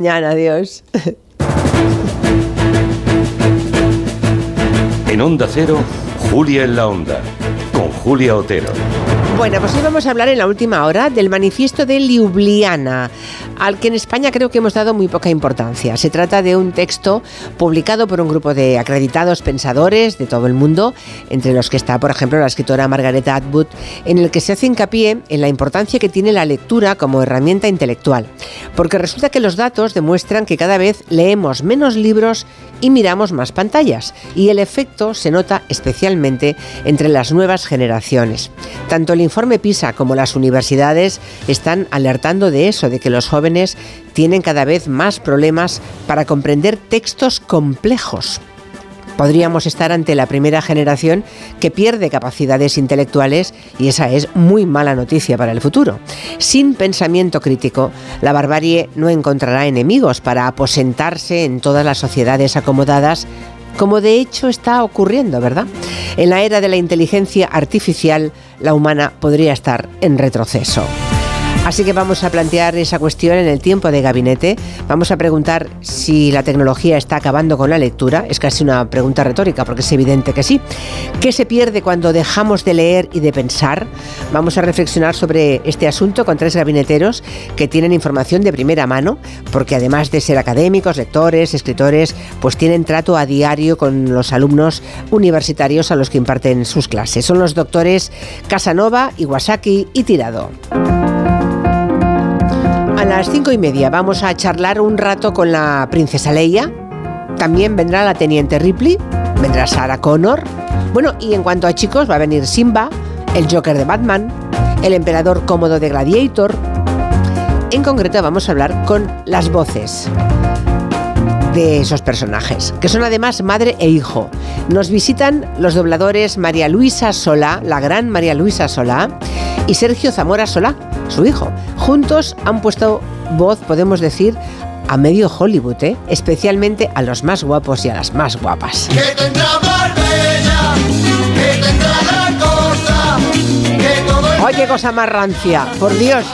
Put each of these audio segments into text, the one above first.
Mañana, adiós. En Onda Cero, Julia en la Onda, con Julia Otero. Bueno, pues hoy vamos a hablar en la última hora del manifiesto de Ljubljana, al que en España creo que hemos dado muy poca importancia. Se trata de un texto publicado por un grupo de acreditados pensadores de todo el mundo, entre los que está, por ejemplo, la escritora Margaret Atwood, en el que se hace hincapié en la importancia que tiene la lectura como herramienta intelectual. Porque resulta que los datos demuestran que cada vez leemos menos libros y miramos más pantallas, y el efecto se nota especialmente entre las nuevas generaciones. Tanto el informe PISA como las universidades están alertando de eso, de que los jóvenes tienen cada vez más problemas para comprender textos complejos. Podríamos estar ante la primera generación que pierde capacidades intelectuales y esa es muy mala noticia para el futuro. Sin pensamiento crítico, la barbarie no encontrará enemigos para aposentarse en todas las sociedades acomodadas como de hecho está ocurriendo, ¿verdad? En la era de la inteligencia artificial, la humana podría estar en retroceso. Así que vamos a plantear esa cuestión en el tiempo de gabinete. Vamos a preguntar si la tecnología está acabando con la lectura. Es casi una pregunta retórica porque es evidente que sí. ¿Qué se pierde cuando dejamos de leer y de pensar? Vamos a reflexionar sobre este asunto con tres gabineteros que tienen información de primera mano porque además de ser académicos, lectores, escritores, pues tienen trato a diario con los alumnos universitarios a los que imparten sus clases. Son los doctores Casanova, Iwasaki y Tirado. Las cinco y media vamos a charlar un rato con la princesa Leia. También vendrá la teniente Ripley, vendrá Sarah Connor. Bueno, y en cuanto a chicos, va a venir Simba, el Joker de Batman, el emperador cómodo de Gladiator. En concreto vamos a hablar con las voces de esos personajes, que son además madre e hijo. Nos visitan los dobladores María Luisa Solá, la gran María Luisa Solá, y Sergio Zamora Solá, su hijo. Juntos han puesto voz, podemos decir, a medio Hollywood, ¿eh? especialmente a los más guapos y a las más guapas. ¡Ay, qué cosa más rancia! ¡Por Dios!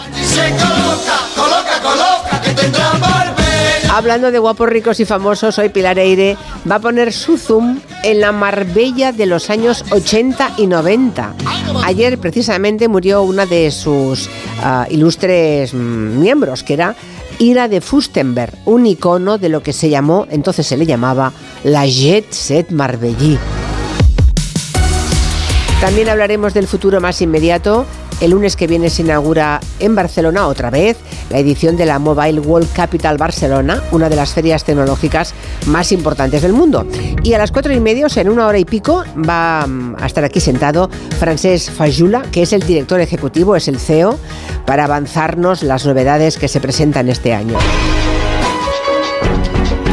Hablando de guapos ricos y famosos, hoy Pilar Eire va a poner su zoom en la Marbella de los años 80 y 90. Ayer precisamente murió una de sus uh, ilustres mm, miembros, que era Ira de Fustenberg, un icono de lo que se llamó, entonces se le llamaba la Jet Set Marbellí. También hablaremos del futuro más inmediato. El lunes que viene se inaugura en Barcelona otra vez la edición de la Mobile World Capital Barcelona, una de las ferias tecnológicas más importantes del mundo. Y a las cuatro y media, en una hora y pico, va mm, a estar aquí sentado Francesc Fajula, que es el director ejecutivo, es el CEO, para avanzarnos las novedades que se presentan este año.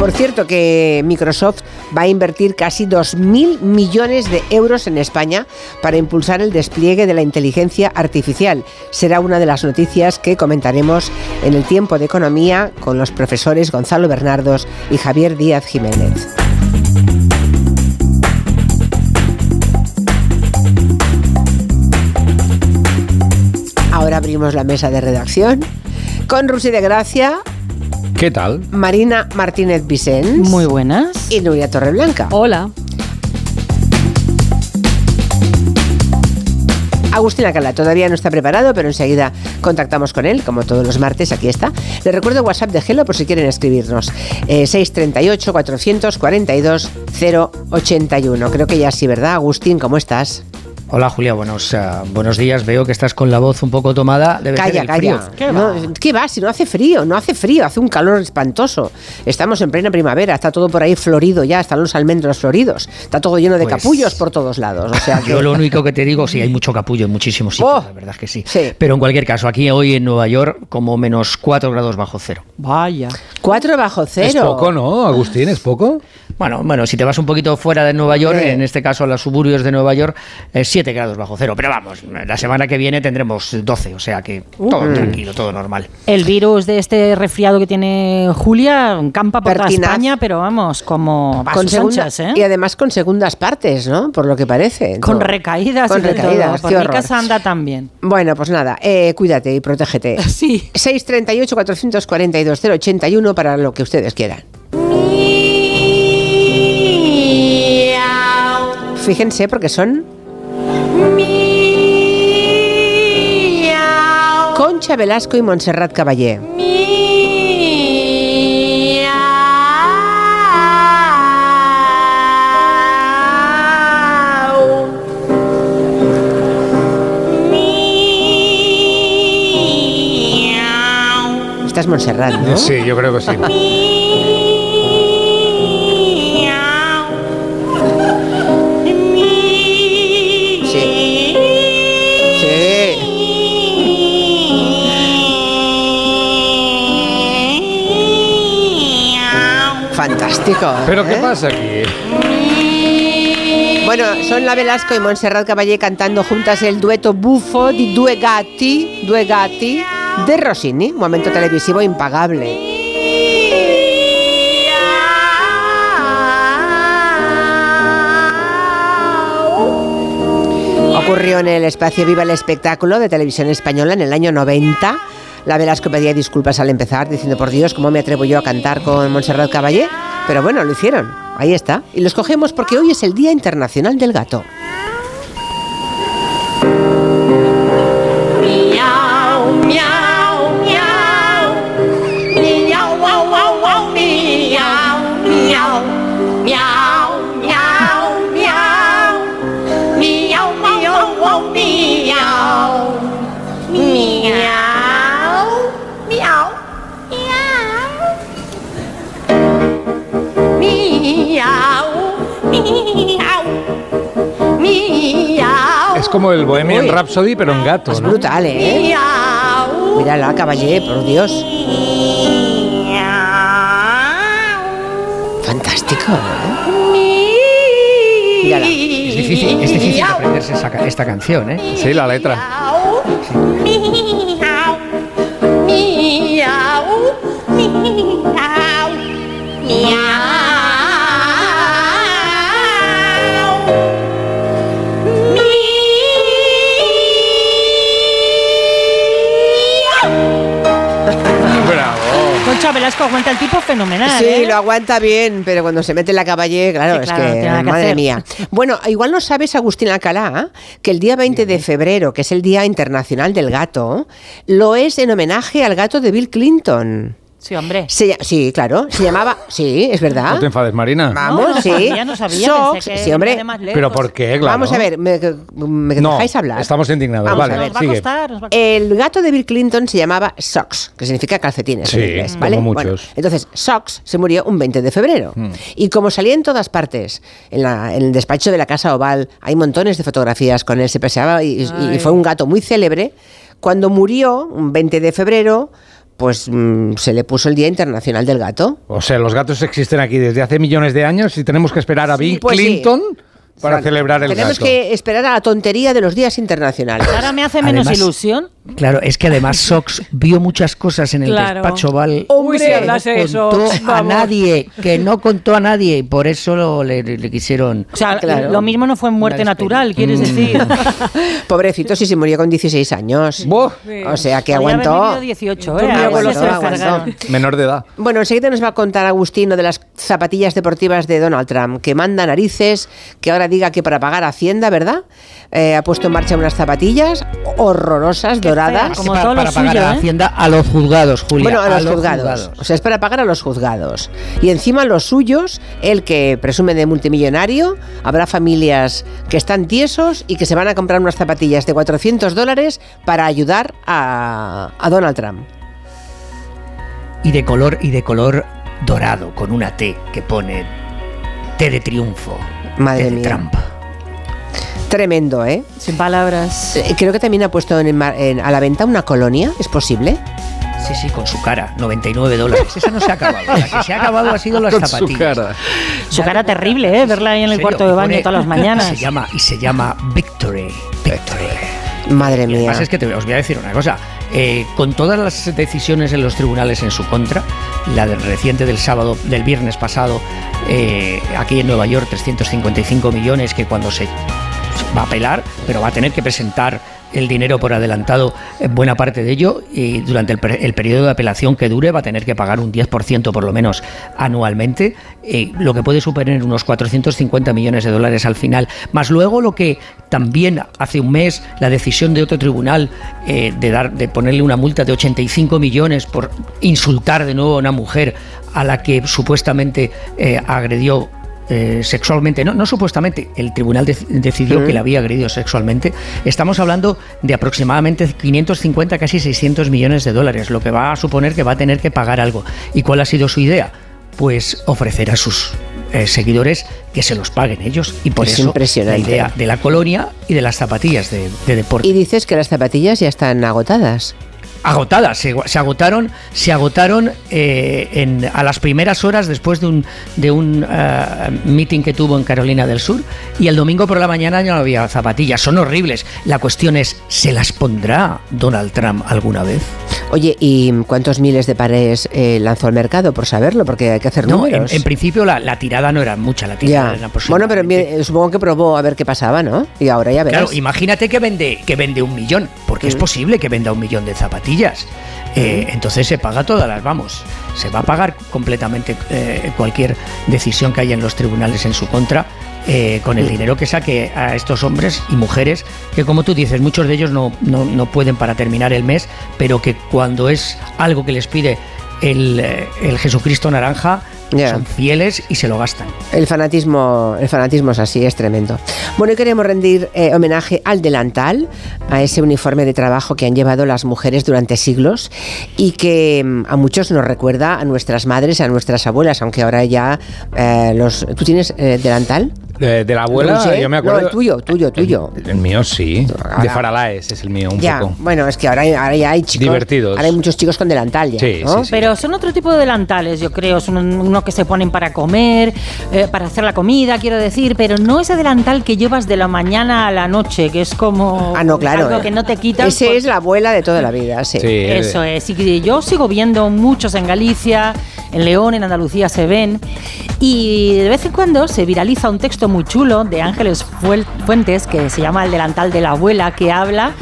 Por cierto que Microsoft va a invertir casi 2.000 millones de euros en España para impulsar el despliegue de la inteligencia artificial. Será una de las noticias que comentaremos en el tiempo de economía con los profesores Gonzalo Bernardos y Javier Díaz Jiménez. Ahora abrimos la mesa de redacción con Rusi de Gracia, ¿Qué tal? Marina Martínez Vicens. Muy buenas. Y Nuria Torreblanca. Hola. Agustín Alcalá todavía no está preparado, pero enseguida contactamos con él, como todos los martes, aquí está. Le recuerdo WhatsApp de Gelo por si quieren escribirnos. Eh, 638-442-081. Creo que ya sí, ¿verdad? Agustín, ¿cómo estás? Hola Julia, buenos, uh, buenos días. Veo que estás con la voz un poco tomada. Debe calla, ser el calla. frío. ¿Qué, no, ¿Qué va? Si no hace frío, no hace frío, hace un calor espantoso. Estamos en plena primavera, está todo por ahí florido ya, están los almendros floridos. Está todo lleno de Pues- capullos por todos lados. O sea que- Yo lo único que te digo, sí, hay mucho capullo en muchísimos sitios, Oh, la verdad es que sí. sí. Pero en cualquier caso, aquí hoy en Nueva York, como menos 4 grados bajo cero. Vaya. Cuatro bajo cero. Es poco, ¿no, Agustín? ¿Es poco? Bueno, bueno, si te vas un poquito fuera de Nueva York, en este caso a los suburbios de Nueva York, es 7 grados bajo cero. Pero vamos, la semana que viene tendremos 12, o sea que todo Mm. tranquilo, todo normal. El virus de este resfriado que tiene Julia campa por toda. España, pero vamos, como Con segunda- anchas, ¿eh? Y además con segundas partes, ¿no? Por lo que parece. Con No. recaídas Con y recaídas, todo. Por mi casa anda también. Bueno, pues nada, eh, cuídate y protégete. Sí. 638-442-081. minuto para lo que ustedes quieran. Fíjense porque son Concha Velasco y Montserrat Caballé. Esta es Montserrat, ¿no? Sí, yo creo que. Sí. Fantástico. Pero ¿qué ¿eh? pasa aquí? Bueno, son la Velasco y Montserrat Caballé cantando juntas el dueto buffo di Due Gatti, Due Gatti de Rossini, un momento televisivo impagable. Ocurrió en el espacio Viva el Espectáculo de Televisión Española en el año 90. La Velasco pedía disculpas al empezar, diciendo, por Dios, ¿cómo me atrevo yo a cantar con Montserrat Caballé? Pero bueno, lo hicieron. Ahí está. Y los cogemos porque hoy es el Día Internacional del Gato. Como el Bohemian Uy. Rhapsody, pero en gato, Es ¿no? brutal, ¿eh? Miau. Mírala, Caballé, por Dios. Fantástico, ¿eh? Mírala. Es difícil, es difícil aprenderse esa esta canción, ¿eh? Sí, la letra. Miau. Velasco aguanta el tipo fenomenal. Sí, ¿eh? lo aguanta bien, pero cuando se mete en la caballe, claro, Sí, es claro, que, tiene nada que madre hacer. mía. Bueno, igual no sabes, Agustín Alcalá, que el día 20 de febrero, que es el Día Internacional del Gato, lo es en homenaje al gato de Bill Clinton. Sí, hombre. Se sí, claro, se llamaba, sí, es verdad. No te enfades, Marina. Vamos, no, sí. sabía, no sabía. Socks, pensé que sí, hombre. ¿Pero por qué? Claro. Vamos a ver, me, me No, dejáis hablar. estamos indignados. Vamos vale, a ver. Nos va a costar, nos va a El gato de Bill Clinton se llamaba Socks, que significa calcetines Sí, en inglés, como ¿vale? muchos. Bueno, entonces, Socks se murió un 20 de febrero. Hmm. Y como salía en todas partes, en, la- en el despacho de la Casa Oval, hay montones de fotografías con él, se paseaba y, y fue un gato muy célebre. Cuando murió, un 20 de febrero, pues mm, se le puso el Día Internacional del Gato. O sea, los gatos existen aquí desde hace millones de años y tenemos que esperar a Bill pues sí. Para celebrar el Tenemos gato. que esperar a la tontería de los días internacionales. Ahora me hace menos Además- ilusión. Claro, es que además Sox vio muchas cosas en el Claro. despacho Oval Uy, que no eso, contó a vamos. nadie, que no contó a nadie y por eso lo- le, le quisieron. O sea, Claro. lo mismo no fue muerte natural, quieres Mm. decir. Pobrecito, si se murió con 16 años. Buah, O sea, que aguantó. vivido 18, ¿eh? Aguantó, aguantó. menor de edad. Bueno, enseguida nos va a contar Agustino de las zapatillas deportivas de Donald Trump, que manda narices, que ahora diga que para pagar Hacienda, ¿verdad? Eh, ha puesto en marcha unas zapatillas horrorosas, doradas. fea, como para, todo lo para pagar suyo, a ¿eh? Hacienda a los juzgados, Julia. Bueno, a los, los juzgados. O sea, es para pagar a los juzgados. Y encima los suyos, el que presume de multimillonario, habrá familias que están tiesos y que se van a comprar unas zapatillas de 400 dólares para ayudar a, a Donald Trump. Y de color y de color dorado con una T que pone T de triunfo. Madre mía. Trump. Tremendo, ¿eh? Sin palabras. Eh, Creo que también ha puesto en, a la venta una colonia, ¿es posible? Sí, sí, con su cara, 99 dólares. Esa no se ha acabado. La que se ha acabado ha sido las Con su zapatillas. cara. Su cara terrible, ¿eh? Verla ahí en el serio, cuarto de y baño pone- todas las mañanas. Se llama, y se llama Victory. Victory. Madre mía. además es que te- os voy a decir una cosa. Eh, con todas las decisiones en los tribunales en su contra, la del reciente del sábado, del viernes pasado, eh, aquí en Nueva York, 355 millones, que cuando se va a apelar, pero va a tener que presentar el dinero por adelantado, eh, buena parte de ello, y durante el, per- el periodo de apelación que dure va a tener que pagar un 10% por lo menos anualmente, eh, lo que puede suponer unos 450 millones de dólares al final. Más luego lo que también hace un mes la decisión de otro tribunal eh, de, dar, de ponerle una multa de 85 millones por insultar de nuevo a una mujer a la que supuestamente agredió eh, sexualmente, no, no supuestamente, el tribunal dec- decidió que la había agredido sexualmente. Estamos hablando de aproximadamente 550, casi 600 millones de dólares, lo que va a suponer que va a tener que pagar algo. ¿Y cuál ha sido su idea? Pues ofrecer a sus eh, seguidores que se los paguen ellos. Y por Es eso impresionante. la idea de la colonia y de las zapatillas de, de deporte. Y dices que las zapatillas ya están agotadas. Agotadas, se, agotaron, se agotaron eh, en- a las primeras horas después de un, de un eh, meeting que tuvo en Carolina del Sur y el domingo por la mañana ya no había zapatillas, son horribles. La cuestión es, ¿se las pondrá Donald Trump alguna vez? Oye, ¿y cuántos miles de pares eh, lanzó al mercado? Por saberlo, porque hay que hacer No, en, números. en principio la, la tirada no era mucha, la tirada ya. era Bueno, pero supongo que probó a ver qué pasaba, ¿no? Y ahora ya verás. Claro, imagínate que vende, que vende un millón, porque es posible que venda un millón de zapatillas. Eh, entonces se paga todas las, vamos, se va a pagar completamente eh, cualquier decisión que haya en los tribunales en su contra. Eh, con el dinero que saque a estos hombres y mujeres, que como tú dices, muchos de ellos no, no, no pueden para terminar el mes, pero que cuando es algo que les pide el, eh, el Jesucristo naranja, son fieles y se lo gastan. El fanatismo, el fanatismo es así, es tremendo. Bueno, y queremos rendir eh, homenaje al delantal, a ese uniforme de trabajo que han llevado las mujeres durante siglos y que mm, a muchos nos recuerda a nuestras madres, a nuestras abuelas, aunque ahora ya eh, los... ¿Tú tienes eh, delantal? De, de la abuela, yo me acuerdo. No, el tuyo, tuyo, tuyo. El, el mío sí. Ahora- De Faralaes es el mío, un ya, poco. bueno, es que ahora, ahora ya hay chicos... Divertidos. Ahora hay muchos chicos con delantal ya, Sí, ¿no? sí, sí. Pero son otro tipo de delantales, yo creo. Son un- uno que se ponen para comer, eh, para hacer la comida, quiero decir. Pero no ese delantal que llevas de la mañana a la noche, que es como Ah, no, claro. algo eh. que no te quitan. Ese por- es la abuela de toda la vida, sí. Sí, Eso eh, es, y yo sigo viendo muchos en Galicia, en León, en Andalucía se ven, y de vez en cuando se viraliza un texto muy chulo de Ángeles Fuentes que se llama El delantal de la abuela, que habla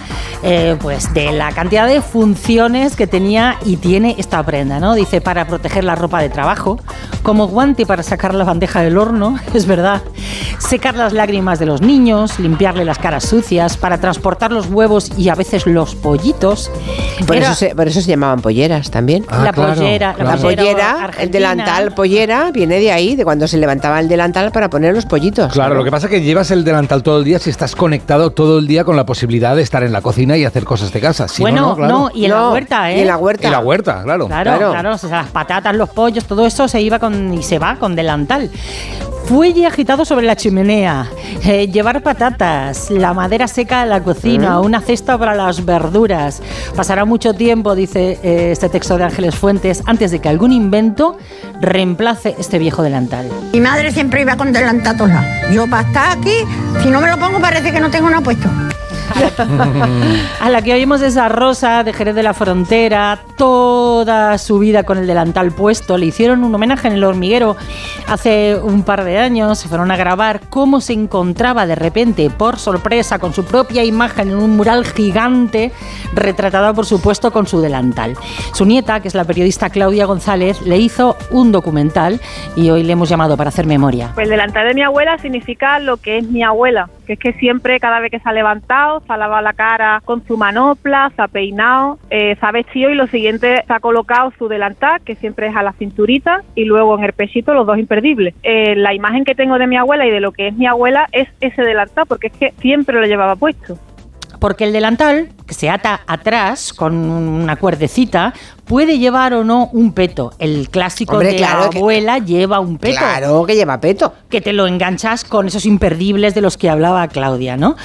eh, pues de la cantidad de funciones que tenía y tiene esta prenda, ¿no? Dice para proteger la ropa de trabajo, como guante para sacar la bandeja del horno, es verdad, secar las lágrimas de los niños, limpiarle las caras sucias, para transportar los huevos y a veces los pollitos. Por, Era- eso se, por eso se llamaban polleras también. Ah, la claro, pollera, claro. La pollera pollera, el delantal pollera, viene de ahí, de cuando se levantaba el delantal para poner los pollitos. Claro, lo que pasa es que llevas el delantal todo el día si estás conectado todo el día con la posibilidad de estar en la cocina y hacer cosas de casa. Si bueno, no, no, no, y en la huerta, ¿eh? Y en la huerta. Y la huerta, claro. Claro, Claro. claro, o sea, las patatas, los pollos, todo eso se iba con y se va con delantal. Fuelle agitado sobre la chimenea, eh, llevar patatas, la madera seca en la cocina, una cesta para las verduras. Pasará mucho tiempo, dice eh, este texto de Ángeles Fuentes, antes de que algún invento reemplace este viejo delantal. Mi madre siempre iba con delantal a. Yo para estar aquí, si no me lo pongo parece que no tengo nada puesto. A la que oímos es a Rosa de Jerez de la Frontera, toda su vida con el delantal puesto. Le hicieron un homenaje en el hormiguero hace un par de años. Se fueron a grabar cómo se encontraba de repente, por sorpresa, con su propia imagen en un mural gigante, retratada por supuesto con su delantal. Su nieta, que es la periodista Claudia González, le hizo un documental y hoy le hemos llamado para hacer memoria. Pues el delantal de mi abuela significa lo que es mi abuela, que es que siempre, cada vez que se ha levantado, se ha lavado la cara con su manopla, se ha peinado, eh, se ha vestido y lo siguiente se ha colocado su delantal, que siempre es a la cinturita, y luego en el pechito los dos imperdibles. Eh, la imagen que tengo de mi abuela y de lo que es mi abuela es ese delantal, porque es que siempre lo llevaba puesto. Porque el delantal, que se ata atrás con una cuerdecita, puede llevar o no un peto. El clásico Hombre, de claro la que- abuela lleva un peto. Claro que lleva peto. Que te lo enganchas con esos imperdibles de los que hablaba Claudia, ¿no?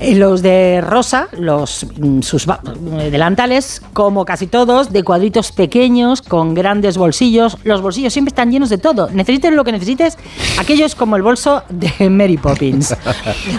Eh, Los de Rosa, los mm, sus eh, delantales, como casi todos, de cuadritos pequeños, con grandes bolsillos. Los bolsillos siempre están llenos de todo. Necesites lo que necesites, aquello es como el bolso de Mary Poppins.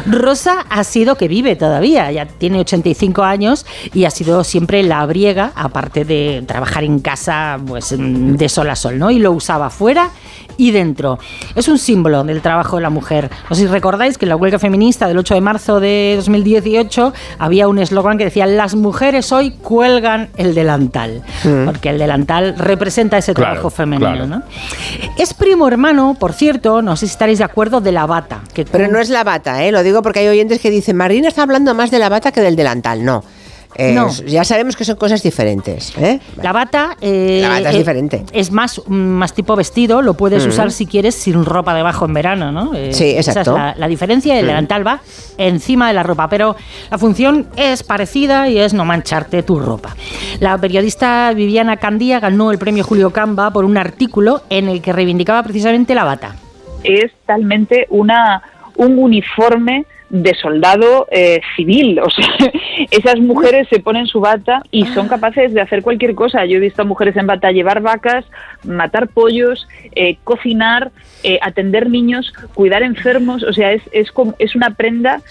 Rosa ha sido que vive todavía, ya tiene 85 años y ha sido siempre la briega, aparte de trabajar trabajar en casa pues mm, de sol a sol, ¿no? Y lo usaba fuera y dentro. Es un símbolo del trabajo de la mujer. No sé si recordáis que en la huelga feminista del 8 de marzo de 2018 había un eslogan que decía las mujeres hoy cuelgan el delantal, porque el delantal representa ese Claro, trabajo femenino, claro. ¿no? Es primo hermano, por cierto, no sé si estaréis de acuerdo, de la bata. Que Pero no es la bata, ¿eh? lo digo porque hay oyentes que dicen, Marina está hablando más de la bata que del delantal. No. Eh, No. Ya sabemos que son cosas diferentes. ¿eh? La bata, eh, La bata es diferente. Es más, mm, más tipo vestido, lo puedes usar si quieres sin ropa debajo en verano, ¿no? Eh, Sí, Esa exacto. es la, la diferencia, el delantal va encima de la ropa, pero la función es parecida y es no mancharte tu ropa. La periodista Viviana Candía ganó el premio Julio Camba por un artículo en el que reivindicaba precisamente la bata. es talmente una un uniforme de soldado eh, civil. O sea, esas mujeres se ponen su bata y son capaces de hacer cualquier cosa. Yo he visto a mujeres en bata llevar vacas, matar pollos, eh, cocinar, eh, atender niños, cuidar enfermos. O sea, es, es, como- es una prenda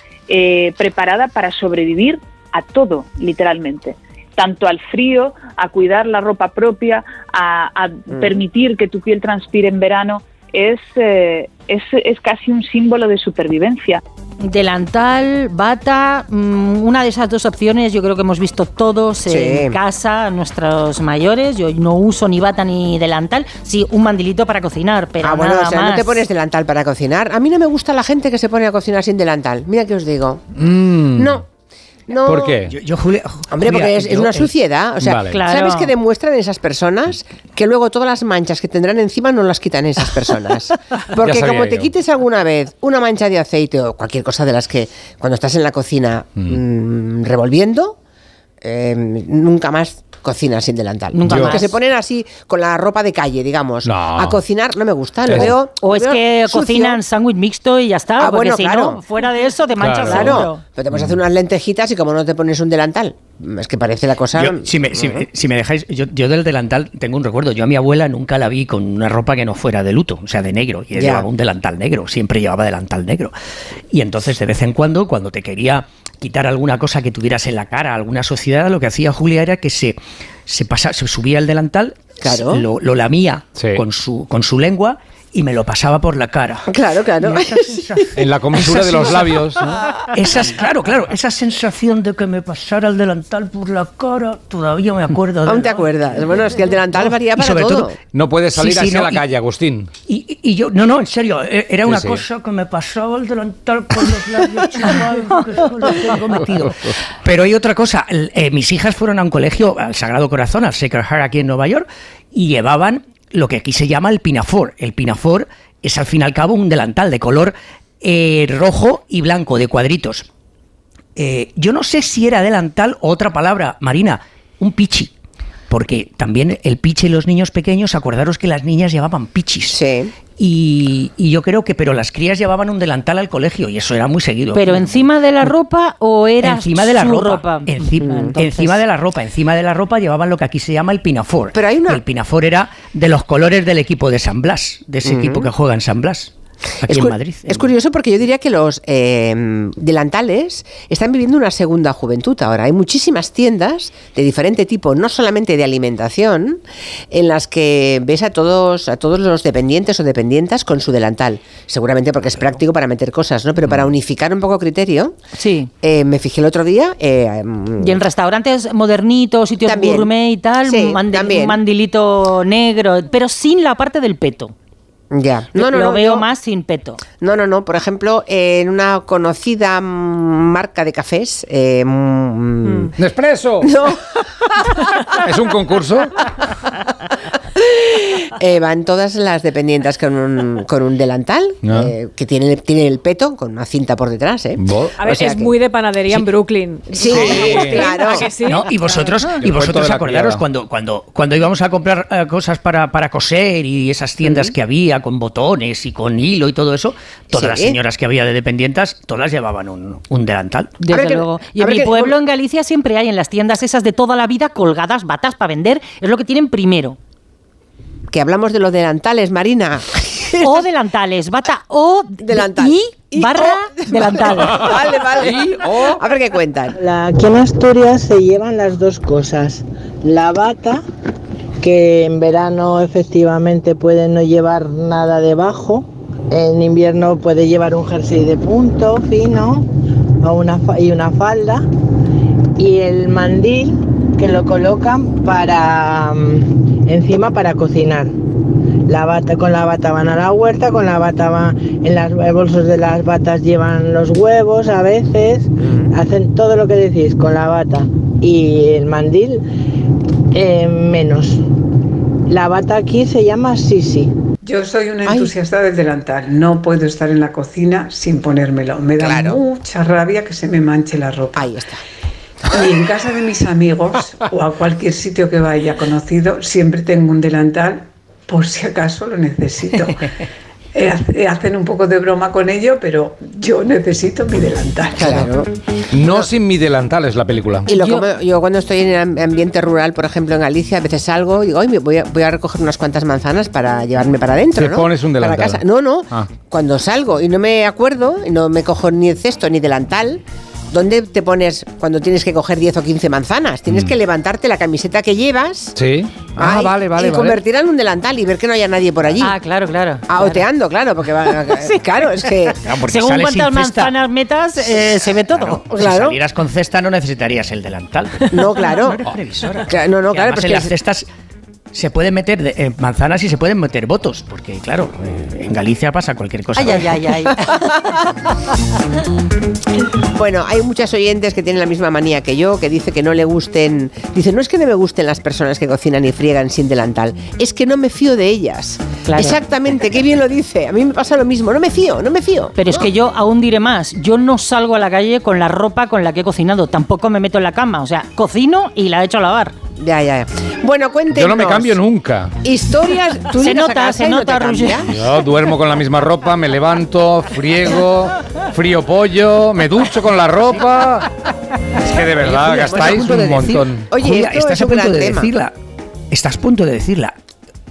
preparada para sobrevivir a todo, literalmente tanto al frío, a cuidar la ropa propia, a, a permitir que tu piel transpire en verano, es, eh, es, es casi un símbolo de supervivencia. Delantal, bata, mm, una de esas dos opciones yo creo que hemos visto todos Sí. en casa, nuestros mayores. Yo no uso ni bata ni delantal, sí, un mandilito para cocinar, pero ah, bueno, nada o sea, más. no te pones delantal para cocinar. A mí no me gusta la gente que se pone a cocinar sin delantal. Mira que os digo. Mm. No. No. ¿Por qué? Yo, yo, Julia, Hombre, porque es, es yo, una eh, suciedad. O sea, Vale. Claro. ¿sabes qué demuestran esas personas? Que luego todas las manchas que tendrán encima no las quitan esas personas. Porque como te quites alguna vez una mancha de aceite o cualquier cosa de las que cuando estás en la cocina mm, revolviendo, eh, nunca más cocinas sin delantal. Nunca Los más. Que se ponen así con la ropa de calle, digamos, No. a cocinar, no me gusta. Lo Es- veo. O lo es veo que sucio. cocinan sándwich mixto y ya está, Ah, bueno, si claro. no, fuera de eso te manchas Claro. Claro, pero te puedes hacer unas lentejitas y como no te pones un delantal, es que parece la cosa. Yo, si, me, si me- si me dejáis, yo, yo del delantal tengo un recuerdo. Yo a mi abuela nunca la vi con una ropa que no fuera de luto, o sea, de negro. Y ella llevaba un delantal negro, siempre llevaba delantal negro. Y entonces, de vez en cuando, cuando te quería quitar alguna cosa que tuvieras en la cara, alguna sociedad, lo que hacía Julia era que se, se, pasa, se subía el delantal, Claro. lo, lo lamía Sí. con, su, con su lengua y me lo pasaba por la cara. Claro, claro. En la comisura de los labios. ¿no? Esas, claro, claro, esa sensación de que me pasara el delantal por la cara, todavía me acuerdo. de Aún te la- acuerdas. Bueno, es que el delantal varía para sobre todo. todo- No puedes salir Sí, sí, así a no, la y- calle, Agustín. Y, y yo, no, no, en serio, e- era una sí. cosa que me pasaba el delantal por los labios, chaval, que eso lo tengo metido. Pero hay otra cosa, eh, mis hijas fueron a un colegio, al Sagrado Corazón, al Sacred Heart aquí en Nueva York, y llevaban lo que aquí se llama el pinafor. El pinafor es al fin y al cabo un delantal de color eh, rojo y blanco, de cuadritos. Eh, yo no sé si era delantal o otra palabra, Marina, un pichi. Porque también el pichi y los niños pequeños, acordaros que las niñas llevaban pichis. Sí. Y, y yo creo que, pero las crías llevaban un delantal al colegio y eso era muy seguido. ¿Pero encima de la ropa o era encima de la su ropa, Enci- Mm, entonces- encima de la ropa encima de la ropa llevaban lo que aquí se llama el pinafor Pero hay una- el pinafor era de los colores del equipo de San Blas de ese equipo que juega en San Blas aquí Es, en Madrid es curioso porque yo diría que los eh, delantales están viviendo una segunda juventud ahora. Hay muchísimas tiendas de diferente tipo, no solamente de alimentación, en las que ves a todos, a todos los dependientes o dependientas con su delantal. Seguramente porque es práctico para meter cosas, ¿no? Pero para unificar un poco criterio, Sí. eh, me fijé el otro día. eh, mm, Y en restaurantes modernitos, sitios También. gourmet y tal, Sí, un mandilito negro, pero sin la parte del peto. Ya. No, no, Lo no, veo yo- más sin peto. No, no, no. Por ejemplo, en una conocida mm, marca de cafés. eh, mm, ¡Nespresso! No, ¿Es un concurso? eh, van todas las dependientes con un, con un delantal Ah. eh, que tiene, tiene el peto con una cinta por detrás. ¿eh? A ver, O sea es que- muy de panadería en Brooklyn. Sí, Sí. claro. Y vosotros, y vosotros acordaros cuando, cuando, cuando íbamos a comprar eh, cosas para, para coser y esas tiendas que había con botones y con hilo y todo eso, todas Sí. las señoras que había de dependientas, todas llevaban un, un delantal. Desde que- luego. Y en mi que- pueblo, en Galicia, siempre hay en las tiendas esas de toda la vida colgadas batas para vender. Es lo que tienen primero. Que hablamos de los delantales, Marina. O delantales, bata o de- Delantal. y Y barra o- delantal. vale, vale. A ver qué cuentan. La- Aquí en Asturias se llevan las dos cosas, la bata, que en verano efectivamente puede no llevar nada debajo. En invierno puede llevar un jersey de punto fino o una, y una falda. Y el mandil que lo colocan para mm, encima para cocinar. La bata con la bata van a la huerta, con la bata va en las bolsos de las batas llevan los huevos a veces, hacen todo lo que decís con la bata y el mandil eh, menos. La bata aquí se llama sisi. Yo soy una Ay. entusiasta del delantal. No puedo estar en la cocina sin ponérmelo. Me da Claro. mucha rabia que se me manche la ropa. Ahí está. Y en casa de mis amigos o a cualquier sitio que vaya conocido, siempre tengo un delantal por si acaso lo necesito. Eh, hace- Hacen un poco de broma con ello, pero yo necesito mi delantal. Claro. No sin mi delantal es la película. Y lo Yo- como- yo cuando estoy en el am- ambiente rural, por ejemplo en Galicia, a veces salgo y digo, "Ay, voy a, voy a recoger unas cuantas manzanas para llevarme para adentro. Te ¿no? pones un Para delantal. casa. No, no. Ah. Cuando salgo y no me acuerdo, no me cojo ni el cesto ni delantal, ¿dónde te pones cuando tienes que coger 10 o 15 manzanas? Tienes que levantarte la camiseta que llevas. Mm. Sí. Ah, ay, vale, vale, Y vale. convertirla en un delantal y ver que no haya nadie por allí. Ah, claro, claro. Ah, oteando, claro, porque va. Claro, es que. Claro, porque Según cuántas manzanas metas, eh, se ve todo. Claro, Claro. Si salieras con cesta no necesitarías el delantal. No, claro. No eres previsora. Claro, no, no, claro, pues en que las es- cestas se pueden meter de- eh, manzanas y se pueden meter votos, porque claro, eh, en Galicia pasa cualquier cosa. Ay, ay, ay, ay. Bueno, hay muchas oyentes que tienen la misma manía que yo, que dice que no le gusten. Dice, no es que no me gusten las personas que cocinan y friegan sin delantal, es que no me fío de ellas. Claro. Exactamente, qué bien lo dice. A mí me pasa lo mismo, no me fío, no me fío. Pero es que yo aún diré más. Yo no salgo a la calle con la ropa con la que he cocinado. Tampoco me meto en la cama. O sea, cocino y la echo a lavar. Ya, ya. Bueno, cuéntenos. Yo no me cambio nunca. Historias. ¿Tú Se nota, se no nota? Yo duermo con la misma ropa, me levanto, friego, frío pollo, me ducho con la ropa. Es que de verdad Julia, gastáis de un decir- montón. Oye, Julia, esto estás es a un punto gran de tema. decirla. Estás a punto de decirla.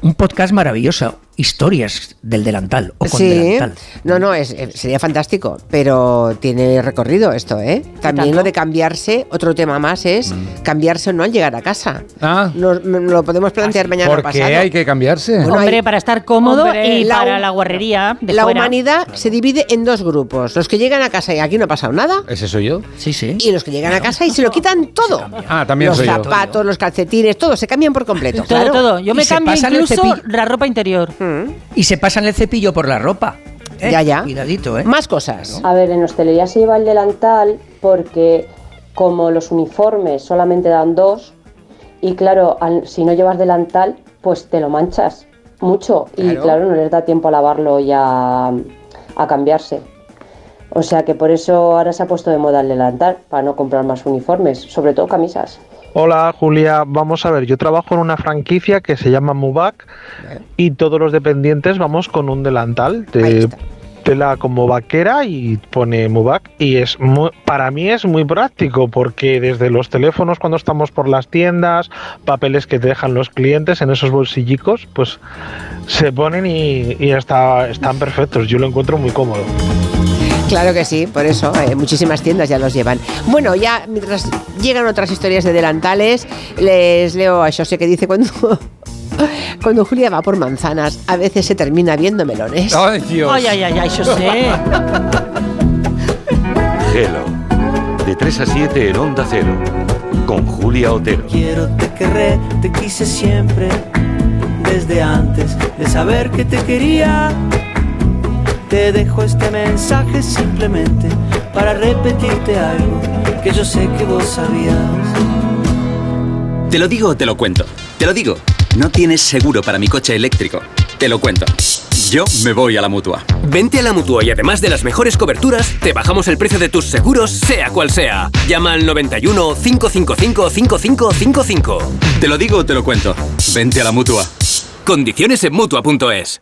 Un podcast maravilloso. Historias del delantal o con Sí, delantal. no, no, es, eh, sería fantástico, pero tiene recorrido esto, ¿eh? También lo de cambiarse, otro tema más es cambiarse o no al llegar a casa. Mm. Ah. Nos- lo podemos plantear mañana ¿Por pasado. qué hay que cambiarse? Bueno, Hombre, hay- para estar cómodo Hombre, y la para la guarrería de La fuera. humanidad se divide en dos grupos. Los que llegan a casa y aquí no ha pasado nada. ¿Ese soy yo? Sí, sí. Y los que llegan a casa y se lo quitan todo. Ah, también los soy yo. zapatos, los calcetines, todo, se cambian por completo. Todo, claro. todo. Yo Y me cambio incluso la ropa interior. Y se pasan el cepillo por la ropa. ¿eh? Ya, ya. Cuidadito, ¿eh? Más cosas. A ver, en hostelería se lleva el delantal porque como los uniformes solamente dan dos, y claro, al- si no llevas delantal, pues te lo manchas mucho y Claro. claro, no les da tiempo a lavarlo y a, a cambiarse. O sea que por eso ahora se ha puesto de moda el delantal, para no comprar más uniformes, sobre todo camisas. Hola Julia, vamos a ver, yo trabajo en una franquicia que se llama Mubac y todos los dependientes vamos con un delantal de tela como vaquera y pone Mubac y es muy- para mí es muy práctico porque desde los teléfonos cuando estamos por las tiendas, papeles que te dejan los clientes en esos bolsillicos, pues se ponen y, y está, están perfectos, yo lo encuentro muy cómodo. Claro que sí, por eso eh, muchísimas tiendas ya los llevan. Bueno, ya mientras llegan otras historias de delantales, les leo a José que dice cuando cuando Julia va por manzanas, a veces se termina viendo melones. Ay, Dios. Ay, ay, ay, ay, yo sé. Hello. De 3 a 7 en Onda Cero. Con Julia Otero. Quiero, te querré, te quise siempre, desde antes de saber que te quería. Te dejo este mensaje simplemente para repetirte algo que yo sé que vos sabías. Te lo digo o te lo cuento. Te lo digo. No tienes seguro para mi coche eléctrico. Te lo cuento. Yo me voy a la mutua. Vente a la mutua y además de las mejores coberturas, te bajamos el precio de tus seguros, sea cual sea. Llama al 91 555 5555. Te lo digo o te lo cuento. Vente a la mutua. Condiciones en mutua.es.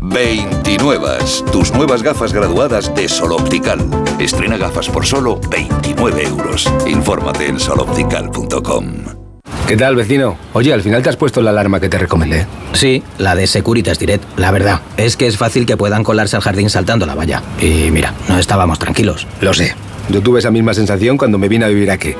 29. Tus nuevas gafas graduadas de Sol Optical. Estrena gafas por solo 29 euros. Infórmate en soloptical.com. ¿Qué tal, vecino? Oye, al final te has puesto la alarma que te recomendé. Sí, la de Securitas Direct. La verdad, es que es fácil que puedan colarse al jardín saltando la valla. Y mira, no estábamos tranquilos. Lo sé. Yo tuve esa misma sensación cuando me vine a vivir aquí.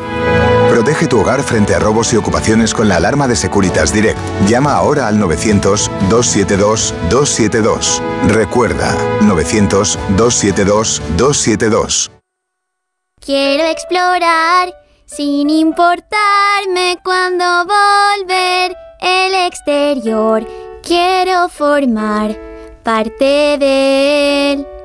Protege tu hogar frente a robos y ocupaciones con la alarma de Securitas Direct. Llama ahora al 900-272-272. Recuerda, 900-272-272. Quiero explorar sin importarme cuando volver el exterior. Quiero formar parte de él.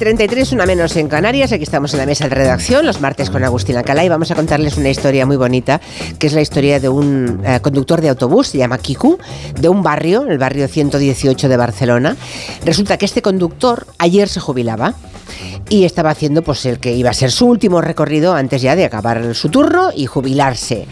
33, una menos en Canarias. Aquí estamos en la mesa de redacción, los martes con Agustín Alcalá, y vamos a contarles una historia muy bonita, que es la historia de un eh, conductor de autobús, se llama Kiku, de un barrio, el barrio 118 de Barcelona. Resulta que este conductor ayer se jubilaba y estaba haciendo pues el que iba a ser su último recorrido antes ya de acabar su turno y jubilarse.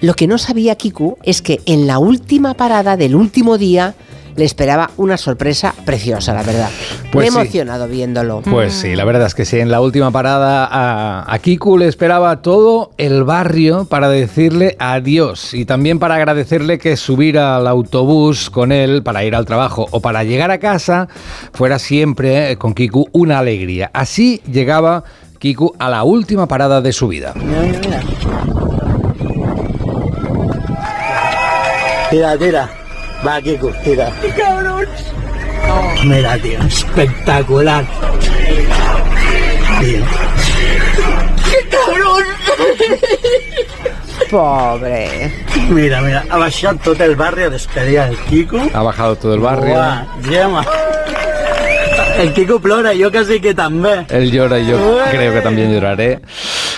Lo que no sabía Kiku es que en la última parada del último día le esperaba una sorpresa preciosa, la verdad. Pues Me he sí. emocionado viéndolo. Pues sí, la verdad es que sí. En la última parada a, a Kiku le esperaba todo el barrio para decirle adiós y también para agradecerle que subir al autobús con él para ir al trabajo o para llegar a casa fuera siempre eh, con Kiku una alegría. Así llegaba Kiku a la última parada de su vida. Tira, tira. Va, Kiko, tira. ¡Qué cabrón! Mira, tío, espectacular. Tío. ¡Qué cabrón! Pobre. Mira, mira, ha baixat tot el barri a despedir el Kiko. Ha bajado todo el barrio. Uah, Gemma. El Kiko plora, jo quasi que també. Él llora y yo creo que también lloraré.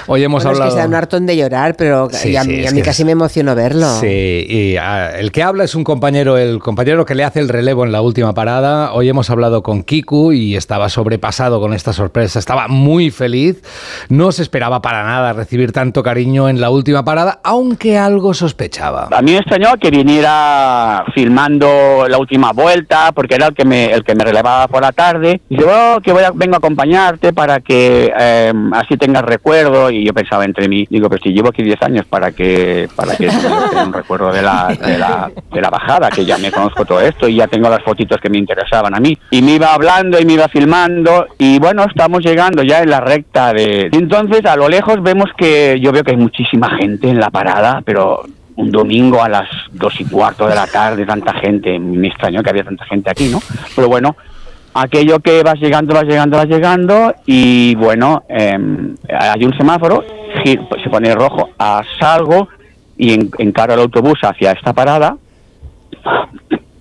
Hoy hemos Bueno, es que hablado... se da un hartón de llorar, pero Sí, y a, sí, mí- a mí casi es- me emocionó verlo. Sí, y ah, el que habla es un compañero, el compañero que le hace el relevo en la última parada. Hoy hemos hablado con Kiku y estaba sobrepasado con esta sorpresa. Estaba muy feliz. No se esperaba para nada recibir tanto cariño en la última parada, aunque algo sospechaba. A mí me extrañó que viniera filmando la última vuelta, porque era el que me, el que me relevaba por la tarde. Y dice, que voy a, vengo a acompañarte para que eh, así tengas recuerdo. Y yo pensaba entre mí, digo, pero si llevo aquí 10 años para que para que tenga un recuerdo de la, de, la, de la bajada, que ya me conozco todo esto y ya tengo las fotitos que me interesaban a mí. Y me iba hablando y me iba filmando. Y bueno, estamos llegando ya en la recta de... Entonces a lo lejos vemos que yo veo que hay muchísima gente en la parada, pero un domingo a las dos y cuarto de la tarde, tanta gente, me extrañó que había tanta gente aquí, ¿no? Pero bueno, aquello que vas llegando, vas llegando, vas llegando y bueno, eh, hay un semáforo, pues, se pone rojo, ah, salgo y en, encaro el autobús hacia esta parada.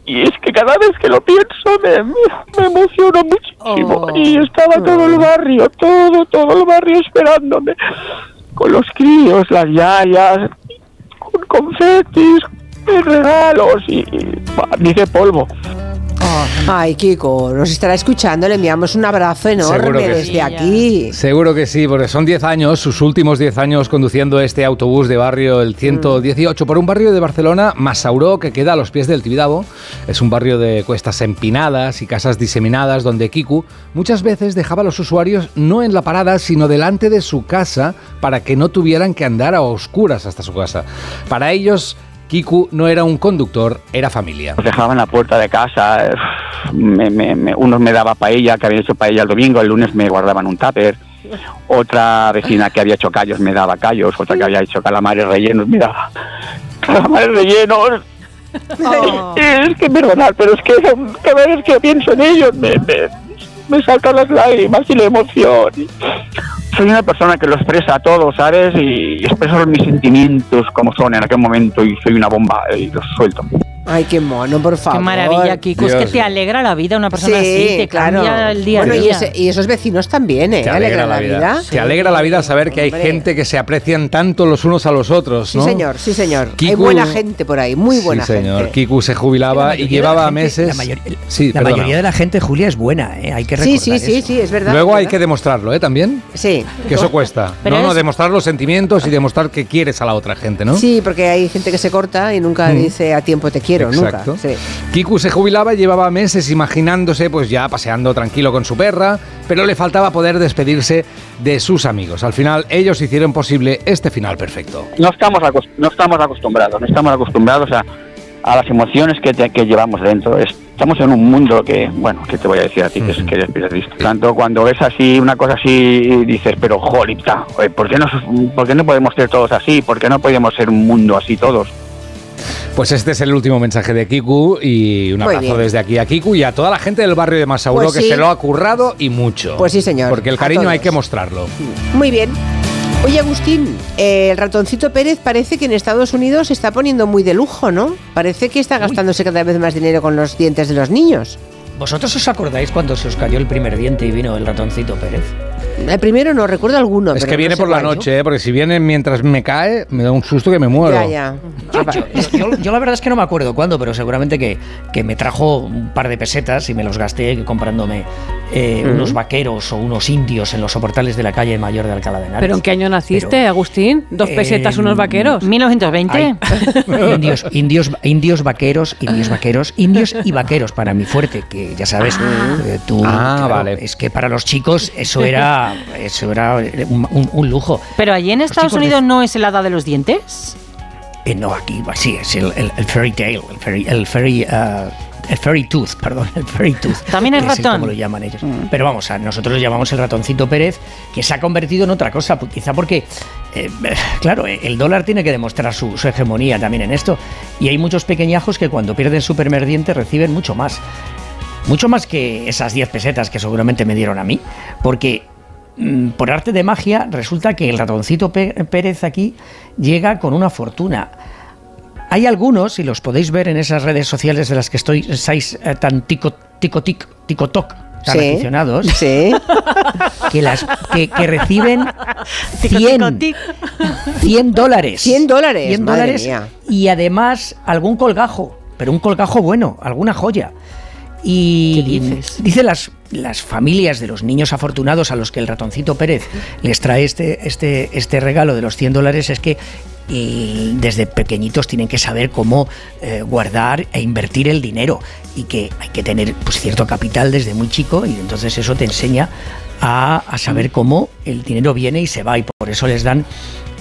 Y es que cada vez que lo pienso me, me emociono muchísimo. Y estaba todo el barrio, todo, todo el barrio esperándome con los críos, las yayas, con confetis, con regalos y, y dice polvo. Ay, Kiko, nos estará escuchando, le enviamos un abrazo enorme desde sí. aquí. Seguro que sí, porque son 10 años, sus últimos 10 años conduciendo este autobús de barrio, el 118, por un barrio de Barcelona, Massauró, que queda a los pies del Tibidabo. Es un barrio de cuestas empinadas y casas diseminadas donde Kiku muchas veces dejaba a los usuarios no en la parada, sino delante de su casa para que no tuvieran que andar a oscuras hasta su casa. Para ellos, Kiku no era un conductor, era familia. Nos dejaban la puerta de casa, eh, me- me- me- unos me daba paella, que habían hecho paella el domingo, el lunes me guardaban un tupper. Otra vecina que había hecho callos me daba callos, otra que había hecho calamares rellenos me daba calamares rellenos. Es que perdonad, pero es que cada vez que pienso en ellos me, me, me saltan las lágrimas y la emoción. Soy una persona que lo expresa todo, ¿sabes? Y expreso mis sentimientos como son en aquel momento y soy una bomba y los suelto. Ay, qué mono, por favor. Qué maravilla, Kiko. Es que te alegra la vida una persona Sí, así, te claro. cambia el día a Bueno, y, día. ese- y esos vecinos también, ¿eh? Te alegra la vida. Te alegra la vida saber que hay gente que se aprecian tanto los unos a los otros, Sí, ¿no? señor, sí, señor. Hay Kiku- buena gente por ahí, muy buena sí, señor. gente. Kiku se jubilaba y llevaba meses. La, mayor- sí, la mayoría de la gente, Julia, es buena, ¿eh? hay que Sí, recordar sí, sí, eso. sí, es verdad. Luego hay que demostrarlo, ¿eh? También. Sí. Que eso cuesta. Pero no, demostrar los sentimientos y demostrar que quieres a la otra gente, ¿no? Sí, porque hay gente que se corta y nunca dice a tiempo te quiero, Exacto. nunca. Sí. Kiku se jubilaba y llevaba meses imaginándose pues ya paseando tranquilo con su perra, pero le faltaba poder despedirse de sus amigos. Al final ellos hicieron posible este final perfecto. no estamos no estamos acostumbrados, no estamos acostumbrados a, a las emociones que, te- que llevamos dentro. Estamos en un mundo que, bueno, que te voy a decir a ti, que, es, que eres periodista. Tanto cuando ves así, una cosa así, dices, pero jolita, oye, ¿por qué, no, ¿por qué no podemos ser todos así? ¿Por qué no podemos ser un mundo así todos? Pues este es el último mensaje de Kiku y un Muy abrazo bien. desde aquí a Kiku y a toda la gente del barrio de Masauro Pues que sí. se lo ha currado y mucho. Pues sí, señor. Porque el cariño hay que mostrarlo. Muy bien. Oye, Agustín, eh, el ratoncito Pérez parece que en Estados Unidos se está poniendo muy de lujo, ¿no? Parece que está gastándose cada vez más dinero con los dientes de los niños. ¿Vosotros os acordáis cuando se os cayó el primer diente y vino el ratoncito Pérez? El primero no recuerdo alguno. Es pero que no viene sé por la cuál. noche, ¿eh? porque si viene mientras me cae, me da un susto que me muero. Ya, ya. Yo, yo la verdad es que no me acuerdo cuándo, pero seguramente que, que me trajo un par de pesetas y me los gasté comprándome eh, unos vaqueros o unos indios en los soportales de la calle Mayor de Alcalá de Henares. ¿Pero en qué año naciste, Agustín? ¿Dos Eh, pesetas, unos vaqueros? 1920. indios, indios, indios vaqueros, indios vaqueros, indios y vaqueros para mi fuerte, que ya sabes, eh, tú, Ah, claro, vale. es que para los chicos eso era, eso era un, un- un lujo. Pero allí en Estados de- Unidos no es el hada de los dientes. Eh, no, aquí sí, es el, el, el fairy tale, el fairy, el fairy, ah, el fairy tooth, perdón, el fairy tooth. También es ratón. como lo llaman ellos. Pero vamos, a nosotros lo llamamos el ratoncito Pérez, que se ha convertido en otra cosa, quizá porque, eh, claro, eh, el dólar tiene que demostrar su, su hegemonía también en esto. Y hay muchos pequeñajos que cuando pierden su primer diente reciben mucho más. Mucho más que esas 10 pesetas que seguramente me dieron a mí, porque mm, por arte de magia resulta que el ratoncito Pérez aquí llega con una fortuna. Hay algunos, y los podéis ver en esas redes sociales de las que estoy, estáis eh, tan tico, tico, tic, tico toc, tan Sí, aficionados, sí. que, las, que, que reciben Tico, 100, tico, tic. 100 dólares. 100 dólares, 100 madre dólares mía. y además algún colgajo, pero un colgajo bueno, alguna joya. Y dice las, las familias de los niños afortunados a los que el ratoncito Pérez les trae este, este, este regalo de los 100 dólares es que y desde pequeñitos tienen que saber cómo eh, guardar e invertir el dinero y que hay que tener pues, cierto capital desde muy chico y entonces eso te enseña a, a saber cómo el dinero viene y se va y por eso les dan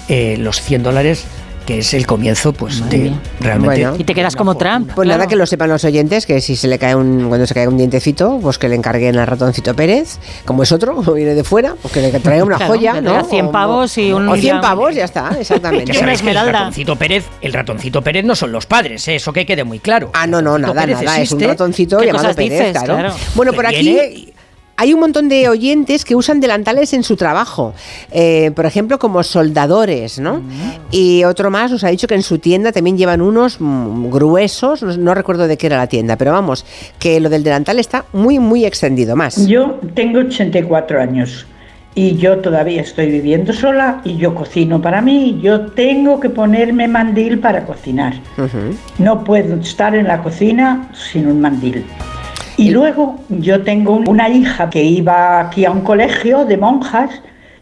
eh, los 100 dólares que es el comienzo pues de realmente Bueno. Y te quedas como Trump. Pues nada, que lo sepan los oyentes, que si se le cae un, cuando se cae un dientecito, pues que le encarguen al ratoncito Pérez, como es otro, como viene de fuera, pues que le traiga una Claro, joya, que ¿no? traiga 100 O- pavos y un O 100 millón. pavos, ya está, exactamente. Sabéis que el ratoncito Pérez, el ratoncito Pérez no son los padres, ¿eh? eso que quede muy claro. Ah, no, no, nada, Pérez nada, es un ratoncito ¿Qué llamado Pérez, dices? claro. Claro. Bueno, Que por aquí viene hay un montón de oyentes que usan delantales en su trabajo, eh, por ejemplo, como soldadores, ¿no? Y otro más nos ha dicho que en su tienda también llevan unos mm, gruesos, no, no recuerdo de qué era la tienda, pero vamos, que lo del delantal está muy, muy extendido más. Yo tengo 84 años y yo todavía estoy viviendo sola y yo cocino para mí yo tengo que ponerme mandil para cocinar. No puedo estar en la cocina sin un mandil. Y luego yo tengo un- una hija que iba aquí a un colegio de monjas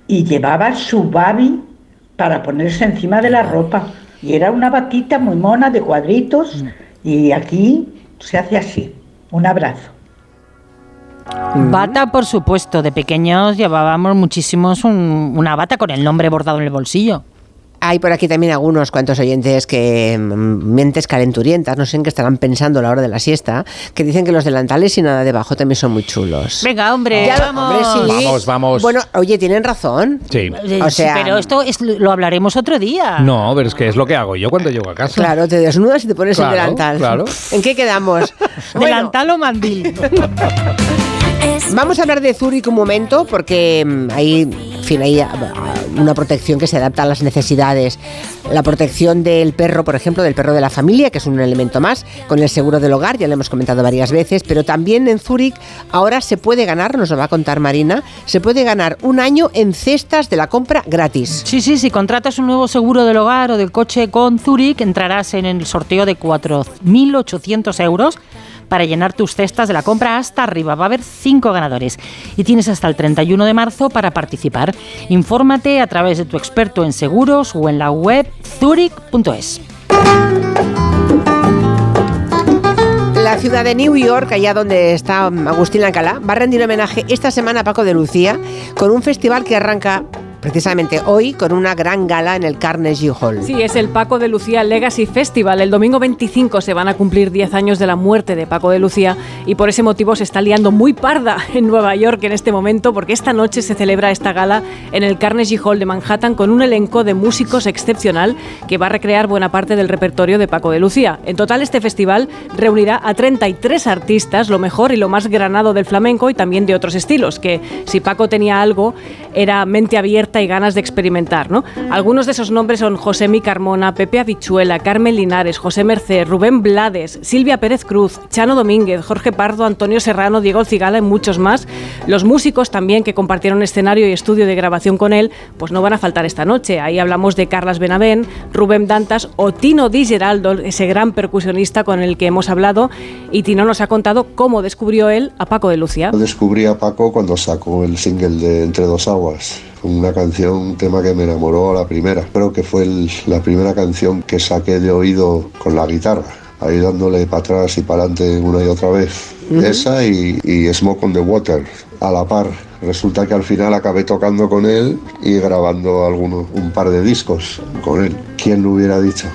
y llevaba su babi para ponerse encima de la ropa. Y era una batita muy mona de cuadritos y aquí se hace así. Un abrazo. Bata, por supuesto. De pequeños llevábamos muchísimos un- una bata con el nombre bordado en el bolsillo. Hay por aquí también algunos cuantos oyentes que mm, mentes calenturientas, no sé en qué estarán pensando a la hora de la siesta, que dicen que los delantales y nada debajo también son muy chulos. Venga, hombre, Ya, vamos. hombre, sí. Vamos, vamos. Bueno, oye, tienen razón. Sí. O sí, sea, pero esto es- lo hablaremos otro día. No, pero es que es lo que hago yo cuando llego a casa. Claro, te desnudas y te pones Claro, el delantal. claro. ¿En qué quedamos? Bueno, Delantal o mandil. Vamos a hablar de Zurich un momento porque mm, hay, hay ah, una protección que se adapta a las necesidades. La protección del perro, por ejemplo, del perro de la familia, que es un elemento más, con el seguro del hogar, ya lo hemos comentado varias veces, pero también en Zurich ahora se puede ganar, nos lo va a contar Marina, se puede ganar un año en cestas de la compra gratis. Sí, sí, si contratas un nuevo seguro del hogar o del coche con Zurich, entrarás en el sorteo de 4.800 euros para llenar tus cestas de la compra hasta arriba. Va a haber cinco ganadores y tienes hasta el 31 de marzo para participar. Infórmate a través de tu experto en seguros o en la web zurich.es. La ciudad de New York, allá donde está Agustín Alcalá, va a rendir homenaje esta semana a Paco de Lucía con un festival que arranca precisamente hoy con una gran gala en el Carnegie Hall. Sí, es el Paco de Lucía Legacy Festival. El domingo 25 se van a cumplir 10 años de la muerte de Paco de Lucía y por ese motivo se está liando muy parda en Nueva York en este momento porque esta noche se celebra esta gala en el Carnegie Hall de Manhattan con un elenco de músicos excepcional que va a recrear buena parte del repertorio de Paco de Lucía. En total este festival reunirá a 33 artistas, lo mejor y lo más granado del flamenco y también de otros estilos, que si Paco tenía algo era mente abierta y ganas de experimentar. ¿no? Algunos de esos nombres son José Mi Carmona, Pepe Habichuela, Carmen Linares, José Merced, Rubén Blades, Silvia Pérez Cruz, Chano Domínguez, Jorge Pardo, Antonio Serrano, Diego Cigala y muchos más. Los músicos también que compartieron escenario y estudio de grabación con él, pues no van a faltar esta noche. Ahí hablamos de Carlas Benavén, Rubén Dantas o Tino Di Geraldo, ese gran percusionista con el que hemos hablado. Y Tino nos ha contado cómo descubrió él a Paco de Lucía. Descubrí a Paco cuando sacó el single de Entre dos aguas. Una canción, un tema que me enamoró a la primera. Creo que fue el- la primera canción que saqué de oído con la guitarra. Ahí dándole para atrás y para adelante una y otra vez. Esa y, y Smoke on the Water, a la par. Resulta que al final acabé tocando con él y grabando alguno, un par de discos con él. ¿Quién lo hubiera dicho?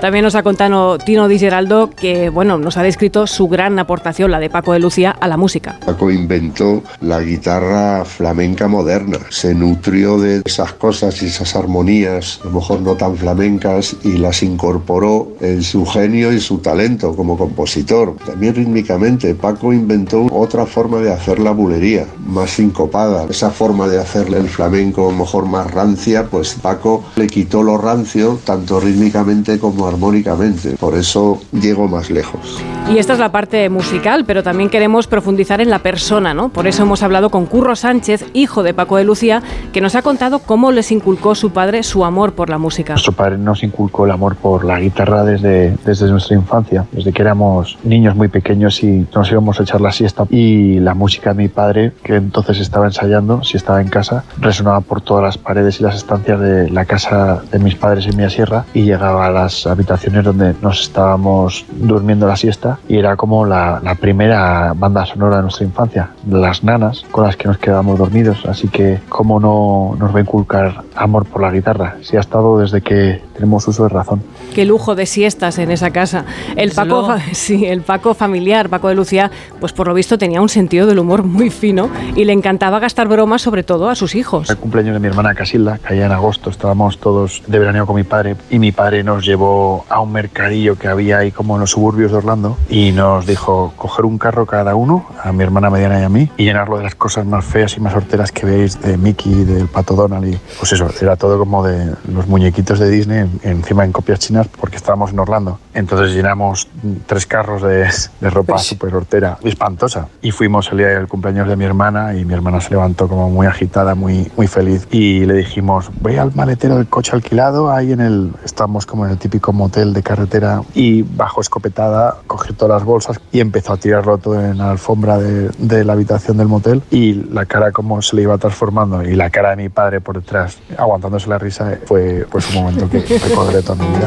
También nos ha contado Tino Di Geraldo que bueno, nos ha descrito su gran aportación, la de Paco de Lucía, a la música. Paco inventó la guitarra flamenca moderna. Se nutrió de esas cosas y esas armonías, a lo mejor no tan flamencas, y las incorporó en su genio y su talento como compositor. También rítmicamente, Paco inventó otra forma de hacer la bulería, más sincopada. Esa forma de hacerle el flamenco, a lo mejor más rancia, pues Paco le quitó lo rancio, tanto rítmicamente como armónicamente. Por eso llegó más lejos. Y esta es la parte musical, pero también queremos profundizar en la persona, ¿no? Por eso hemos hablado con Curro Sánchez, hijo de Paco de Lucía, que nos ha contado cómo les inculcó su padre su amor por la música. Nuestro padre nos inculcó el amor por la guitarra desde, desde nuestra infancia, desde que éramos niños muy pequeños y nos íbamos a echar la siesta. Y la música de mi padre, que entonces estaba ensayando, si estaba en casa, resonaba por todas las paredes y las estancias de la casa de mis padres en Mía Sierra y llegaba a las habitaciones donde nos estábamos durmiendo la siesta y era como la, la primera banda sonora de nuestra infancia, las nanas con las que nos quedábamos dormidos. Así que, ¿cómo no nos va a inculcar amor por la guitarra? Si ha estado desde que tenemos uso de razón. Qué lujo de siestas en esa casa. El Paco, sí, el Paco familiar, Paco de Lucía, pues por lo visto tenía un sentido del humor muy fino y le encantaba gastar bromas sobre todo a sus hijos. El cumpleaños de mi hermana Casilda, caía en agosto, estábamos todos de veraneo con mi padre y mi padre nos llevó a un mercadillo que había ahí como en los suburbios de Orlando y nos dijo coger un carro cada uno, a mi hermana mediana y a mí, y llenarlo de las cosas más feas y más horteras que veis de Mickey, del Pato Donald y pues eso, era todo como de los muñequitos de Disney en- encima en copias chinas porque estábamos en Orlando. Entonces llenamos tres carros de, de ropa súper hortera, espantosa. Y fuimos el día del cumpleaños de mi hermana y mi hermana se levantó como muy agitada, muy, muy feliz. Y le dijimos, voy al maletero del coche alquilado, ahí en el, estamos como en el típico motel de carretera. Y bajo escopetada, cogió todas las bolsas y empezó a tirarlo todo en la alfombra de, de la habitación del motel. Y la cara como se le iba transformando y la cara de mi padre por detrás, aguantándose la risa, fue pues un momento que recordaré toda mi vida.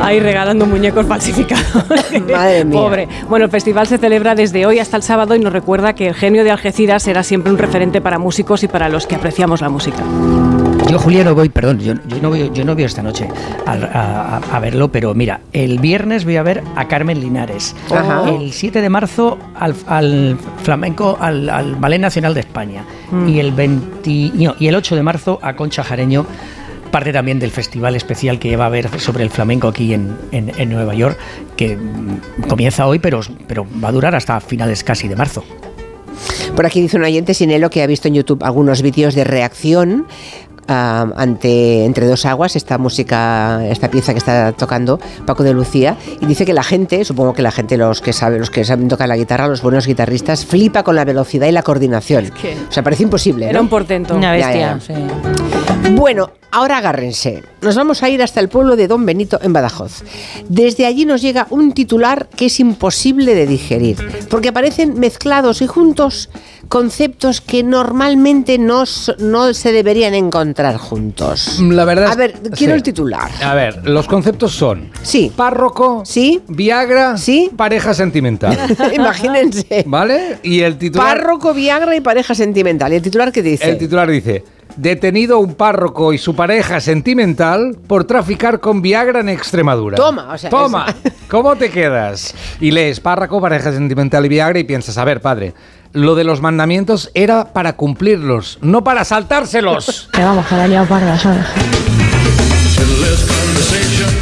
Ahí regalando muñecos falsificados. Madre mía. Pobre. Bueno, el festival se celebra desde hoy hasta el sábado y nos recuerda que el genio de Algeciras será siempre un referente para músicos y para los que apreciamos la música. Yo, Julia, no voy, perdón, yo, yo no, voy, yo no voy esta noche a, a- a verlo, pero mira, el viernes voy a ver a Carmen Linares. Ajá. El 7 de marzo al, al flamenco, al, al Ballet Nacional de España. Mm. Y, el 20 no, y el 8 de marzo a Concha Jareño, parte también del festival especial que va a haber sobre el flamenco aquí en, en- en Nueva York, que comienza hoy, pero, pero va a durar hasta finales casi de marzo. Por aquí dice un oyente Sinelo que ha visto en YouTube algunos vídeos de reacción ante Entre dos aguas, esta música, esta pieza que está tocando Paco de Lucía, y dice que la gente, supongo que la gente, los que saben, los que saben tocar la guitarra, los buenos guitarristas, flipa con la velocidad y la coordinación. que o sea, parece imposible. Era ¿no? un portento. Una Ya, bestia. ya. sí. Bueno, ahora agárrense. Nos vamos a ir hasta el pueblo de Don Benito en Badajoz. Desde allí nos llega un titular que es imposible de digerir, porque aparecen mezclados y juntos conceptos que normalmente no, no se deberían encontrar juntos. La verdad A ver, quiero sí. el titular. A ver, los conceptos son Sí. párroco, Sí. Viagra, Sí. pareja sentimental. Imagínense. ¿Vale? Y el titular, Párroco, Viagra y pareja sentimental. ¿Y el titular qué dice? el titular dice: Detenido un párroco y su pareja sentimental por traficar con Viagra en Extremadura. Toma, o sea, Toma, ¿cómo te quedas? Y lees párroco, pareja sentimental y Viagra y piensas, a ver, padre, lo de los mandamientos era para cumplirlos, no para saltárselos. Que vamos, que la he liado parda, ¿sabes?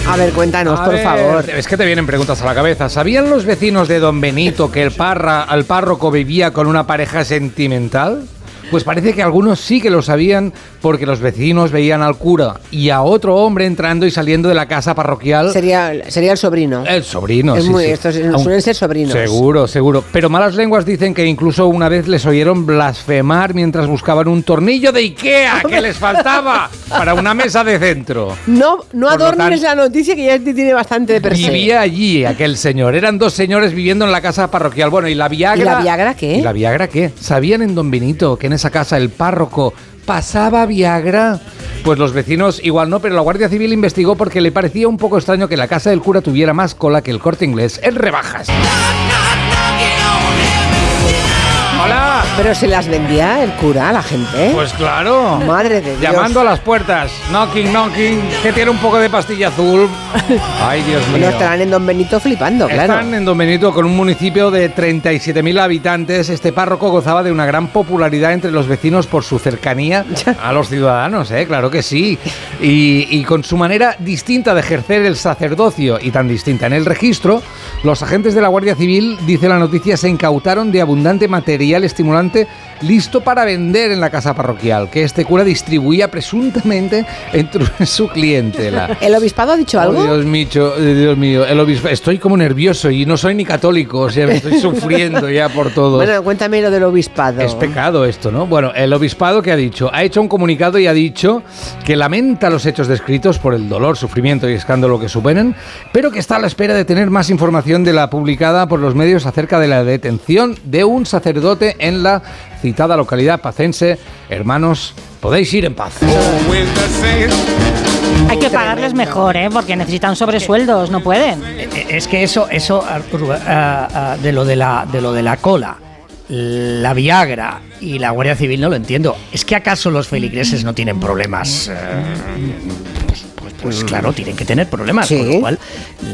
A ver, cuéntanos, A por ver, favor. Es que te vienen preguntas a la cabeza. ¿Sabían los vecinos de Don Benito que el, parra, el párroco vivía con una pareja sentimental? Pues parece que algunos sí que lo sabían porque los vecinos veían al cura y a otro hombre entrando y saliendo de la casa parroquial. Sería, sería el sobrino. El sobrino, Es sí, muy- sí. estos suelen ser sobrinos. Seguro, seguro. Pero malas lenguas dicen que incluso una vez les oyeron blasfemar mientras buscaban un tornillo de Ikea que les faltaba para una mesa de centro. No, no Por adornes la noticia que ya tiene bastante de per se. Vivía allí aquel señor. Eran dos señores viviendo en la casa parroquial. Bueno, ¿y la Viagra? ¿Y la Viagra qué? ¿Y la Viagra qué? ¿Sabían en Don Benito que en esa casa el párroco pasaba Viagra? Pues los vecinos igual no, pero la Guardia Civil investigó porque le parecía un poco extraño que la casa del cura tuviera más cola que el corte inglés en rebajas. Pero se las vendía el cura a la gente. Pues claro. Madre de Dios. Llamando a las puertas. Knocking, knocking. Que tiene un poco de pastilla azul. Ay, Dios mío. Bueno, estarán en Don Benito flipando, claro. Están en Don Benito con un municipio de 37.000 habitantes. Este párroco gozaba de una gran popularidad entre los vecinos por su cercanía a los ciudadanos, ¿eh? claro que sí. Y, y con su manera distinta de ejercer el sacerdocio y tan distinta en el registro, los agentes de la Guardia Civil, dice la noticia, se incautaron de abundante material estimulante impresionante listo para vender en la casa parroquial, que este cura distribuía presuntamente entre su clientela. ¿El obispado ha dicho Oh, algo? Dios mío, Dios mío, el obispo, estoy como nervioso y no soy ni católico, o sea, me estoy sufriendo ya por todo. Bueno, cuéntame lo del obispado. Es pecado esto, ¿no? Bueno, el obispado que ha dicho, ha hecho un comunicado y ha dicho que lamenta los hechos descritos por el dolor, sufrimiento y escándalo que suponen, pero que está a la espera de tener más información de la publicada por los medios acerca de la detención de un sacerdote en la citada localidad pacense. Hermanos, podéis ir en paz. Hay que pagarles mejor, ¿eh? Porque necesitan sobresueldos, no pueden. Eh, Es que eso, eso Arturo, ah, ah, de lo de la de lo de la cola, la Viagra y la Guardia Civil no lo entiendo. ¿Es que acaso los feligreses no tienen problemas? eh, pues, pues- pues claro, tienen que tener problemas. Con lo cual,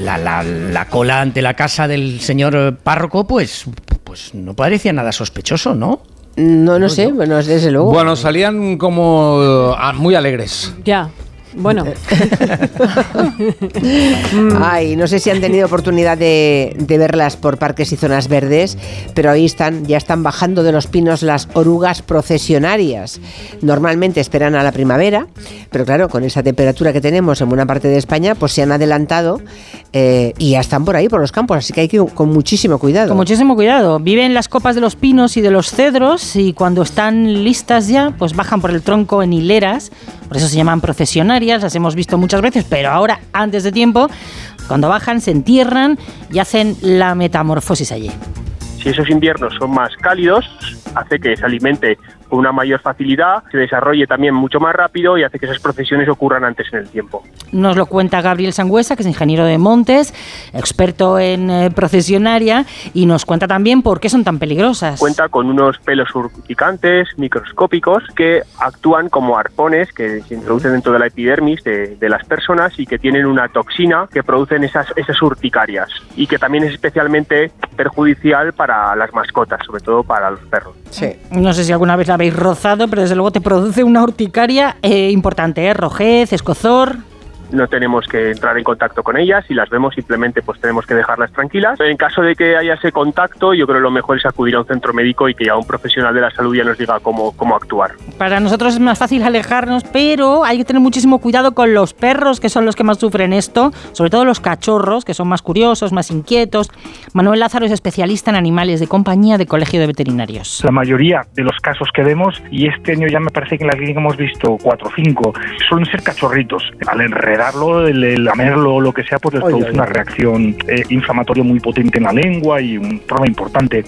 la, la- la cola ante la casa del señor eh, párroco, pues, pues no parecía nada sospechoso, ¿no? No, no sé, bueno, desde luego. Bueno, salían como ah, muy alegres. Ya. Bueno. Ay, no sé si han tenido oportunidad de, de verlas por parques y zonas verdes, pero ahí están, ya están bajando de los pinos las orugas procesionarias. Normalmente esperan a la primavera, pero claro, con esa temperatura que tenemos en buena parte de España, pues se han adelantado eh, y ya están por ahí, por los campos, así que hay que ir con muchísimo cuidado. Con muchísimo cuidado. Viven en las copas de los pinos y de los cedros y cuando están listas ya, pues bajan por el tronco en hileras. Por eso se llaman procesionarias, las hemos visto muchas veces, pero ahora, antes de tiempo, cuando bajan, se entierran y hacen la metamorfosis allí. Si esos inviernos son más cálidos, hace que se alimente con una mayor facilidad, se desarrolle también mucho más rápido y hace que esas procesiones ocurran antes en el tiempo. Nos lo cuenta Gabriel Sangüesa, que es ingeniero de montes, experto en eh, procesionaria, y nos cuenta también por qué son tan peligrosas. Cuenta con unos pelos urticantes microscópicos que actúan como arpones que se introducen dentro de la epidermis de, de las personas y que tienen una toxina que producen esas, esas urticarias y que también es especialmente perjudicial para las mascotas, sobre todo para los perros. No sé si alguna vez la habéis rozado, pero desde luego te produce una urticaria eh, importante, ¿eh? rojez, escozor. No tenemos que entrar en contacto con ellas, si las vemos simplemente pues tenemos que dejarlas tranquilas. En caso de que haya ese contacto, yo creo que lo mejor es acudir a un centro médico y que ya un profesional de la salud ya nos diga cómo, cómo actuar. Para nosotros es más fácil alejarnos, pero hay que tener muchísimo cuidado con los perros, que son los que más sufren esto, sobre todo los cachorros, que son más curiosos, más inquietos. Manuel Lázaro es especialista en animales de compañía de Colegio de Veterinarios. La mayoría de los casos que vemos, y este año ya me parece que en la clínica hemos visto cuatro o cinco, suelen ser cachorritos. Al enredarlo, el, el lamerlo, lo que sea, pues les Oye, produce oye. una reacción eh, inflamatoria muy potente en la lengua y un problema importante.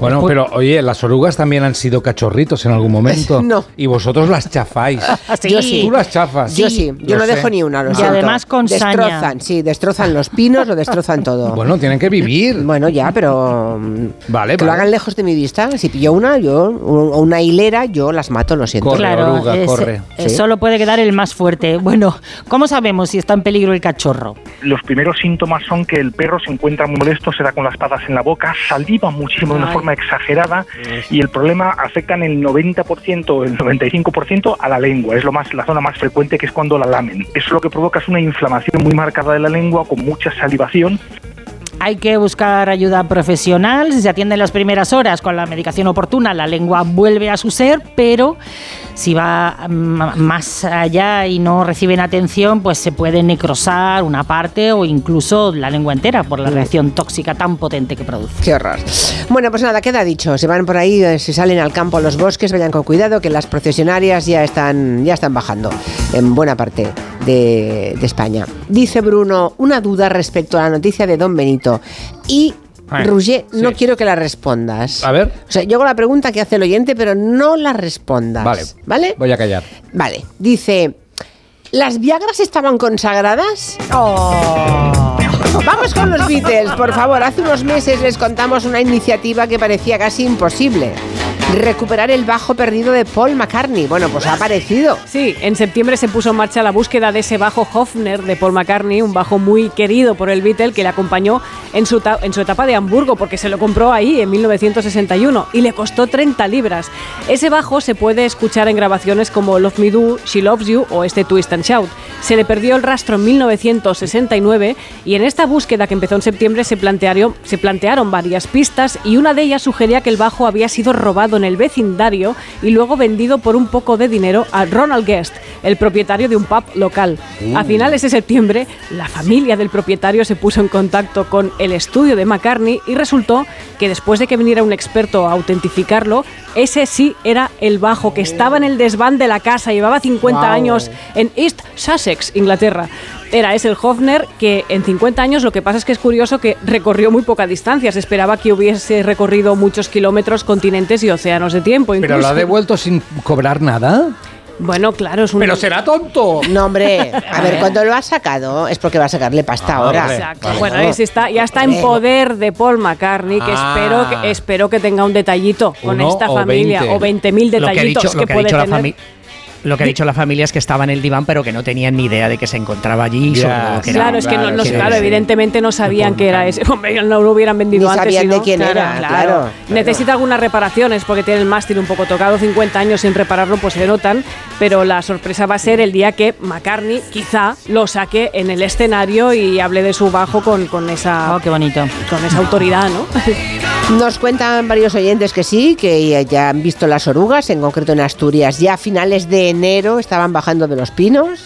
Bueno, pero oye, las orugas también han sido cachorritos en algún momento. No. Y vosotros las chafáis. Yo sí. Tú las chafas. Yo sí, yo Lo no sé. dejo ni una, lo Y siento. además con saña. Destrozan, sí, destrozan los pinos, lo destrozan todo. Bueno, tienen que vivir. Bueno, ya, pero mm, Vale, que lo vale. hagan lejos de mi vista. Si pillo una, yo, o una hilera, yo las mato, lo siento. claro, ese- eh, solo puede quedar el más fuerte. Bueno, ¿cómo sabemos si está en peligro el cachorro? Los primeros síntomas son que el perro se encuentra muy molesto, se da con las patas en la boca, saliva muchísimo de una Ay. forma exagerada y el problema afecta en el 90% o el 95% a la lengua. Es lo más, la zona más frecuente que es cuando la lamen. Eso lo que provoca es una inflamación muy marcada de la lengua con mucha salivación Hay que buscar ayuda profesional. Si se atiende en las primeras horas con la medicación oportuna, la lengua vuelve a su ser, pero si va mm, más allá y no reciben atención, pues se puede necrosar una parte o incluso la lengua entera por la reacción tóxica tan potente que produce. Qué horror. Bueno, pues nada, queda dicho. Se van por ahí, eh, se salen al campo, a los bosques, vayan con cuidado, que las procesionarias ya están, ya están bajando en buena parte de, de España. Dice Bruno, una duda respecto a la noticia de Don Benito. Y, Roger, no sí. quiero que la respondas. A ver. O sea, yo hago la pregunta que hace el oyente, pero no la respondas. Vale. ¿Vale? Voy a callar. Vale. Dice, ¿las Viagras estaban consagradas? Vamos con los Beatles, por favor. Hace unos meses les contamos una iniciativa que parecía casi imposible. Recuperar el bajo perdido de Paul McCartney. Bueno, pues ha aparecido. Sí, en septiembre se puso en marcha la búsqueda de ese bajo Hofner de Paul McCartney, un bajo muy querido por el Beatle que le acompañó en su, en su etapa de Hamburgo, porque se lo compró ahí en 1961 y le costó 30 libras. Ese bajo se puede escuchar en grabaciones como Love Me Do, She Loves You o este Twist and Shout. Se le perdió el rastro en 1969 y en esta búsqueda que empezó en septiembre se plantearon, se plantearon varias pistas y una de ellas sugería que el bajo había sido robado en el vecindario y luego vendido por un poco de dinero a Ronald Guest, el propietario de un pub local. A Uh. finales de septiembre, la familia del propietario se puso en contacto con el estudio de McCartney y resultó que después de que viniera un experto a autentificarlo, ese sí era el bajo que estaba en el desván de la casa, llevaba 50 Wow. años en East Sussex, Inglaterra. Era ese el Hofner que en 50 años lo que pasa es que es curioso que recorrió muy poca distancia. Se esperaba que hubiese recorrido muchos kilómetros, continentes y océanos de tiempo. ¿Pero lo ha devuelto sin cobrar nada? Bueno, claro, es un... Pero será tonto. No, hombre, a ver, cuando lo ha sacado es porque va a sacarle pasta ahora. Exacto. Bueno, está, ya está en poder de Paul McCartney, que, Ah. espero, que espero que tenga un detallito con Uno esta o familia, 20. o 20.000 Lo que ha detallitos lo que ha puede dicho tener. Lo que ha dicho la familia es que estaba en el diván, pero que no tenían ni idea de que se encontraba allí. Sobre lo que era. Claro, es que no, no- que era claro, ese. evidentemente no sabían que era ese. Hombre, no lo hubieran vendido Ni antes. sabían si de no, quién era, claro, Necesita algunas reparaciones porque tiene el mástil un poco tocado, 50 años sin repararlo, pues se notan. Pero la sorpresa va a ser el día que McCartney quizá lo saque en el escenario y hable de su bajo con, con esa. Oh, qué bonito. Con esa autoridad, ¿no? Nos cuentan varios oyentes que sí, que ya han visto las orugas, en concreto en Asturias. Ya a finales de enero estaban bajando de los pinos.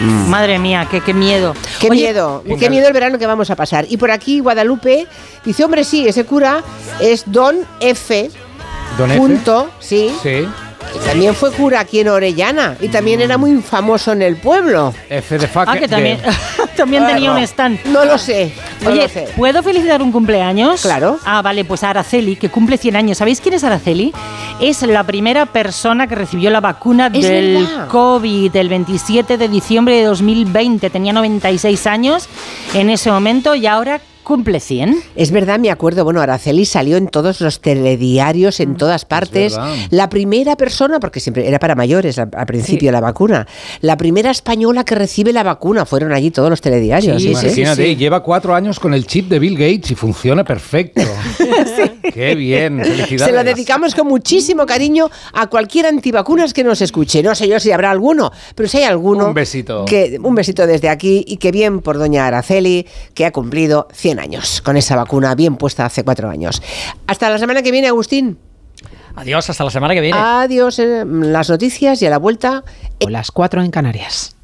Madre mía, qué, qué miedo. Qué Oye, miedo, qué miedo el verano que vamos a pasar. Y por aquí Guadalupe dice, hombre, sí, ese cura es Don F. Don F. Punto, sí. Sí. Que también fue cura aquí en Orellana y también era muy famoso en el pueblo. F de. Ah, que también, también tenía un stand. No lo sé. no Oye, lo sé. ¿puedo felicitar un cumpleaños? Claro. Ah, vale, pues a Araceli, que cumple 100 años. ¿Sabéis quién es Araceli? Es la primera persona que recibió la vacuna Es del verdad. COVID el 27 de diciembre de 2020. Tenía 96 años en ese momento y ahora cumple 100. Es verdad, me acuerdo, bueno, Araceli salió en todos los telediarios, en todas partes. La primera persona, porque siempre era para mayores al, al principio la vacuna, la primera española que recibe la vacuna, fueron allí todos los telediarios. sí, sí, Imagínate, sí. lleva cuatro años con el chip de Bill Gates y funciona perfecto. Qué bien, felicidades. Se lo dedicamos con muchísimo cariño a cualquier antivacunas que nos escuche. No sé yo si habrá alguno, pero si hay alguno. Un besito. Que, un besito desde aquí y que bien por doña Araceli, que ha cumplido 100 años con esa vacuna bien puesta hace cuatro años. Hasta la semana que viene, Agustín. Adiós, hasta la semana que viene. Adiós, eh, las noticias y a la vuelta. Las cuatro en Canarias.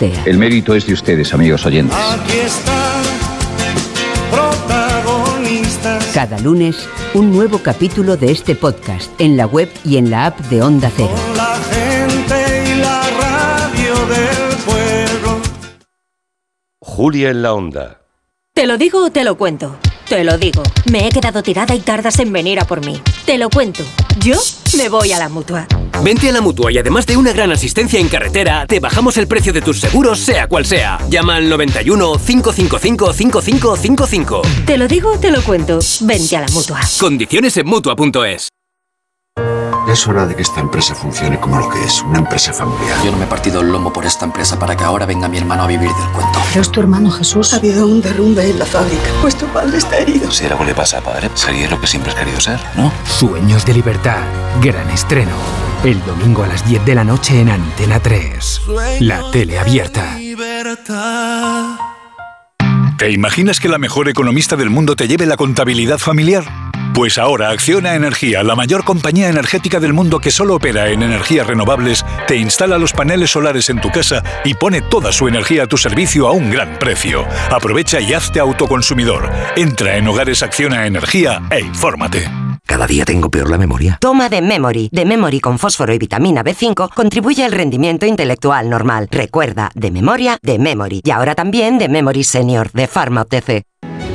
El mérito es de ustedes, amigos oyentes. Aquí están protagonistas. Cada lunes, un nuevo capítulo de este podcast en la web y en la app de Onda Cero. La gente y la radio del pueblo. Julia en la onda. ¿Te lo digo o te lo cuento? Te lo digo. Me he quedado tirada y tardas en venir a por mí. Te lo cuento. Yo me voy a la mutua. Vente a la mutua y además de una gran asistencia en carretera, te bajamos el precio de tus seguros, sea cual sea. Llama al 91 555 5555. Te lo digo te lo cuento. Vente a la mutua. Condiciones en mutua.es. Es hora de que esta empresa funcione como lo que es, una empresa familiar. Yo no me he partido el lomo por esta empresa para que ahora venga mi hermano a vivir del cuento. Pero es tu hermano Jesús. Ha habido un derrumbe en la fábrica. Vuestro padre está herido. Si algo le pasa a padre, sería lo que siempre has querido ser, ¿no? Sueños de libertad. Gran estreno. El domingo a las 10 de la noche en Antena 3. La tele abierta. ¿Te imaginas que la mejor economista del mundo te lleve la contabilidad familiar? Pues ahora Acciona Energía, la mayor compañía energética del mundo que solo opera en energías renovables, te instala los paneles solares en tu casa y pone toda su energía a tu servicio a un gran precio. Aprovecha y hazte autoconsumidor. Entra en Hogares Acciona Energía e infórmate. Cada día tengo peor la memoria. Toma de Memory. De Memory con fósforo y vitamina B5 contribuye al rendimiento intelectual normal. Recuerda, de memoria, de Memory. Y ahora también de Memory Senior, de Pharma OTC.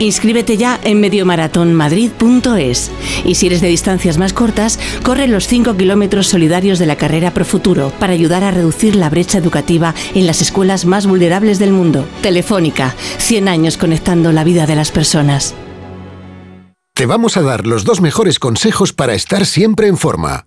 Inscríbete ya en mediomaratonmadrid.es. Y si eres de distancias más cortas, corre los 5 kilómetros solidarios de la carrera Pro Futuro para ayudar a reducir la brecha educativa en las escuelas más vulnerables del mundo. Telefónica, 100 años conectando la vida de las personas. Te vamos a dar los dos mejores consejos para estar siempre en forma.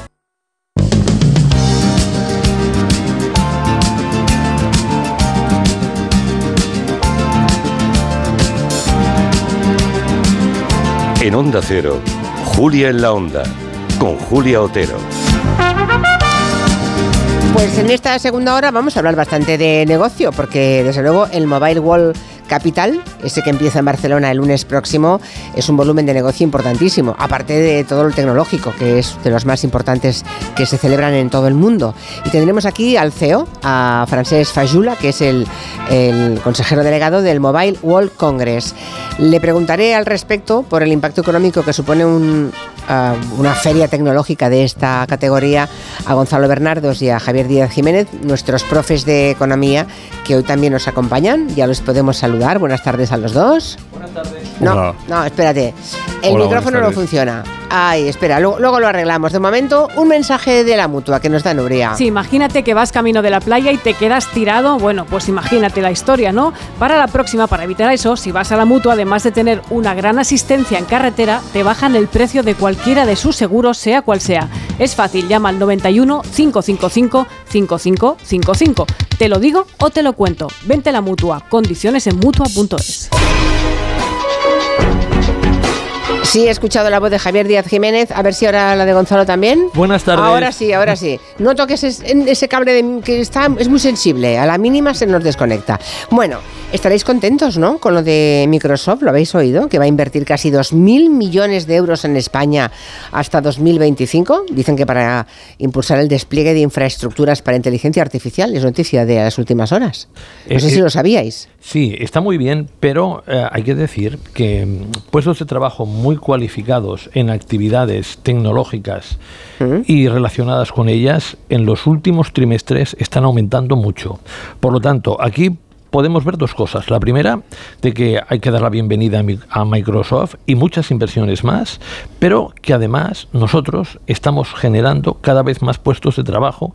En Onda Cero, Julia en la Onda, con Julia Otero. Pues en esta segunda hora vamos a hablar bastante de negocio, porque desde luego el Mobile World Capital, ese que empieza en Barcelona el lunes próximo, es un volumen de negocio importantísimo, aparte de todo lo tecnológico, que es de los más importantes que se celebran en todo el mundo. Y tendremos aquí al CEO, a Francesc Fajula, que es el consejero delegado del Mobile World Congress. Le preguntaré al respecto por el impacto económico que supone un, una feria tecnológica de esta categoría a Gonzalo Bernardos y a Javier Díaz Jiménez, nuestros profes de economía que hoy también nos acompañan. Ya los podemos saludar. Buenas tardes a los dos. Buenas tardes. No, no, espérate. El micrófono no funciona. Ay, espera, luego, lo arreglamos. De momento, un mensaje de la mutua que nos da Nuria. Sí, imagínate que vas camino de la playa y te quedas tirado. Bueno, pues imagínate la historia, ¿no? Para la próxima, para evitar eso, si vas a la mutua, además de tener una gran asistencia en carretera, te bajan el precio de cualquiera de sus seguros, sea cual sea. Es fácil, llama al 91 555 5555. ¿Te lo digo o te lo cuento? Vente a la mutua. Condiciones en mutua.es. Sí, he escuchado la voz de Javier Díaz Jiménez. A ver si ahora la de Gonzalo también. Buenas tardes. Ahora sí, ahora sí. Noto que ese, ese cable que está es muy sensible. A la mínima se nos desconecta. Bueno, estaréis contentos, ¿no? Con lo de Microsoft, ¿lo habéis oído? Que va a invertir casi 2.000 millones de euros en España hasta 2025. Dicen que para impulsar el despliegue de infraestructuras para inteligencia artificial. Es noticia de las últimas horas. No sé si lo sabíais. Sí, está muy bien, pero eh, hay que decir que mm, puestos de trabajo muy cualificados en actividades tecnológicas y relacionadas con ellas, en los últimos trimestres están aumentando mucho. Por lo tanto, aquí podemos ver dos cosas. La primera, de que hay que dar la bienvenida a Microsoft y muchas inversiones más, pero que además nosotros estamos generando cada vez más puestos de trabajo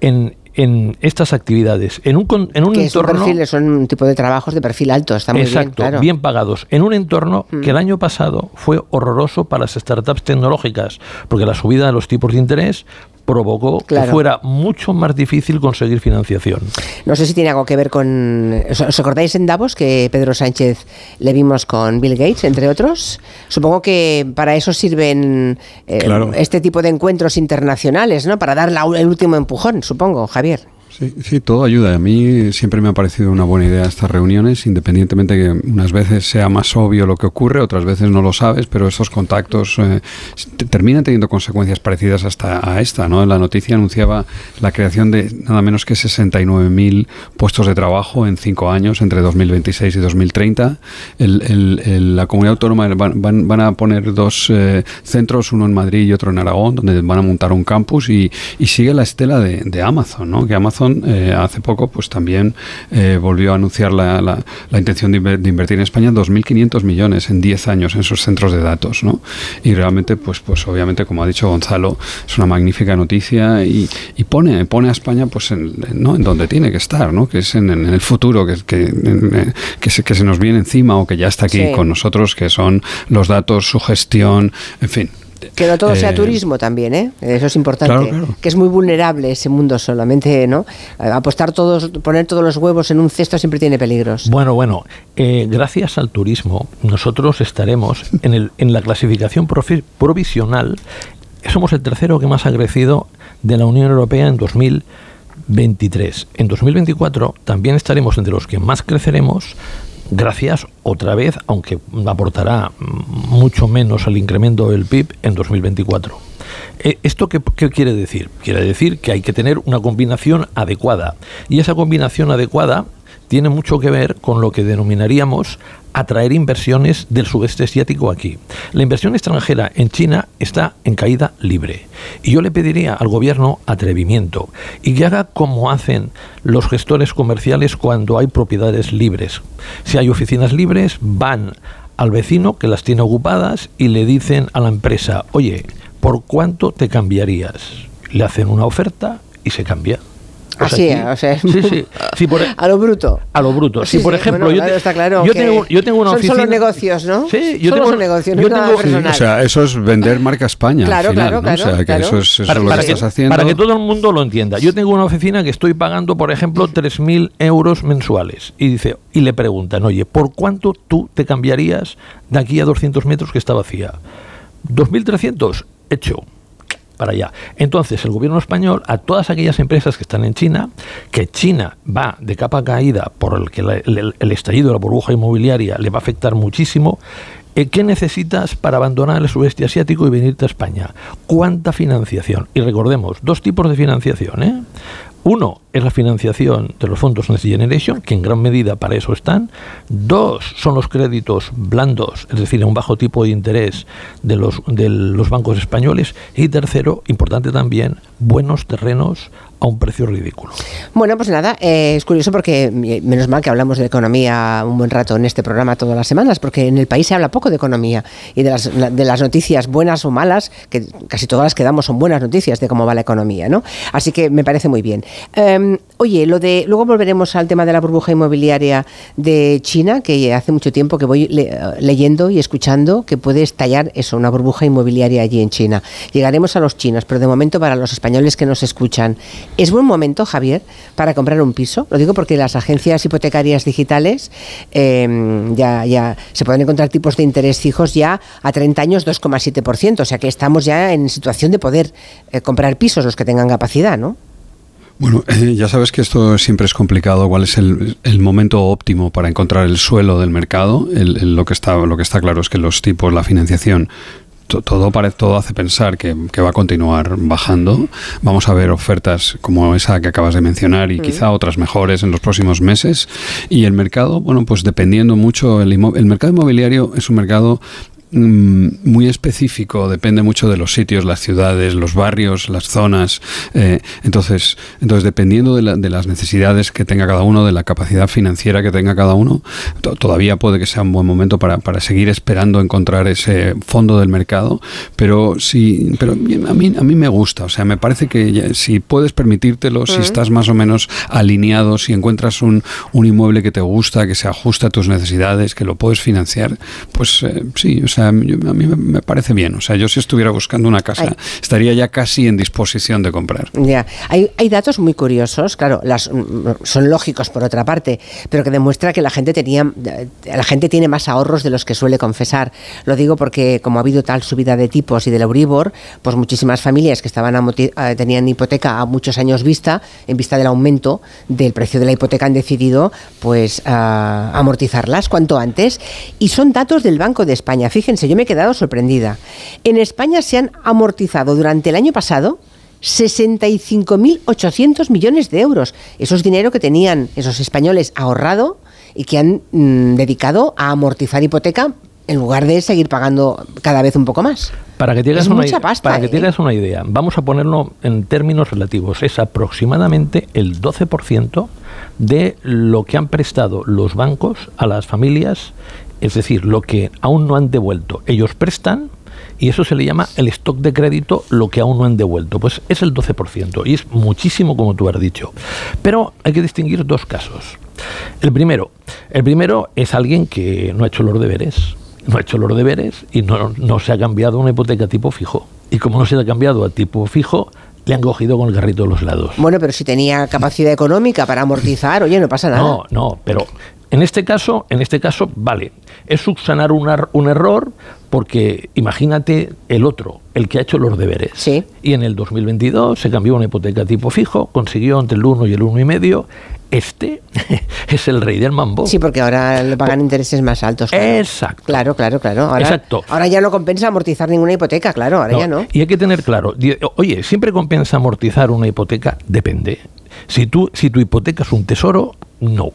en en estas actividades, en un, en un entorno... son un tipo de trabajos de perfil alto, está muy exacto, bien, bien pagados, en un entorno que el mm. año pasado fue horroroso para las startups tecnológicas, porque la subida de los tipos de interés provocó que fuera mucho más difícil conseguir financiación. No sé si tiene algo que ver con... ¿Os acordáis en Davos que Pedro Sánchez le vimos con Bill Gates, entre otros? Supongo que para eso sirven eh, este tipo de encuentros internacionales, ¿no? Para dar el último empujón, supongo, Javier. Sí, sí, todo ayuda. A mí siempre me ha parecido una buena idea estas reuniones, independientemente que unas veces sea más obvio lo que ocurre, otras veces no lo sabes, pero estos contactos eh, terminan teniendo consecuencias parecidas hasta a esta. ¿no? La noticia anunciaba la creación de nada menos que 69.000 puestos de trabajo en cinco años, entre 2026 y 2030. la comunidad autónoma van, van, a poner dos eh, centros, uno en Madrid y otro en Aragón, donde van a montar un campus y, sigue la estela de, de Amazon, ¿no? que Amazon eh, hace poco pues también eh, volvió a anunciar la, la, intención de, invertir en España 2.500 millones en 10 años en sus centros de datos. ¿no? Y realmente, pues, pues obviamente, como ha dicho Gonzalo, es una magnífica noticia y, y pone, pone a España pues en, ¿no? en donde tiene que estar, ¿no? que es en, el futuro, que, que, que, se, que se nos viene encima o que ya está aquí con nosotros, que son los datos, su gestión, en fin, que no todo sea eh, turismo también, ¿eh? Eso es importante. Que es muy vulnerable ese mundo solamente, ¿no? Apostar todos, poner todos los huevos en un cesto siempre tiene peligros. Bueno, bueno, eh, gracias al turismo nosotros estaremos en, el, en la clasificación provisional, somos el tercero que más ha crecido de la Unión Europea en 2023. En 2024 también estaremos entre los que más creceremos gracias otra vez, aunque aportará mucho menos al incremento del PIB en 2024. Eh, ¿Esto qué, qué, quiere decir? Quiere decir que hay que tener una combinación adecuada. Y esa combinación adecuada tiene mucho que ver con lo que denominaríamos atraer inversiones del sudeste asiático aquí. La inversión extranjera en China está en caída libre. Y yo le pediría al gobierno atrevimiento y que haga como hacen los gestores comerciales cuando hay propiedades libres. Si hay oficinas libres, van al vecino que las tiene ocupadas y le dicen a la empresa, oye, ¿por cuánto te cambiarías? Le hacen una oferta y se cambia. Así, o sea, sí, sí. E- a lo bruto. A lo bruto. Si, por ejemplo, yo, está claro yo, tengo, yo, tengo, una son oficina. Son solo negocios, ¿no? Sí, yo solo tengo, son negocios, no tengo, o sea, eso es vender marca España. Claro, al final, claro, claro. O sea, que eso es, eso para, lo para que, estás haciendo. Para que todo el mundo lo entienda. Yo tengo una oficina que estoy pagando, por ejemplo, 3.000 euros mensuales. Y dice y le preguntan, oye, ¿por cuánto tú te cambiarías de aquí a 200 metros que está vacía? ¿2.300? Hecho para allá. Entonces, el gobierno español, a todas aquellas empresas que están en China, que China va de capa caída por el que el, estallido de la burbuja inmobiliaria le va a afectar muchísimo, eh, ¿Qué necesitas para abandonar el sudeste asiático y venirte a España? ¿Cuánta financiación? Y recordemos, dos tipos de financiación. ¿eh? Uno es la financiación de los fondos Next Generation, que en gran medida para eso están. Dos son los créditos blandos, es decir, a un bajo tipo de interés de los, de los bancos españoles. Y tercero, importante también, buenos terrenos a un precio ridículo. Bueno, pues nada, eh, es curioso porque eh, menos mal que hablamos de economía un buen rato en este programa todas las semanas, porque en el país se habla poco de economía y de las, de las noticias buenas o malas, que casi todas las que damos son buenas noticias de cómo va la economía, ¿no? Así que me parece muy bien. Em, oye, lo de luego volveremos al tema de la burbuja inmobiliaria de China, que hace mucho tiempo que voy leyendo y escuchando que puede estallar eso, una burbuja inmobiliaria allí en China. Llegaremos a los chinos, pero de momento para los españoles que nos escuchan, ¿Es buen momento, Javier, para comprar un piso? Lo digo porque las agencias hipotecarias digitales em, ya, ya se pueden encontrar tipos de interés fijos ya a 30 años 2,7%. O sea que estamos ya en situación de poder eh, comprar pisos los que tengan capacidad, ¿no? Bueno, eh, ya sabes que esto siempre es complicado. ¿Cuál es el, momento óptimo para encontrar el suelo del mercado? lo, que está, lo que está claro es que los tipos, la financiación todo, todo hace pensar que, va a continuar bajando. Vamos a ver ofertas como esa que acabas de mencionar y mm. quizá otras mejores en los próximos meses. Y el mercado, bueno, pues dependiendo mucho, el, el mercado inmobiliario es un mercado muy específico, depende mucho de los sitios, las ciudades, los barrios, las zonas. Eh, entonces, entonces, dependiendo de, las necesidades que tenga cada uno, de la capacidad financiera que tenga cada uno, todavía puede que sea un buen momento para, seguir esperando encontrar ese fondo del mercado. Pero sí, pero a mí, a mí me gusta, o sea, me parece que si puedes permitírtelo, si estás más o menos alineado, si encuentras un, un, inmueble que te gusta, que se ajusta a tus necesidades, que lo puedes financiar, pues eh, sí, o sea, a mí me parece bien. O sea, yo si estuviera buscando una casa, estaría ya casi en disposición de comprar. Ya, hay, hay datos muy curiosos, claro, las, mm, son lógicos por otra parte, pero que demuestra que la gente tenía, la gente tiene más ahorros de los que suele confesar. Lo digo porque como ha habido tal subida de tipos y del Euribor, pues muchísimas familias que estaban eh, tenían hipoteca a muchos años vista, en vista del aumento del precio de la hipoteca, han decidido pues amortizarlas cuanto antes. Y son datos del Banco de España. Fíjense yo me he quedado sorprendida. En España se han amortizado durante el año pasado 65.800 millones de euros. Eso es dinero que tenían esos españoles ahorrado y que han mm, dedicado a amortizar hipoteca en lugar de seguir pagando cada vez un poco más. Para que tengas, una, para que ¿eh? una idea, vamos a ponerlo en términos relativos, es aproximadamente el 12% de lo que han prestado los bancos a las familias es decir, lo que aún no han devuelto. Ellos prestan y eso se le llama el stock de crédito, lo que aún no han devuelto. Pues es el 12% y es muchísimo como tú has dicho. Pero hay que distinguir dos casos. El primero, el primero es alguien que no ha hecho los deberes, no ha hecho los deberes y no, no se ha cambiado una hipoteca tipo fijo. Y como no se ha cambiado a tipo fijo, le han cogido con el carrito de los lados. Bueno, pero si tenía capacidad económica para amortizar, oye, no pasa nada. No, no, pero en este caso, en este caso, vale, es subsanar un, un error porque imagínate el otro, el que ha hecho los deberes. Sí. Y en el 2022 se cambió una hipoteca tipo fijo, consiguió entre el 1 y el 1,5. Este es el rey del mambo. Sí, porque ahora le pagan intereses más altos. Exacto. Claro, claro, claro. Ahora, Exacto. Ahora ya no compensa amortizar ninguna hipoteca, claro, ahora ya no. Y hay que tener claro, oye, ¿siempre compensa amortizar una hipoteca? Depende. Si, tú, si tu hipoteca es un tesoro, no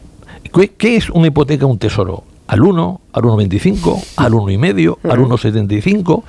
¿Qué, es una hipoteca, un tesoro? Al 1, al 1,25, al 1,5, al 1,75.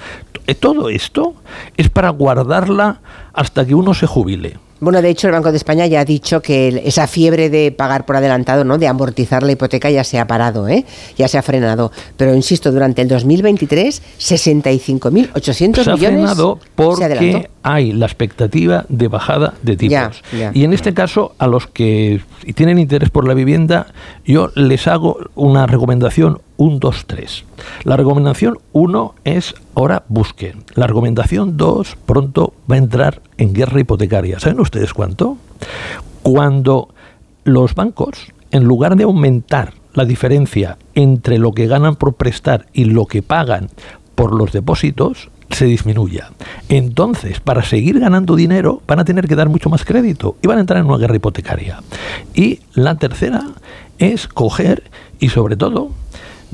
Eh, todo esto es para guardarla hasta que uno se jubile. Bueno, de hecho, el Banco de España ya ha dicho que esa fiebre de pagar por adelantado, ¿no? de amortizar la hipoteca, ya se ha parado, ¿eh? ya se ha frenado. Pero insisto, durante el 2023, 65.800 millones. Se ha frenado porque hay la expectativa de bajada de tipos. y en este caso, a los que tienen interés por la vivienda, yo les hago una recomendación 1, 2, 3. La recomendación 1 es ahora busquen. La recomendación 2 pronto va a entrar en guerra hipotecaria. ¿Saben ustedes cuánto? Cuando los bancos, en lugar de aumentar la diferencia entre lo que ganan por prestar y lo que pagan por los depósitos, se disminuya. Entonces, para seguir ganando dinero, van a tener que dar mucho más crédito y van a entrar en una guerra hipotecaria. Y la tercera es coger y sobre todo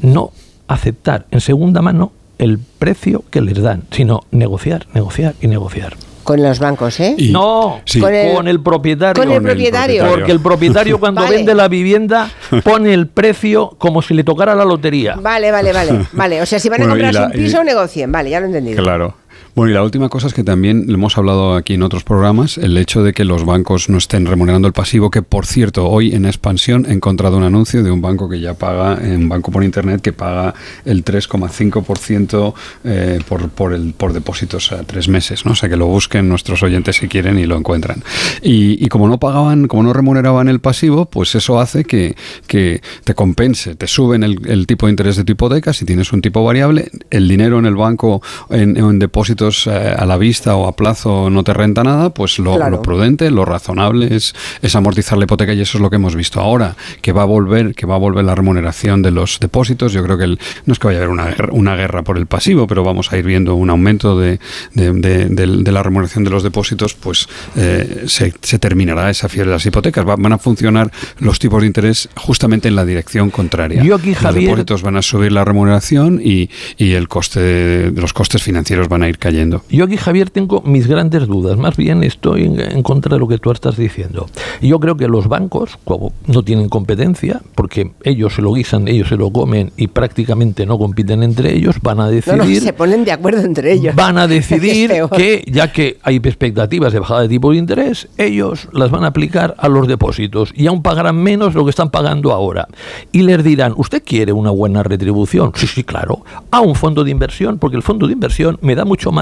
no aceptar en segunda mano el precio que les dan, sino negociar, negociar y negociar. Con los bancos, ¿eh? no, con, el, propietario. Con el propietario. Porque el propietario cuando vende la vivienda pone el precio como si le tocara la lotería. Vale, vale, vale. vale. O sea, si van a comprarse un piso, negocien. Vale, ya lo he entendido. Claro. Bueno, y la última cosa es que también hemos hablado aquí en otros programas, el hecho de que los bancos no estén remunerando el pasivo, que por cierto, hoy en expansión he encontrado un anuncio de un banco que ya paga, un banco por internet, que paga el 3,5% eh, por, por, por depósitos a tres meses, ¿no? O sea, que lo busquen nuestros oyentes si quieren y lo encuentran. Y, como no pagaban, como no remuneraban el pasivo, pues eso hace que, que te compense, te suben el, el, tipo de interés de tu hipoteca, si tienes un tipo variable, el dinero en el banco en, en depósitos eh, a la vista o a plazo no te renta nada, pues lo, prudente, lo razonable es, es, amortizar la hipoteca y eso es lo que hemos visto ahora, que va a volver, que va a volver la remuneración de los depósitos. Yo creo que no es que vaya a haber una guerra, una guerra por el pasivo, pero vamos a ir viendo un aumento de, de, la remuneración de los depósitos, pues eh, se, se, terminará esa fiebre de las hipotecas. van a funcionar los tipos de interés justamente en la dirección contraria. Yo aquí, Javier, los depósitos van a subir la remuneración y, y el coste de los costes financieros van a ir cayendo yo aquí, Javier, tengo mis grandes dudas. Más bien estoy en, contra de lo que tú estás diciendo. Yo creo que los bancos, como no tienen competencia, porque ellos se lo guisan, ellos se lo comen y prácticamente no compiten entre ellos, van a decidir... se ponen de acuerdo entre ellos. Van a decidir que, ya que hay expectativas de bajada de tipo de interés, ellos las van a aplicar a los depósitos y aún pagarán menos lo que están pagando ahora. Y les dirán, ¿usted quiere una buena retribución? Sí, sí, claro. A un fondo de inversión, porque el fondo de inversión me da mucho más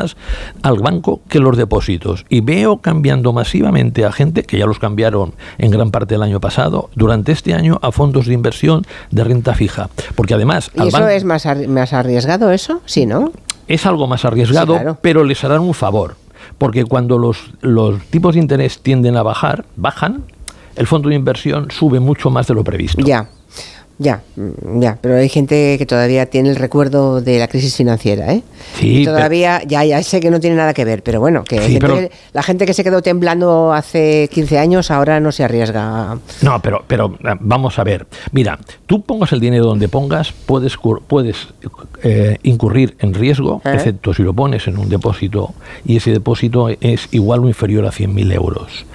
al banco que los depósitos. Y veo cambiando masivamente a gente, que ya los cambiaron en gran parte del año pasado, durante este año a fondos de inversión de renta fija. Porque además... ¿Y eso es más, más arriesgado eso? Sí, ¿no? Es algo más arriesgado, pero les harán un favor. Porque cuando los, los tipos de interés tienden a bajar, bajan, el fondo de inversión sube mucho más de lo previsto. Ya. Ya, mm, ya, pero hay gente que todavía tiene el recuerdo de la crisis financiera, ¿eh? Sí. todavía, ya, ya sé que no tiene nada que ver, pero bueno, que, la gente que se quedó temblando hace 15 años ahora no se arriesga. No, pero, pero eh, vamos a ver. Mira, tú pongas el dinero donde pongas, puedes, puedes eh, incurrir en riesgo, ¿Eh? excepto si lo pones en un depósito y ese depósito es igual o inferior a 100.000 euros.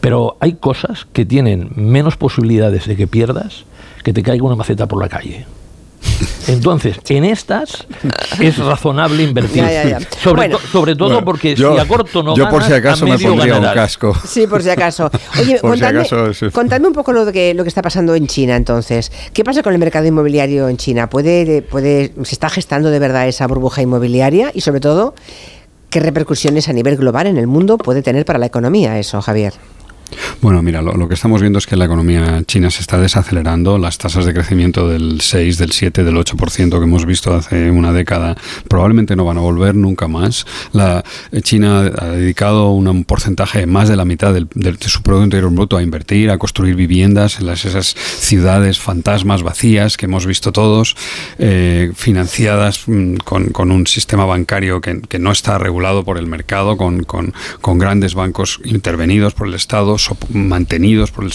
Pero hay cosas que tienen menos posibilidades de que pierdas que te caiga una maceta por la calle. Entonces, en estas es razonable invertir. Sobre, todo porque si a corto no Yo por si acaso me pondría un casco. Sí, por si acaso. Oye, contadme, un poco lo que, lo que está pasando en China entonces. ¿Qué pasa con el mercado inmobiliario en China? ¿Puede, puede, ¿Se está gestando de verdad esa burbuja inmobiliaria? Y sobre todo, ¿qué repercusiones a nivel global en el mundo puede tener para la economía eso, Javier? Bueno, mira, lo, que estamos viendo es que la economía china se está desacelerando. Las tasas de crecimiento del 6, del 7, del 8% que hemos visto hace una década probablemente no van a volver nunca más. La eh, China ha dedicado un porcentaje más de la mitad de su Producto Interior Bruto a invertir, a construir viviendas en las, esas ciudades fantasmas vacías que hemos visto todos, eh, financiadas mm, con, un sistema bancario que, no está regulado por el mercado, con grandes bancos intervenidos por el Estado mantenidos por el,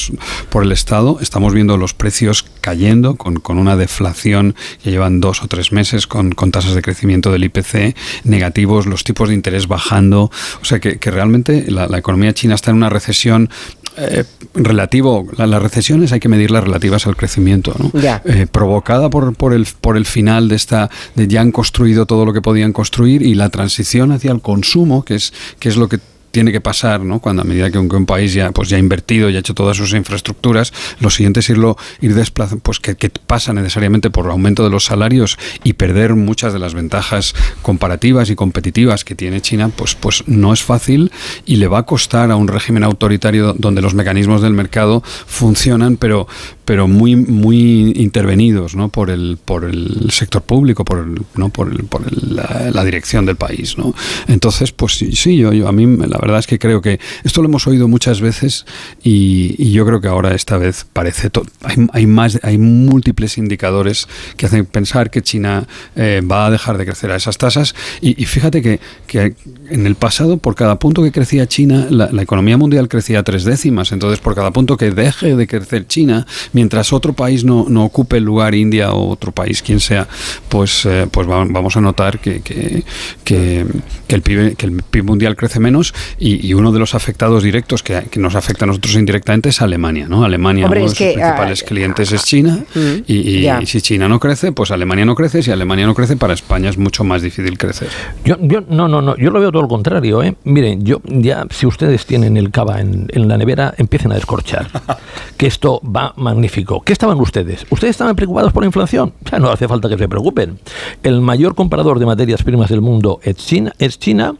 por el Estado. Estamos viendo los precios cayendo con, con una deflación que llevan dos o tres meses con, con, tasas de crecimiento del IPC negativos, los tipos de interés bajando. O sea que, que realmente la, economía china está en una recesión eh, relativo, las recesiones hay que medirlas relativas al crecimiento, ¿no? Eh, provocada por, por, el, por el final de esta, de ya han construido todo lo que podían construir y la transición hacia el consumo, que es, que es lo que tiene que pasar, ¿no? Cuando a medida que un, país ya, pues ya ha invertido y ha hecho todas sus infraestructuras, lo siguiente es irlo, ir desplazando, pues que, pasa necesariamente por aumento de los salarios y perder muchas de las ventajas comparativas y competitivas que tiene China, pues, pues no es fácil y le va a costar a un régimen autoritario donde los mecanismos del mercado funcionan, pero, pero muy, muy intervenidos, ¿no? Por el, por el sector público, por el, ¿no? por, el, por la, dirección del país, ¿no? Entonces, pues sí, yo, yo a mí la verdad es que creo que esto lo hemos oído muchas veces y, yo creo que ahora esta vez parece hay, hay, más hay múltiples indicadores que hacen pensar que China eh, va a dejar de crecer a esas tasas. Y, fíjate que, que, en el pasado por cada punto que crecía China la, economía mundial crecía tres décimas. Entonces por cada punto que deje de crecer China mientras otro país no, no ocupe el lugar India o otro país quien sea pues eh, pues vamos a notar que, que, que, el PIB, que el PIB mundial crece menos y, y uno de los afectados directos que, que, nos afecta a nosotros indirectamente es Alemania. ¿no? Alemania, Hombre, uno de sus que, principales ah, clientes es China mm, y, y- ya. y si China no crece, pues Alemania no crece. Si Alemania no crece, para España es mucho más difícil crecer. Yo, yo, no, no, no, yo lo veo todo lo contrario, ¿eh? Miren, yo ya, si ustedes tienen el cava en, en la nevera, empiecen a descorchar. que esto va magnífico. ¿Qué estaban ustedes? ¿Ustedes estaban preocupados por la inflación? O sea, no hace falta que se preocupen. El mayor comprador de materias primas del mundo es China. Es China.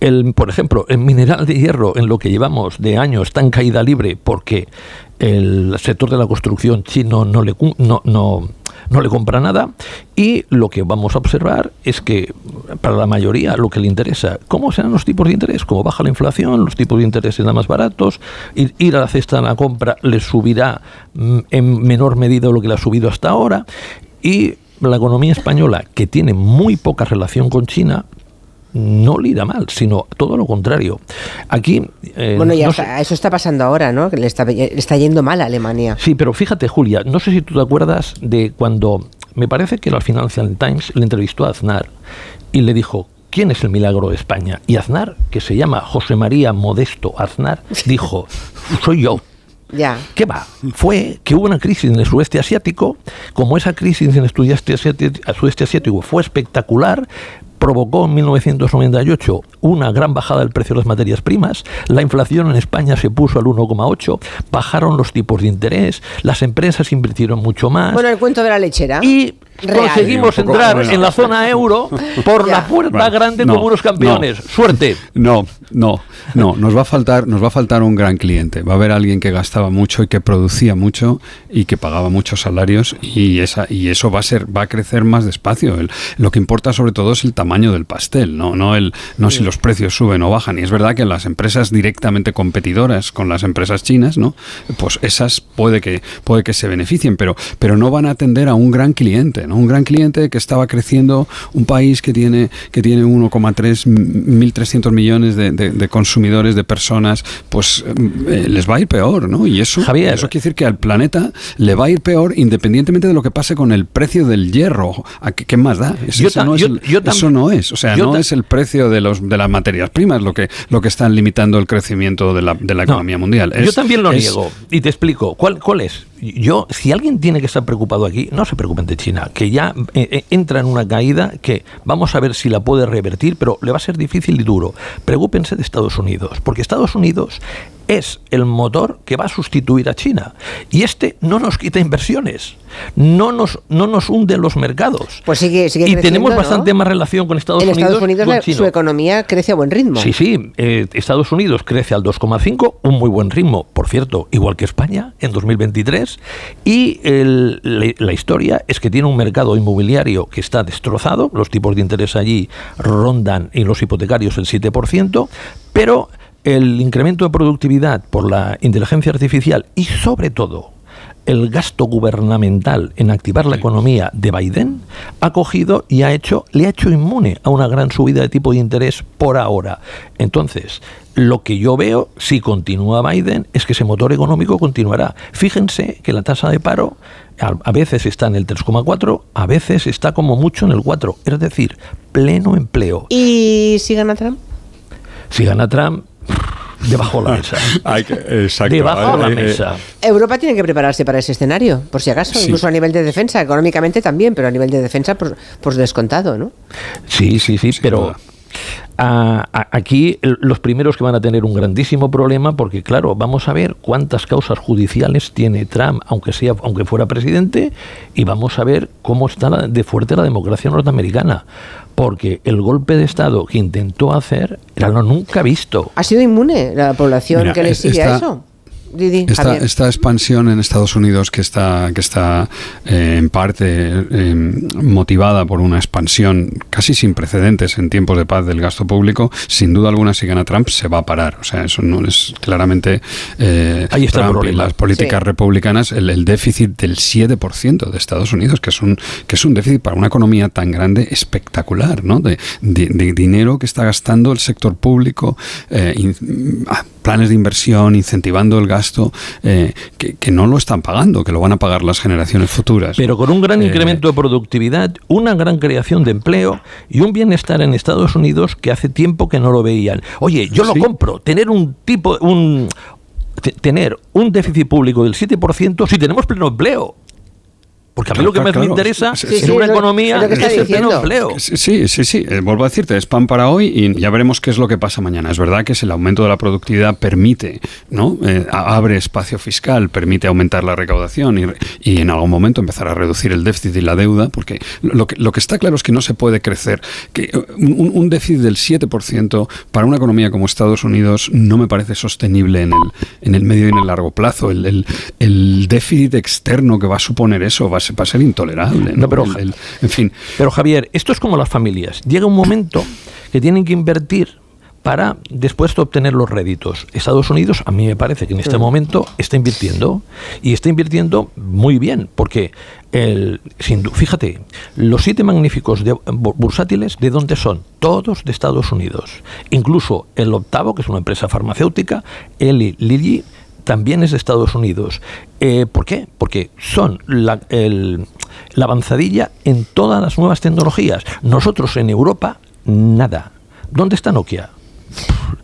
El, por ejemplo, el mineral de hierro, en lo que llevamos de años, está en caída libre porque el sector de la construcción chino no le, no, le compra nada y lo que vamos a observar es que para la mayoría lo que le interesa, ¿cómo serán los tipos de interés? Como baja la inflación, los tipos de interés serán más baratos, ir, ir a la cesta de la compra les subirá mm, en menor medida lo que le ha subido hasta ahora y la economía española, que tiene muy poca relación con China, no le irá mal, sino todo lo contrario. Aquí... eh, Bueno, ya no está, sé- eso está pasando ahora, ¿no? Le está, le está yendo mal a Alemania. Sí, pero fíjate, Julia, no sé si tú te acuerdas de cuando me parece que la Financial Times le entrevistó a Aznar y le dijo. ¿Quién es el milagro de España? Y Aznar, que se llama José María Modesto Aznar, dijo, soy yo. Ya. ¿Qué va? Fue que hubo una crisis en el sudeste asiático, como esa crisis en el sudeste asiático, el sudeste asiático fue espectacular, provocó en 1998 una gran bajada del precio de las materias primas, la inflación en España se puso al 1,8, bajaron los tipos de interés, las empresas invirtieron mucho más. Bueno, el cuento de la lechera. Y Real. conseguimos Sí, entrar bueno. en la zona euro por Ya. la puerta Bueno, grande no, como unos campeones. no. Suerte. No, no, no. Nos va a faltar, nos va a faltar un gran cliente. Va a haber alguien que gastaba mucho y que producía mucho y que pagaba muchos salarios y esa y eso va a ser, va a crecer más despacio. El- lo que importa sobre todo es el tamaño del pastel, no, no el, no si los precios suben o bajan. Y es verdad que las empresas directamente competidoras con las empresas chinas, ¿no? Pues esas puede que puede que se beneficien, pero pero no van a atender a un gran cliente, ¿no? Un gran cliente que estaba creciendo, un país que tiene que tiene 1,3 1.300 millones de, de- de consumidores, de personas, pues eh, les va a ir peor, ¿no? Y eso, Javier. eso quiere decir que al planeta le va a ir peor independientemente de lo que pase con el precio del hierro. ¿A qué, qué más da? Es- Yo eso, no es yo- el- yo eso no es. O sea, yo no es el precio de, los, de las materias primas lo que, lo que están limitando el crecimiento de la, de la No, economía mundial. yo Es- también lo es- niego. Y te explico. ¿Cuál, ¿Cuál es? Yo, si alguien tiene que estar preocupado aquí, no se preocupen de China, que ya eh, eh, entra en una caída que vamos a ver si la puede revertir, pero le va a ser difícil y duro. Preocúpense de Estados Unidos, porque Estados Unidos es el motor que va a sustituir a China. Y este no nos quita inversiones, no nos, no nos hunde los mercados. Pues sigue, sigue y tenemos ¿no? bastante más relación con Estados en Unidos. Estados Unidos con la- China. su economía crece a buen ritmo. Sí, sí, eh, Estados Unidos crece al 2,5, un muy buen ritmo, por cierto, igual que España en 2023. Y el- la, la historia es que tiene un mercado inmobiliario que está destrozado, los tipos de interés allí rondan en los hipotecarios el 7%, pero el incremento de productividad por la inteligencia artificial y sobre todo el gasto gubernamental en activar la economía de Biden ha cogido y ha hecho, le ha hecho inmune a una gran subida de tipo de interés por ahora. Entonces, lo que yo veo, si continúa Biden, es que ese motor económico continuará. Fíjense que la tasa de paro a, a veces está en el 3,4, a veces está como mucho en el 4, es decir, pleno empleo. ¿Y si gana Trump? Si gana Trump, debajo de la mesa. Hay que- exacto. Debajo de la Eh, eh, mesa. Europa tiene que prepararse para ese escenario, por si acaso, Sí. incluso a nivel de defensa, económicamente también, pero a nivel de defensa, por, por descontado, ¿no? Sí, sí, sí, pero duda. a- a- aquí el- los primeros que van a tener un grandísimo problema, porque claro, vamos a ver cuántas causas judiciales tiene Trump, aunque sea, aunque fuera presidente, y vamos a ver cómo está la- de fuerte la democracia norteamericana, porque el golpe de estado que intentó hacer era lo nunca visto. ¿Ha sido inmune la población Mira, que le sigue a eso? Didi, Esta, esta expansión en Estados Unidos que está, que está eh, en parte eh, motivada por una expansión casi sin precedentes en tiempos de paz del gasto público, sin duda alguna si gana Trump se va a parar. O sea, eso no es claramente eh, Ahí está Trump y las políticas Sí. republicanas, el, el déficit del 7% de Estados Unidos, que es un que es un déficit para una economía tan grande espectacular, ¿no? De, de- de dinero que está gastando el sector público eh, in- ah, planes de inversión, incentivando el gasto, eh, que, que no lo están pagando, que lo van a pagar las generaciones futuras. Pero con un gran Eh, incremento de productividad, una gran creación de empleo y un bienestar en Estados Unidos que hace tiempo que no lo veían. Oye, yo lo compro, tener un tipo, un te- tener un déficit público del 7% si tenemos pleno empleo. Porque a mí lo que más me interesa en una economía es el pleno empleo. Sí, sí, sí. eh, vuelvo a decirte, es pan para hoy y ya veremos qué es lo que pasa mañana. Es verdad que es el aumento de la productividad permite, ¿no? Eh, abre espacio fiscal, permite aumentar la recaudación y, y en algún momento empezar a reducir el déficit y la deuda, porque lo que, lo que está claro es que no se puede crecer. Que eh, un, un déficit del 7% para una economía como Estados Unidos no me parece sostenible en el, en el medio y en el largo plazo. El, el- el déficit externo que va a suponer eso va a ser, va a ser intolerable. ¿no? pero, El- el- en fin. Pero Javier, esto es como las familias. Llega un momento que tienen que invertir para después de obtener los réditos. Estados Unidos, a mí me parece que en este momento está invirtiendo y está invirtiendo muy bien, porque el, sin fíjate, los siete magníficos de, bu- bursátiles, ¿de dónde son? Todos de Estados Unidos. Incluso el octavo, que es una empresa farmacéutica, Eli Lilly, también es de Estados Unidos. Eh, ¿Por qué? Porque son la, el- la avanzadilla en todas las nuevas tecnologías. Nosotros en Europa, nada. ¿Dónde está Nokia?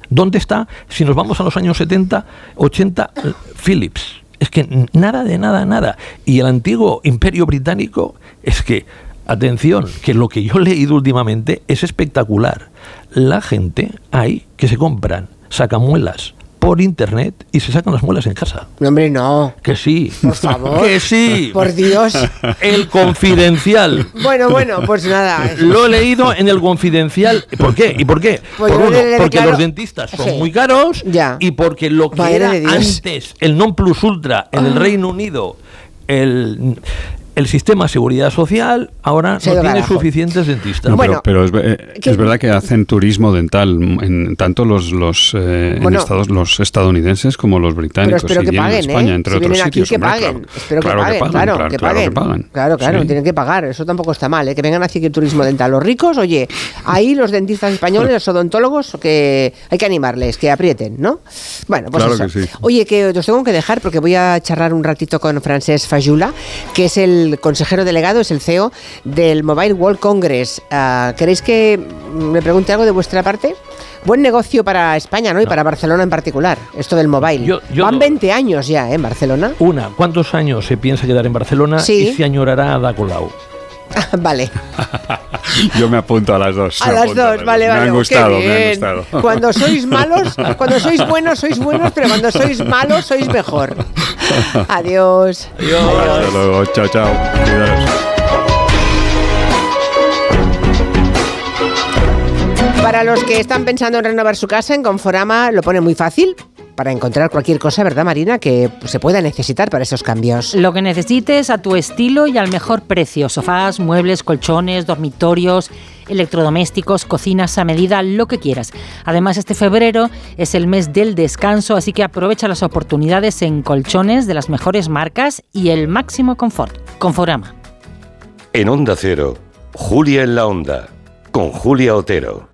¿Dónde está, si nos vamos a los años 70, 80, eh, Philips? Es que nada de nada, nada. Y el antiguo imperio británico es que, atención, que lo que yo he leído últimamente es espectacular. La gente hay que se compran sacamuelas por internet y se sacan las muelas en casa. No, hombre, no. Que sí. Por favor. Que sí. Por Dios. El confidencial. Bueno, bueno, pues nada. Lo he leído en el confidencial. ¿Por qué? ¿Y por qué? Pues por uno, porque los dentistas son Sí. muy caros y porque lo que Madre era antes el non plus ultra en el Ah. Reino Unido, el, el sistema de seguridad social, ahora Se no tiene suficientes dentistas. No, pero, pero es, ve- eh, es verdad que hacen turismo dental en tanto los los, eh, en estados, los estadounidenses como los Pero británicos espero y que vienen a paguen, España, ¿eh? entre si otros aquí, sitios. que hombre, paguen. claro. Espero Claro que paguen, pagan, claro, claro, que claro paguen. que pagan. Claro, claro, Sí. tienen que pagar. Eso tampoco está mal, ¿eh? que vengan así que turismo dental. Los ricos, oye, ahí los dentistas españoles, los odontólogos, que hay que animarles, que aprieten, ¿no? Bueno, pues Claro eso. que sí. Oye, que os tengo que dejar porque voy a charlar un ratito con Francesc Fayula, que es el consejero delegado, es el CEO del Mobile World Congress. Ah, ¿Queréis que me pregunte algo de vuestra parte? Buen negocio para España, ¿no? Y para Barcelona en particular, esto del mobile. Yo- yo Van no- 20 años ya, ¿eh? En Barcelona. Una, ¿cuántos años se piensa quedar en Barcelona Sí. y se añorará a Ada Colau? vale. Yo me apunto a las dos. A las a dos, las vale, dos. vale. Me han oh, gustado, me han gustado. Cuando sois malos, cuando sois buenos, sois buenos, pero cuando sois malos, sois mejor. Adiós. Hasta luego, chao, chao. Cuidaros. Para los que están pensando en renovar su casa, en Conforama lo pone muy fácil para encontrar cualquier cosa, ¿verdad, Marina? Que se pueda necesitar para esos cambios. Lo que necesites a tu estilo y al mejor precio. Sofás, muebles, colchones, dormitorios, electrodomésticos, cocinas a medida, lo que quieras. Además, este febrero es el mes del descanso, así que aprovecha las oportunidades en colchones de las mejores marcas y el máximo confort. Conforama. En Onda Cero, Julia en la Onda, con Julia Otero.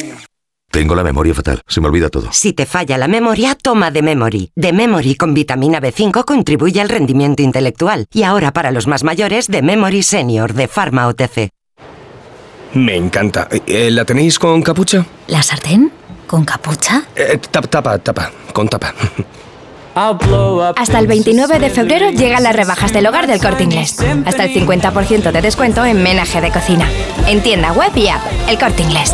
Tengo la memoria fatal, se me olvida todo. Si te falla la memoria, toma de Memory. De Memory con vitamina B5 contribuye al rendimiento intelectual. Y ahora para los más mayores, de Memory Senior de Pharma OTC. Me encanta. Eh, ¿La tenéis con capucha? ¿La sartén? ¿Con capucha? Eh, tapa, tapa, tapa, con tapa. Hasta el 29 de febrero llegan las rebajas del hogar del corte inglés. Hasta el 50% de descuento en menaje de cocina. En tienda web y app, el corte inglés.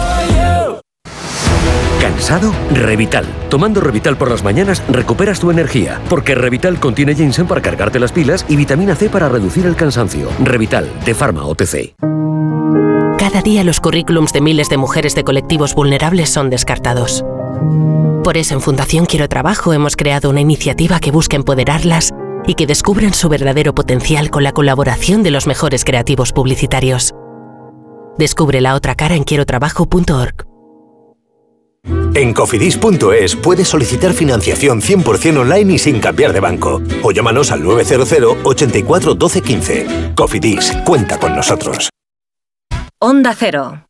¿Cansado? Revital. Tomando Revital por las mañanas recuperas tu energía, porque Revital contiene ginseng para cargarte las pilas y vitamina C para reducir el cansancio. Revital, de Pharma OTC. Cada día los currículums de miles de mujeres de colectivos vulnerables son descartados. Por eso en Fundación Quiero Trabajo hemos creado una iniciativa que busca empoderarlas y que descubran su verdadero potencial con la colaboración de los mejores creativos publicitarios. Descubre la otra cara en quierotrabajo.org. En cofidis.es puedes solicitar financiación 100% online y sin cambiar de banco. O llámanos al 900 84 12 15. Cofidis, cuenta con nosotros. Onda Cero.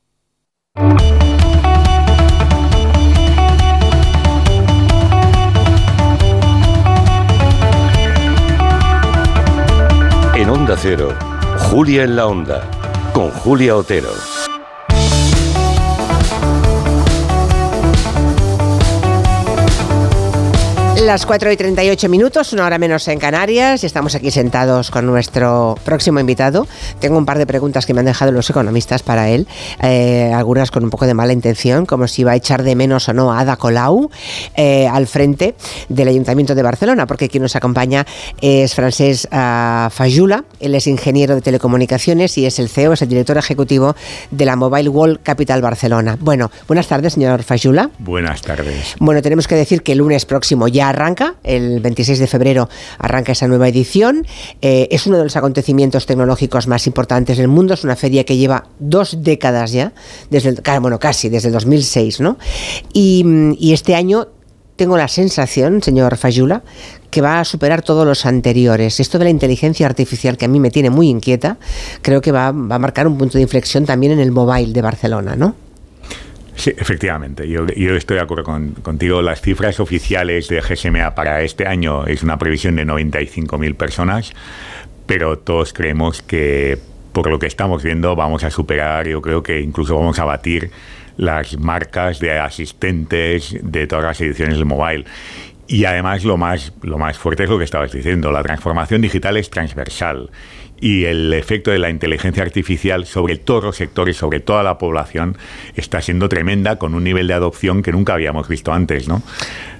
En Onda Cero, Julia en la Onda, con Julia Otero. Las 4 y 38 minutos, una hora menos en Canarias, y estamos aquí sentados con nuestro próximo invitado. Tengo un par de preguntas que me han dejado los economistas para él, eh, algunas con un poco de mala intención, como si iba a echar de menos o no a Ada Colau eh, al frente del Ayuntamiento de Barcelona, porque quien nos acompaña es Francés uh, Fajula, él es ingeniero de telecomunicaciones y es el CEO, es el director ejecutivo de la Mobile World Capital Barcelona. Bueno, buenas tardes, señor Fajula. Buenas tardes. Bueno, tenemos que decir que el lunes próximo ya arranca, el 26 de febrero arranca esa nueva edición. Eh, es uno de los acontecimientos tecnológicos más importantes del mundo, es una feria que lleva dos décadas ya, desde el, bueno, casi desde el 2006, ¿no? Y, y este año tengo la sensación, señor Fayula, que va a superar todos los anteriores. Esto de la inteligencia artificial que a mí me tiene muy inquieta, creo que va, va a marcar un punto de inflexión también en el mobile de Barcelona, ¿no? Sí, efectivamente. Yo, estoy de acuerdo con, contigo. Las cifras oficiales de GSMA para este año es una previsión de 95.000 personas, pero todos creemos que por lo que estamos viendo vamos a superar, yo creo que incluso vamos a batir las marcas de asistentes de todas las ediciones del mobile. Y además lo más, lo más fuerte es lo que estabas diciendo, la transformación digital es transversal y el efecto de la inteligencia artificial sobre todos los sectores, sobre toda la población, está siendo tremenda con un nivel de adopción que nunca habíamos visto antes, ¿no?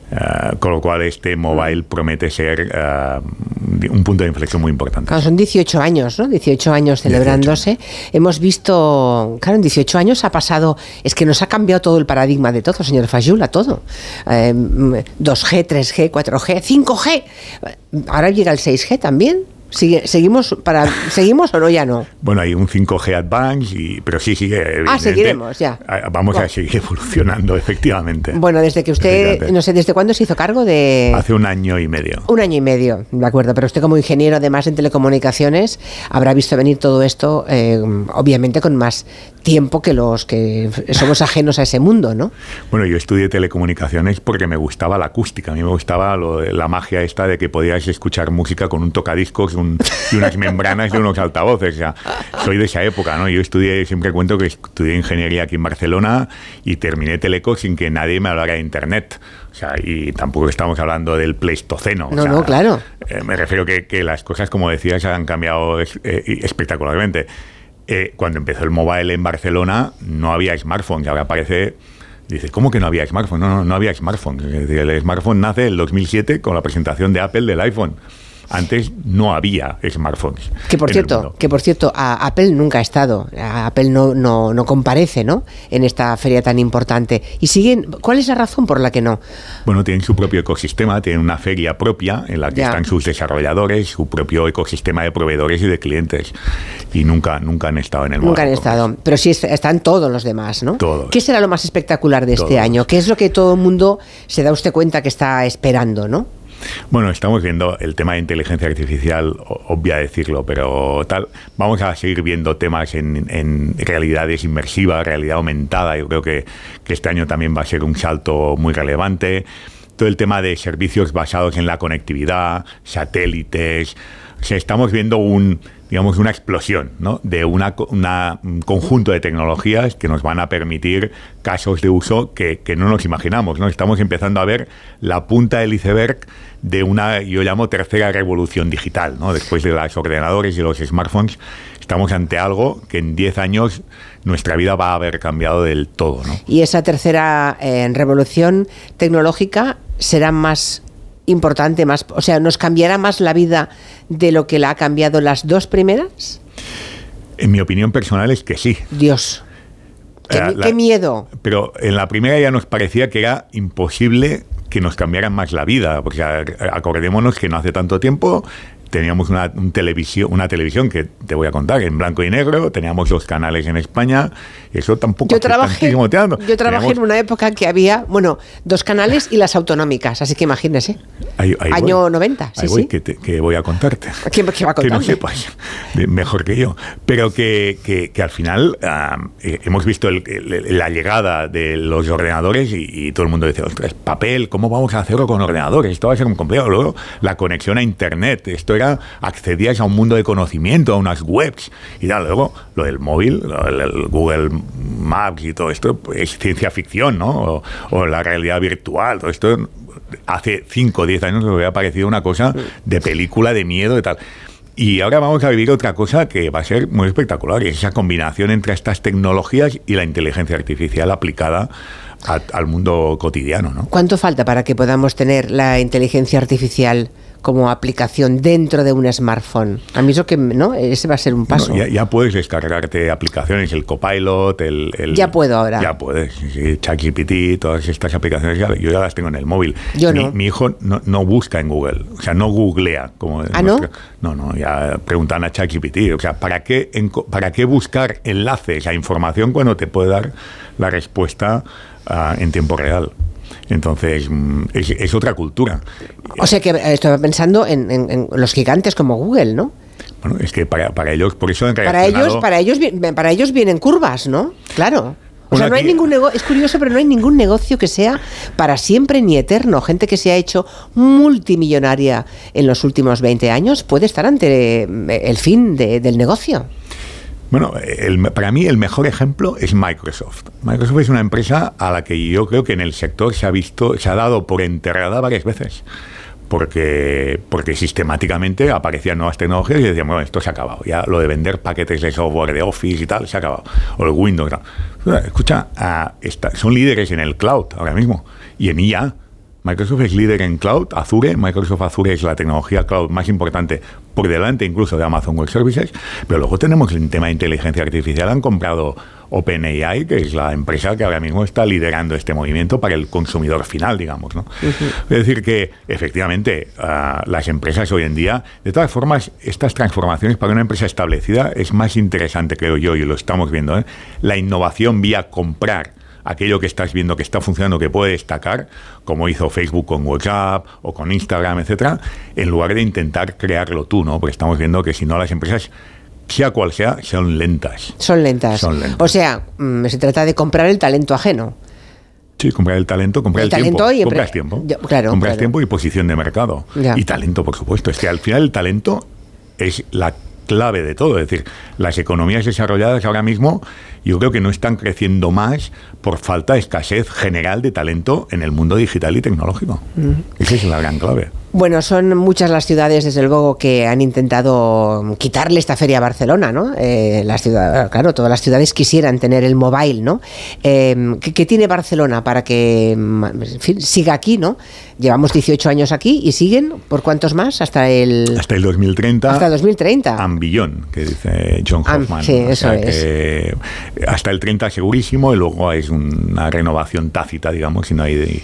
Uh, con lo cual este mobile promete ser uh, un punto de inflexión muy importante. Claro, son 18 años, ¿no? 18 años celebrándose. 18. Hemos visto, claro, en 18 años ha pasado, es que nos ha cambiado todo el paradigma de todo, señor Fayula, todo. Eh, 2G, 3G, 4G, 5G. Ahora llega el 6G también. ¿Sigue, seguimos para seguimos o no ya no bueno hay un 5G Advance y, pero sí sigue ah seguiremos ya. Vamos bueno. a seguir evolucionando efectivamente. Bueno desde que usted no sé desde cuándo se hizo cargo de hace un año y medio. Un año y medio de acuerdo pero usted como ingeniero además en telecomunicaciones habrá visto venir todo esto eh, obviamente con más tiempo que los que somos ajenos a ese mundo no bueno yo estudié telecomunicaciones porque me gustaba la acústica a mí me gustaba lo, la magia esta de que podías escuchar música con un tocadiscos un, y unas membranas de unos altavoces. O sea, soy de esa época, ¿no? Yo estudié, siempre cuento que estudié ingeniería aquí en Barcelona y terminé Teleco sin que nadie me hablara de Internet. O sea, y tampoco estamos hablando del Pleistoceno. No, o sea, no, claro. Eh, me refiero que, que las cosas, como decías, han cambiado eh, espectacularmente. Eh, cuando empezó el mobile en Barcelona no había smartphones, ahora parece... Dice, ¿cómo que no había smartphone? No, no, no había smartphone. El smartphone nace en el 2007 con la presentación de Apple del iPhone. Antes no había smartphones. Que por cierto, que por cierto, a Apple nunca ha estado, a Apple no, no, no, comparece, ¿no? En esta feria tan importante. Y siguen, ¿cuál es la razón por la que no? Bueno, tienen su propio ecosistema, tienen una feria propia en la que ya. están sus desarrolladores, su propio ecosistema de proveedores y de clientes. Y nunca, nunca han estado en el Nunca han estado, pero sí están todos los demás, ¿no? Todos. ¿Qué será lo más espectacular de este año? ¿Qué es lo que todo el mundo se da usted cuenta que está esperando, no? Bueno, estamos viendo el tema de inteligencia artificial, obvia decirlo, pero tal. Vamos a seguir viendo temas en, en realidades inmersivas, realidad aumentada. Yo creo que, que, este año también va a ser un salto muy relevante. Todo el tema de servicios basados en la conectividad, satélites. O sea, estamos viendo un digamos, una explosión ¿no? de una, una, un conjunto de tecnologías que nos van a permitir casos de uso que, que, no nos imaginamos. ¿no? Estamos empezando a ver la punta del iceberg de una, yo llamo, tercera revolución digital. ¿no? Después de los ordenadores y los smartphones, estamos ante algo que en 10 años nuestra vida va a haber cambiado del todo. ¿no? Y esa tercera eh, revolución tecnológica será más importante, más, o sea, nos cambiará más la vida de lo que la ha cambiado las dos primeras? En mi opinión personal es que sí. Dios. Qué, eh, qué miedo. Pero en la primera ya nos parecía que era imposible que nos cambiaran más la vida, porque acordémonos que no hace tanto tiempo teníamos una, televisión, una televisión que te voy a contar, en blanco y negro, teníamos los canales en España, eso tampoco yo trabajé, Yo trabajé en una época que había, bueno, dos canales y las autonómicas, así que imagínese. Año 90, sí, voy, sí. Que, voy a contarte. ¿Qué, qué va a Que no sepas, mejor que yo. Pero que, que, al final eh, hemos visto la llegada de los ordenadores y, todo el mundo dice, ostras, papel, ¿cómo vamos a hacerlo con ordenadores? Esto va a ser un complejo. Luego, la conexión a Internet, esto accedías a un mundo de conocimiento, a unas webs y. Luego, lo del móvil, el, Google Maps y todo esto pues, es ciencia ficción, ¿no? O, la realidad virtual, todo esto hace 5 o 10 años me había parecido una cosa de película de miedo y tal. Y ahora vamos a vivir otra cosa que va a ser muy espectacular, y es esa combinación entre estas tecnologías y la inteligencia artificial aplicada al mundo cotidiano. ¿no? ¿Cuánto falta para que podamos tener la inteligencia artificial? Como aplicación dentro de un smartphone. A mí eso que, ¿no? Ese va a ser un paso. ya, puedes descargarte aplicaciones, el Copilot, el... ya puedo ahora. Ya puedes, sí, ChatGPT, todas estas aplicaciones, yo ya las tengo en el móvil. Yo mi, no. Mi hijo no, busca en Google, o sea, no googlea. Como ¿Ah, no? No, no, ya preguntan a ChatGPT, o sea, ¿para qué, ¿para qué buscar enlaces a información cuando te puede dar la respuesta uh, en tiempo real? Entonces, mm, es, otra cultura. O sea que eh, estaba pensando en, los gigantes como Google, ¿no? Bueno, es que para, ellos, por eso han para ellos, para ellos, para ellos vienen curvas, ¿no? Claro. O sea, no hay ningún negocio, es curioso, pero no hay ningún negocio que sea para siempre ni eterno. Gente que se ha hecho multimillonaria en los últimos 20 años puede estar ante eh, el fin del negocio. Bueno, para mí el mejor ejemplo es Microsoft. Microsoft es una empresa a la que yo creo que en el sector se ha visto, se ha dado por enterrada varias veces. Porque, porque sistemáticamente aparecían nuevas tecnologías y decían, bueno, esto se ha acabado. Ya lo de vender paquetes de software de Office y tal, se ha acabado. O el Windows. Escucha, ah, son líderes en el cloud ahora mismo y en IA. Microsoft es líder en cloud, Azure. Microsoft Azure es la tecnología cloud más importante por delante incluso de Amazon Web Services. Pero luego tenemos el tema de inteligencia artificial. Han comprado OpenAI, que es la empresa que ahora mismo está liderando este movimiento para el consumidor final, digamos. ¿no? Es decir, que efectivamente ah, las empresas hoy en día, de todas formas, estas transformaciones para una empresa establecida es más interesante, creo yo, y lo estamos viendo, ¿eh? la innovación vía comprar aquello que estás viendo que está funcionando, que puede destacar, como hizo Facebook con WhatsApp o con Instagram, etcétera, en lugar de intentar crearlo tú, ¿no? Porque estamos viendo que si no las empresas sea cual sea, son lentas. Son lentas. O sea, mm, se trata de comprar el talento ajeno. Sí, comprar el talento, comprar el, tiempo. Y compras tiempo. claro, compras tiempo y posición de mercado. Y talento, por supuesto. Es que al final el talento es la clave de todo. Es decir, las economías desarrolladas ahora mismo yo creo que no están creciendo más por falta de escasez general de talento en el mundo digital y tecnológico. Esa es la gran clave. Bueno, son muchas las ciudades, desde luego, que han intentado quitarle esta feria a Barcelona, ¿no? Eh, las ciudades, claro, todas las ciudades quisieran tener el mobile, ¿no? Eh, ¿qué, tiene Barcelona para que siga aquí, ¿no? Llevamos 18 años aquí y siguen, ¿por cuántos más? Hasta el... Hasta el 2030. Hasta el 2030. Ambillón, que dice John Hoffman. sí, eso es. hasta el 30 segurísimo y luego es una renovación tácita, digamos, si no hay...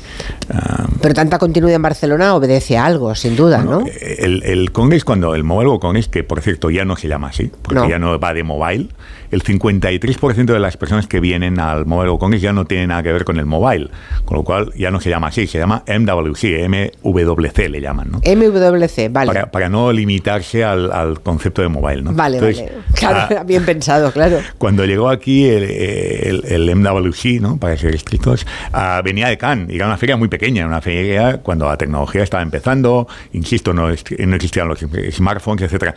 Ah, Pero tanta continuidad en Barcelona obedece a algo sin duda, ¿no? El, el Congress, cuando el Mobile Congress, que por cierto ya no se llama así, porque ya no va de mobile, el 53% de las personas que vienen al Mobile Congress ya no tienen nada que ver con el mobile, con lo cual ya no se llama así, se llama MWC, MWC le llaman, ¿no? MWC, vale. Para, no limitarse al, concepto de mobile, ¿no? Vale, vale. Claro, ah, bien pensado, claro. Cuando llegó aquí el, el, MWC, ¿no? Para ser estrictos, ah, venía de Cannes, y era una feria muy pequeña, una feria cuando la tecnología estaba empezando, insisto, no, no existían los smartphones, etcétera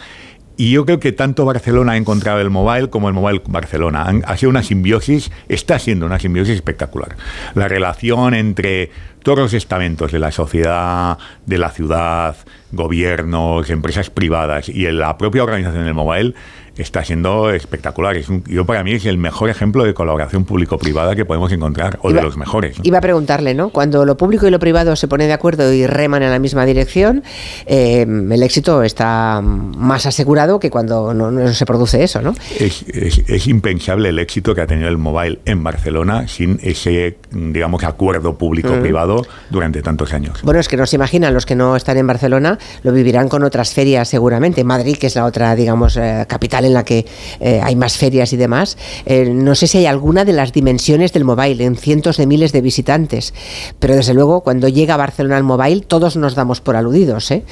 Y yo creo que tanto Barcelona ha encontrado el mobile como el mobile Barcelona. ha sido una simbiosis, está siendo una simbiosis espectacular. La relación entre todos los estamentos de la sociedad, de la ciudad, gobiernos, empresas privadas y la propia organización del mobile está siendo espectacular. Es yo para mí es el mejor ejemplo de colaboración público-privada que podemos encontrar, o de los mejores. Iba a preguntarle, ¿no? Cuando lo público y lo privado se ponen de acuerdo y reman en la misma dirección, eh, el éxito está más asegurado que cuando no, se produce eso, ¿no? Es, es, impensable el éxito que ha tenido el mobile en Barcelona sin ese, digamos, acuerdo público-privado mm. durante tantos años. Bueno, es que no se imaginan, los que no están en Barcelona lo vivirán con otras ferias seguramente. Madrid, que es la otra, digamos, eh, capital en la que eh, hay más ferias y demás. Eh, no sé si hay alguna de las dimensiones del mobile, en cientos de miles de visitantes, pero desde luego cuando llega a Barcelona el mobile todos nos damos por aludidos, ¿eh?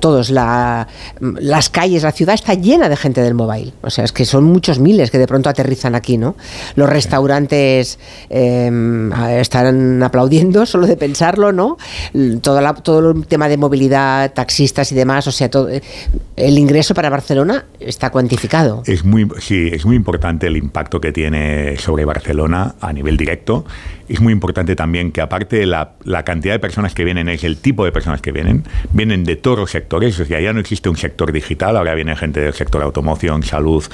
todos, la, las calles, la ciudad está llena de gente del mobile, o sea, es que son muchos miles que de pronto aterrizan aquí, ¿no? Los restaurantes em, están aplaudiendo solo de pensarlo, ¿no? Todo, todo el tema de movilidad, taxistas y demás, o sea, todo, el ingreso para Barcelona está cuantificado es muy, sí, es muy importante el impacto que tiene sobre Barcelona a nivel directo. Es muy importante también que aparte de la, cantidad de personas que vienen, es el tipo de personas que vienen, vienen de todos los sectores, o sea, ya no existe un sector digital, ahora viene gente del sector automoción, salud,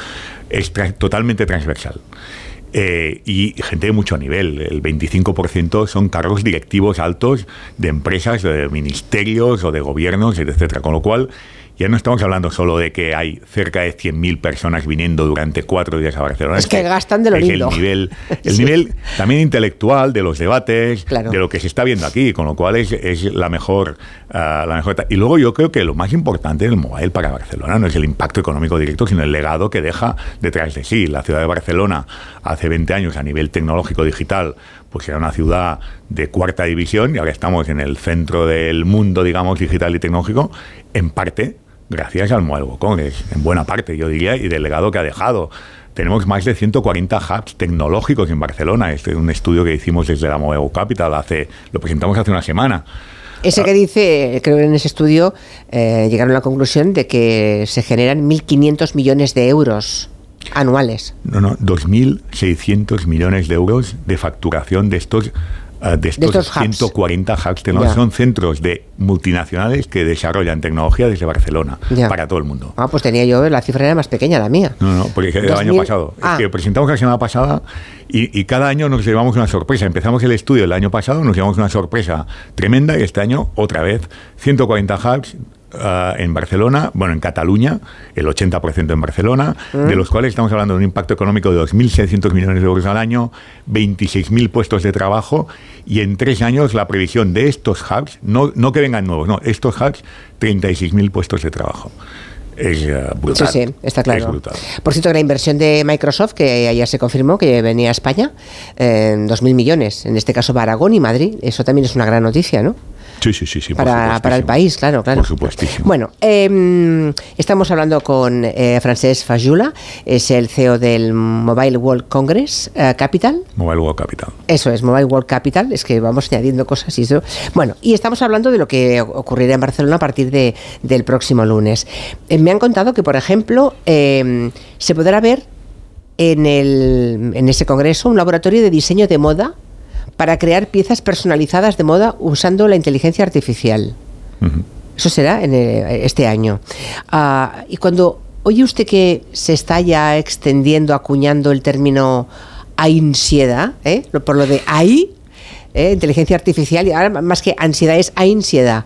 es totalmente transversal. Eh, y gente de mucho nivel. El 25% son cargos directivos altos de empresas, de ministerios o de gobiernos, etcétera. Con lo cual, ya no estamos hablando solo de que hay cerca de 100.000 personas viniendo durante cuatro días a Barcelona. Es, que, gastan de lo lindo. El nivel, el nivel también intelectual de los debates, de lo que se está viendo aquí, con lo cual es, es la, mejor, ah, la mejor. Y luego yo creo que lo más importante del mobile para Barcelona no es el impacto económico directo, sino el legado que deja detrás de sí. La ciudad de Barcelona hace 20 años a nivel tecnológico digital pues era una ciudad de cuarta división y ahora estamos en el centro del mundo, digamos, digital y tecnológico, en parte gracias al Congress, en buena parte, yo diría, y del legado que ha dejado. Tenemos más de 140 hubs tecnológicos en Barcelona. Este es un estudio que hicimos desde la Mobile Capital, hace, lo presentamos hace una semana. Ese que dice, creo que en ese estudio eh, llegaron a la conclusión de que se generan 1.500 millones de euros anuales. No, no, 2.600 millones de euros de facturación de estos Ah, de estos, 140 hubs tecnológicos. Son centros de multinacionales que desarrollan tecnología desde Barcelona para todo el mundo. Ah, pues tenía yo, la cifra era más pequeña la mía. No, no, porque el año pasado. Es ah. que presentamos la semana pasada y, y, cada año nos llevamos una sorpresa. Empezamos el estudio el año pasado, nos llevamos una sorpresa tremenda y este año otra vez 140 hubs Ah, en Barcelona, bueno, en Cataluña, el 80% en Barcelona, mm. de los cuales estamos hablando de un impacto económico de 2.600 millones de euros al año, 26.000 puestos de trabajo y en tres años la previsión de estos hubs, no, no que vengan nuevos, no, estos hubs, 36.000 puestos de trabajo es eh, brutal. Sí, sí, está claro. Por cierto, la inversión de Microsoft, que ayer se confirmó que venía a España, en 2.000 millones, en este caso para Aragón y Madrid, eso también es una gran noticia, ¿no? Sí, sí, sí, sí para, para, el país, claro, claro. Por supuestísimo. Bueno, em, estamos hablando con eh, Francesc Fajula, es el CEO del Mobile World Congress eh, Capital. Mobile World Capital. Eso es, Mobile World Capital, es que vamos añadiendo cosas y eso. Bueno, y estamos hablando de lo que ocurrirá en Barcelona a partir de, del próximo lunes. Eh, me han contado que, por ejemplo, em, se podrá ver en, el, en ese congreso un laboratorio de diseño de moda para crear piezas personalizadas de moda usando la inteligencia artificial. Eso será en eh, este año. Ah, y cuando oye usted que se está ya extendiendo, acuñando el término ansiedad, ¿eh? por lo de ahí, ¿eh? inteligencia artificial, y ahora más que ansiedad es ansiedad.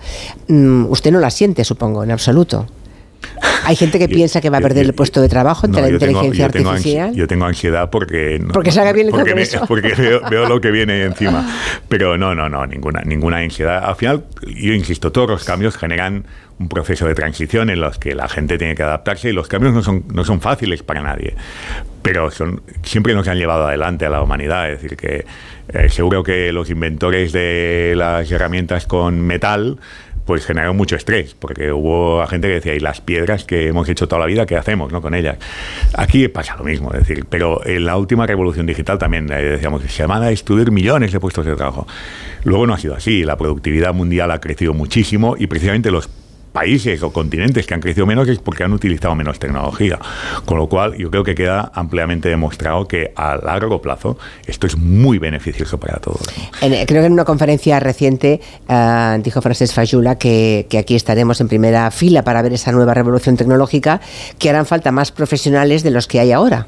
Mm, usted no la siente, suponque, en absoluto. Hay gente que piensa que va a perder el puesto de trabajo ante la inteligencia artificial. yo tengo ansiedad porque porque salga bien el porque, porque veo, lo que viene encima. Pero no, no, no, ninguna, ninguna ansiedad. Al final, yo insisto, todos los cambios generan un proceso de transición en los que la gente tiene que adaptarse y los cambios no son, no son fáciles para nadie. Pero son, siempre nos han llevado adelante a la humanidad. Es decir, que eh, seguro que los inventores de las herramientas con metal pues generó mucho estrés, porque hubo gente que decía, y las piedras que hemos hecho toda la vida, ¿qué hacemos no, con ellas? Aquí pasa lo mismo, es decir, pero en la última revolución digital también eh, decíamos se van a destruir millones de puestos de trabajo. Luego no ha sido así, la productividad mundial ha crecido muchísimo y precisamente los países o continentes que han crecido menos es porque han utilizado menos tecnología. Con lo cual, yo creo que queda ampliamente demostrado que a largo plazo esto es muy beneficioso para todos. creo que en una conferencia reciente uh, dijo Frances Fayula que, que, aquí estaremos en primera fila para ver esa nueva revolución tecnológica, que harán falta más profesionales de los que hay ahora.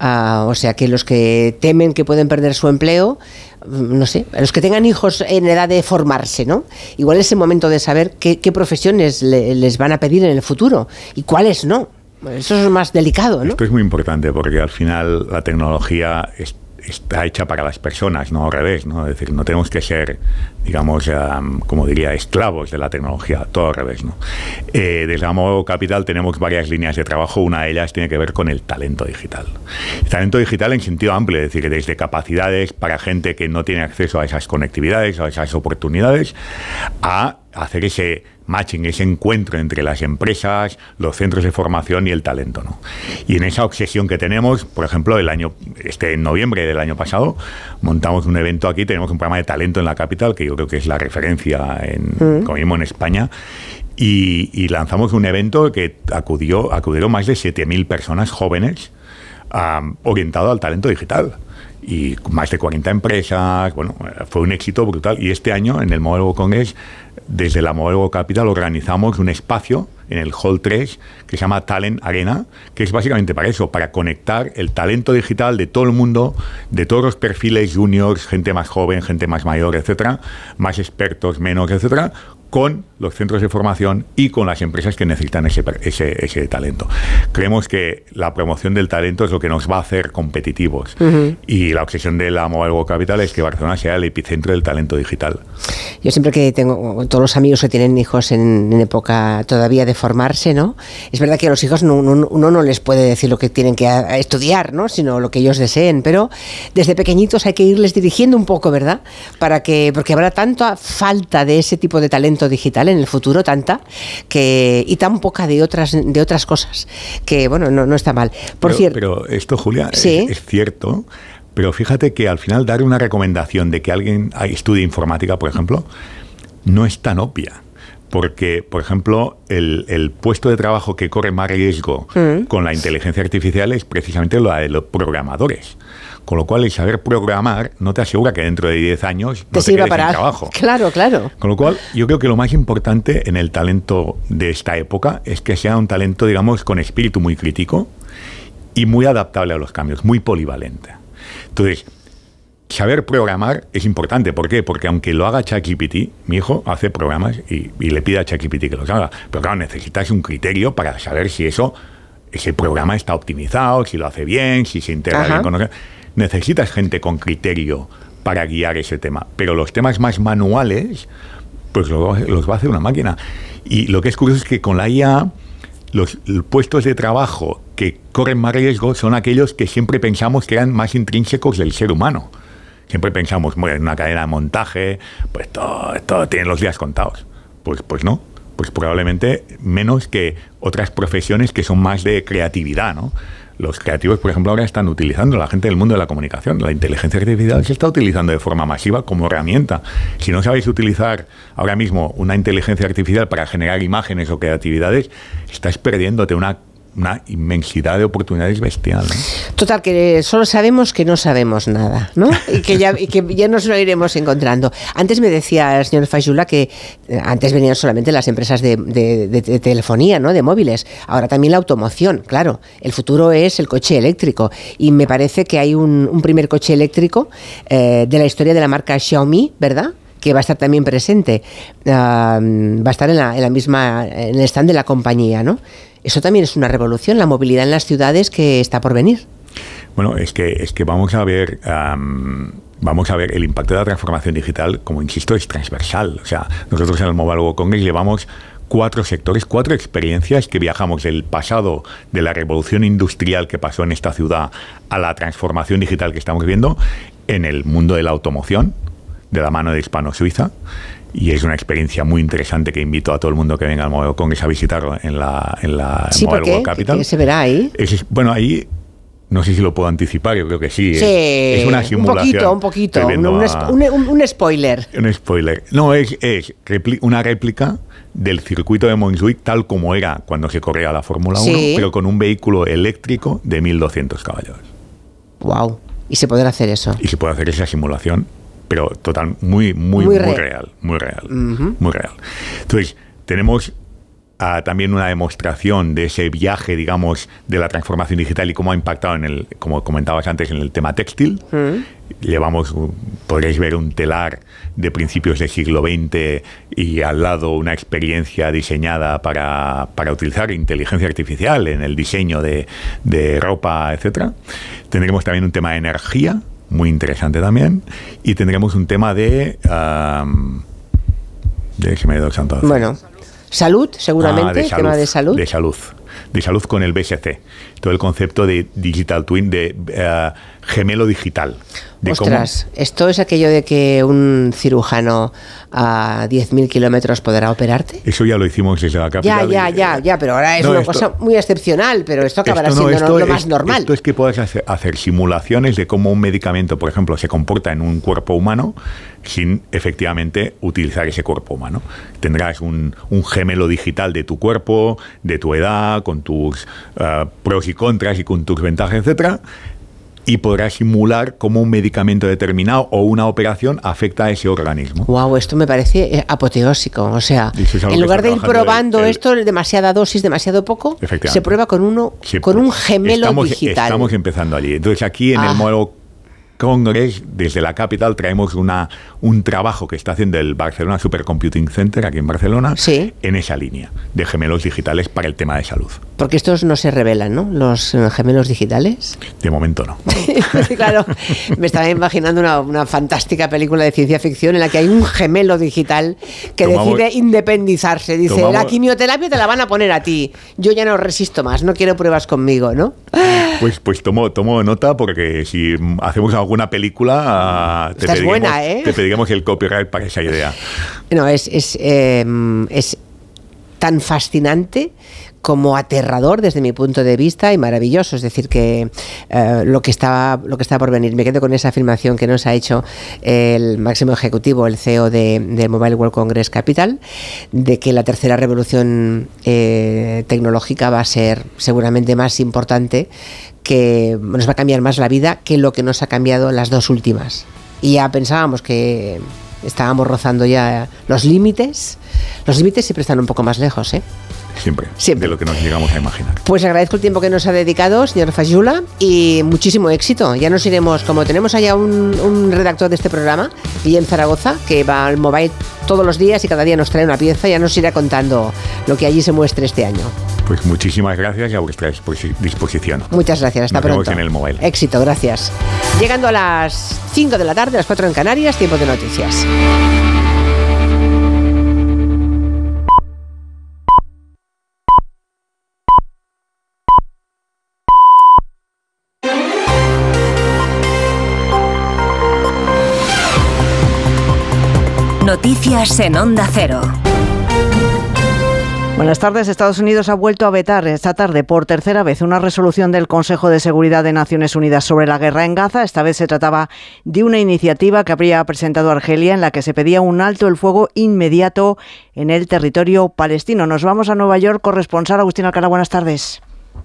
Uh, o sea que los que temen que pueden perder su empleo, no sé, los que tengan hijos en edad de formarse, ¿no? Igual es el momento de saber qué, qué profesiones le, les van a pedir en el futuro y cuáles no. Eso es más delicado, ¿no? Esto es muy importante porque al final la tecnología es está hecha para las personas, no al revés, ¿no? Es decir, no tenemos que ser, digamos, como diría, esclavos de la tecnología, todo al revés, ¿no? Eh, desde Amor Capital tenemos varias líneas de trabajo, una de ellas tiene que ver con el talento digital. Talento digital en sentido amplio, es decir, desde capacidades para gente que no tiene acceso a esas conectividades, a esas oportunidades, a hacer ese matching, ese encuentro entre las empresas, los centros de formación y el talento. ¿no? Y en esa obsesión que tenemos, por ejemplo, el año, este en noviembre del año pasado, montamos un evento aquí, tenemos un programa de talento en la capital, que yo creo que es la referencia en, mm. como mismo en España, y, lanzamos un evento que acudió, acudieron más de 7.000 personas jóvenes orientado al talento digital y más de 40 empresas. Bueno, fue un éxito brutal. Y este año, en el Modelo Congress, desde la Modelo Capital organizamos un espacio en el Hall 3 que se llama Talent Arena, que es básicamente para eso, para conectar el talento digital de todo el mundo, de todos los perfiles juniors, gente más joven, gente más mayor, etcétera, más expertos, menos, etcétera, con los centros de formación y con las empresas que necesitan ese, ese, ese, talento. Creemos que la promoción del talento es lo que nos va a hacer competitivos y la obsesión de la Mobile World Capital es que Barcelona sea el epicentro del talento digital. Yo siempre que tengo todos los amigos que tienen hijos en, época todavía de formarse, ¿no? Es verdad que a los hijos no, uno no les puede decir lo que tienen que estudiar, ¿no? Sino lo que ellos deseen, pero desde pequeñitos hay que irles dirigiendo un poco, ¿verdad? Para que porque habrá tanta falta de ese tipo de talento digital en el futuro tanta que y tan poca de otras de otras cosas que bueno no, no está mal. Por cierto, pero esto Julia es, cierto. Pero fíjate que al final dar una recomendación de que alguien estudie informática, por ejemplo, no es tan obvia porque, por ejemplo, el, el, puesto de trabajo que corre más riesgo mm. con la inteligencia artificial es precisamente lo de los programadores. Con lo cual, el saber programar no te asegura que dentro de 10 años te, no te quedes para... trabajo. Claro, claro. Con lo cual, yo creo que lo más importante en el talento de esta época es que sea un talento, digamos, con espíritu muy crítico y muy adaptable a los cambios, muy polivalente. Entonces, saber programar es importante. ¿Por qué? Porque aunque lo haga ChatGPT, mi hijo hace programas y, le pide a ChatGPT que los haga. Pero claro, necesitas un criterio para saber si eso, ese programa está optimizado, si lo hace bien, si se integra bien con necesitas gente con criterio para guiar ese tema. Pero los temas más manuales, pues los, va a hacer una máquina. Y lo que es curioso es que con la IA, los, puestos de trabajo que corren más riesgo son aquellos que siempre pensamos que eran más intrínsecos del ser humano. Siempre pensamos, bueno, en una cadena de montaje, pues todo, todo tiene los días contados. Pues, pues no, pues probablemente menos que otras profesiones que son más de creatividad, ¿no? Los creativos, por ejemplo, ahora están utilizando, la gente del mundo de la comunicación, la inteligencia artificial se está utilizando de forma masiva como herramienta. Si no sabéis utilizar ahora mismo una inteligencia artificial para generar imágenes o creatividades, estás perdiéndote una una inmensidad de oportunidades bestial. Total, que solo sabemos que no sabemos nada, ¿no? Y que ya, que ya nos lo iremos encontrando. Antes me decía el señor Fayula que eh, antes venían solamente las empresas de, telefonía, ¿no? De móviles. Ahora también la automoción, claro. El futuro es el coche eléctrico. Y me parece que hay un, primer coche eléctrico eh, de la historia de la marca Xiaomi, ¿verdad? Que va a estar también presente, va a estar en la, misma, en el stand de la compañía, ¿no? Eso también es una revolución, la movilidad en las ciudades que está por venir. Bueno, es que, es que vamos a ver... vamos a ver, el impacto de la transformación digital, como insisto, es transversal. O sea, nosotros en el Mobile Congress llevamos cuatro sectores, cuatro experiencias que viajamos del pasado de la revolución industrial que pasó en esta ciudad a la transformación digital que estamos viendo en el mundo de la automoción, de la mano de Hispano Suiza, y es una experiencia muy interesante que invito a todo el mundo que venga al Mobile Congress a visitarlo en la, en la sí, Mobile World Capital. ¿Qué se verá ahí? bueno, ahí No sé si lo puedo anticipar, yo creo que sí. Sí, es, una simulación. Un poquito, un poquito. Un, spoiler. Un spoiler. No, es, es una réplica del circuito de Montjuic tal como era cuando se corría la Fórmula 1, pero con un vehículo eléctrico de 1200 caballos. Wow. Y se podrá hacer eso. Y se puede hacer esa simulación, pero total, muy, muy, muy, real. Muy real. Muy real. Entonces, tenemos ah, también una demostración de ese viaje, digamos, de la transformación digital y cómo ha impactado en el, como comentabas antes, en el tema textil. Llevamos, podréis ver un telar de principios del siglo XX y al lado una experiencia diseñada para, para utilizar inteligencia artificial en el diseño de, de ropa, etcétera. Tendremos también un tema de energía, muy interesante también, y tendremos un tema de... Um, de que me he santo Bueno, salud, seguramente, ah, tema de salud. De salud, de salud con el BSC. Todo el concepto de digital twin, de uh, gemelo digital. Ostras, esto es aquello de que un cirujano a 10.000 kilómetros podrá operarte. Eso ya lo hicimos desde la capital. Ya, ya, ya, ya, pero ahora es una cosa muy excepcional, pero esto acabará siendo lo más normal. Esto es que puedes hacer, simulaciones de cómo un medicamento, por ejemplo, se comporta en un cuerpo humano sin efectivamente utilizar ese cuerpo humano. Tendrás un, gemelo digital de tu cuerpo, de tu edad, con tus eh, pros y contras y con tus ventajas, etcétera y podrá simular cómo un medicamento determinado o una operación afecta a ese organismo. Wow, esto me parece eh, apoteósico. O sea, en lugar de ir probando esto, demasiada dosis, demasiado poco, se prueba con uno, con un gemelo digital. Estamos empezando allí. Entonces aquí en el ah. modelo Congress, desde la capital, traemos una, un trabajo que está haciendo el Barcelona Supercomputing Center, aquí en Barcelona, en esa línea de gemelos digitales para el tema de salud. Porque estos no se revelan, ¿no? Los gemelos digitales. De momento no. claro, me estaba imaginando una, fantástica película de ciencia ficción en la que hay un gemelo digital que decide independizarse. Dice, la quimioterapia te la van a poner a ti. Yo ya no resisto más, no quiero pruebas conmigo, ¿no? Pues, pues tomo, tomo nota porque si hacemos alguna película, ah, te, Estás buena, ¿eh? te pediremos el copyright para esa idea. No, es, es, em, es tan fascinante como aterrador desde mi punto de vista y maravilloso. Es decir, que eh, lo, que estaba, lo que está por venir. Me quedo con esa afirmación que nos ha hecho el máximo ejecutivo, el CEO de, Mobile World Congress Capital, de que la tercera revolución eh, tecnológica va a ser seguramente más importante, que nos va a cambiar más la vida que lo que nos ha cambiado las dos últimas. Y ya pensábamos que estábamos rozando ya los límites. Los límites siempre están un poco más lejos, ¿eh? Siempre, Siempre. De lo que nos llegamos a imaginar. Pues agradezco el tiempo que nos ha dedicado, señor Fayula, y muchísimo éxito. Ya nos iremos, como tenemos allá un, redactor de este programa, Guillem Zaragoza, que va al mobile todos los días y cada día nos trae una pieza, ya nos irá contando lo que allí se muestre este año. Pues muchísimas gracias y a vuestra disposición. Muchas gracias, hasta nos pronto. Vemos en el mobile. Éxito, gracias. Llegando a las 5 de la tarde, las 4 en Canarias, tiempo de noticias. Noticias en Onda Cero. Buenas tardes. Estados Unidos ha vuelto a vetar esta tarde por tercera vez una resolución del Consejo de Seguridad de Naciones Unidas sobre la guerra en Gaza. Esta vez se trataba de una iniciativa que habría presentado Argelia en la que se pedía un alto el fuego inmediato en el territorio palestino. Nos vamos a Nueva York. Corresponsal Agustín Alcalá, buenas tardes.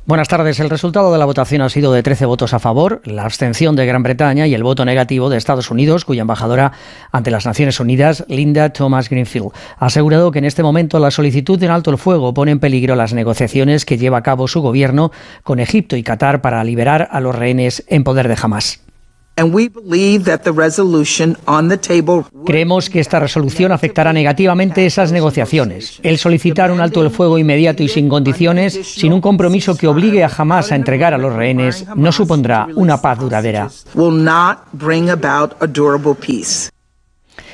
Buenas tardes. El resultado de la votación ha sido de 13 votos a favor, la abstención de Gran Bretaña y el voto negativo de Estados Unidos, cuya embajadora ante las Naciones Unidas, Linda Thomas Greenfield, ha asegurado que en este momento la solicitud de alto el fuego pone en peligro las negociaciones que lleva a cabo su gobierno con Egipto y Qatar para liberar a los rehenes en poder de Hamas. Creemos que esta resolución afectará negativamente esas negociaciones. El solicitar un alto del fuego inmediato y sin condiciones, sin un compromiso que obligue a Hamas a entregar a los rehenes, no supondrá una paz duradera.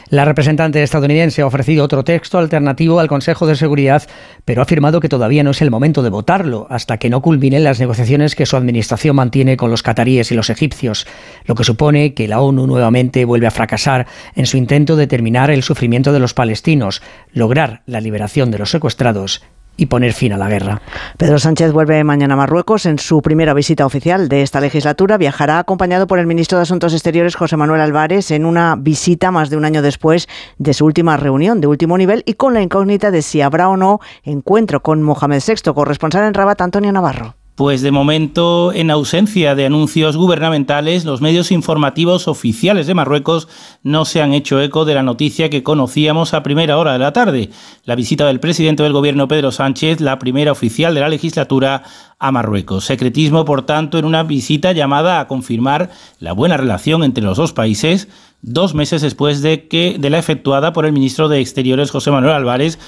La representante estadounidense ha ofrecido otro texto alternativo al Consejo de Seguridad, pero ha afirmado que todavía no es el momento de votarlo hasta que no culminen las negociaciones que su administración mantiene con los cataríes y los egipcios, lo que supone que la ONU nuevamente vuelve a fracasar en su intento de terminar el sufrimiento de los palestinos, lograr la liberación de los secuestrados y poner fin a la guerra. Pedro Sánchez vuelve mañana a Marruecos en su primera visita oficial de esta legislatura. Viajará acompañado por el ministro de Asuntos Exteriores, José Manuel Álvarez, en una visita más de un año después de su última reunión de último nivel y con la incógnita de si habrá o no encuentro con Mohamed VI, corresponsal en Rabat, Antonio Navarro. Pues de momento, en ausencia de anuncios gubernamentales, los medios informativos oficiales de Marruecos no se han hecho eco de la noticia que conocíamos a primera hora de la tarde, la visita del presidente del gobierno Pedro Sánchez, la primera oficial de la legislatura a Marruecos. Secretismo, por tanto, en una visita llamada a confirmar la buena relación entre los dos países, dos meses después de que de la efectuada por el ministro de Exteriores José Manuel Álvarez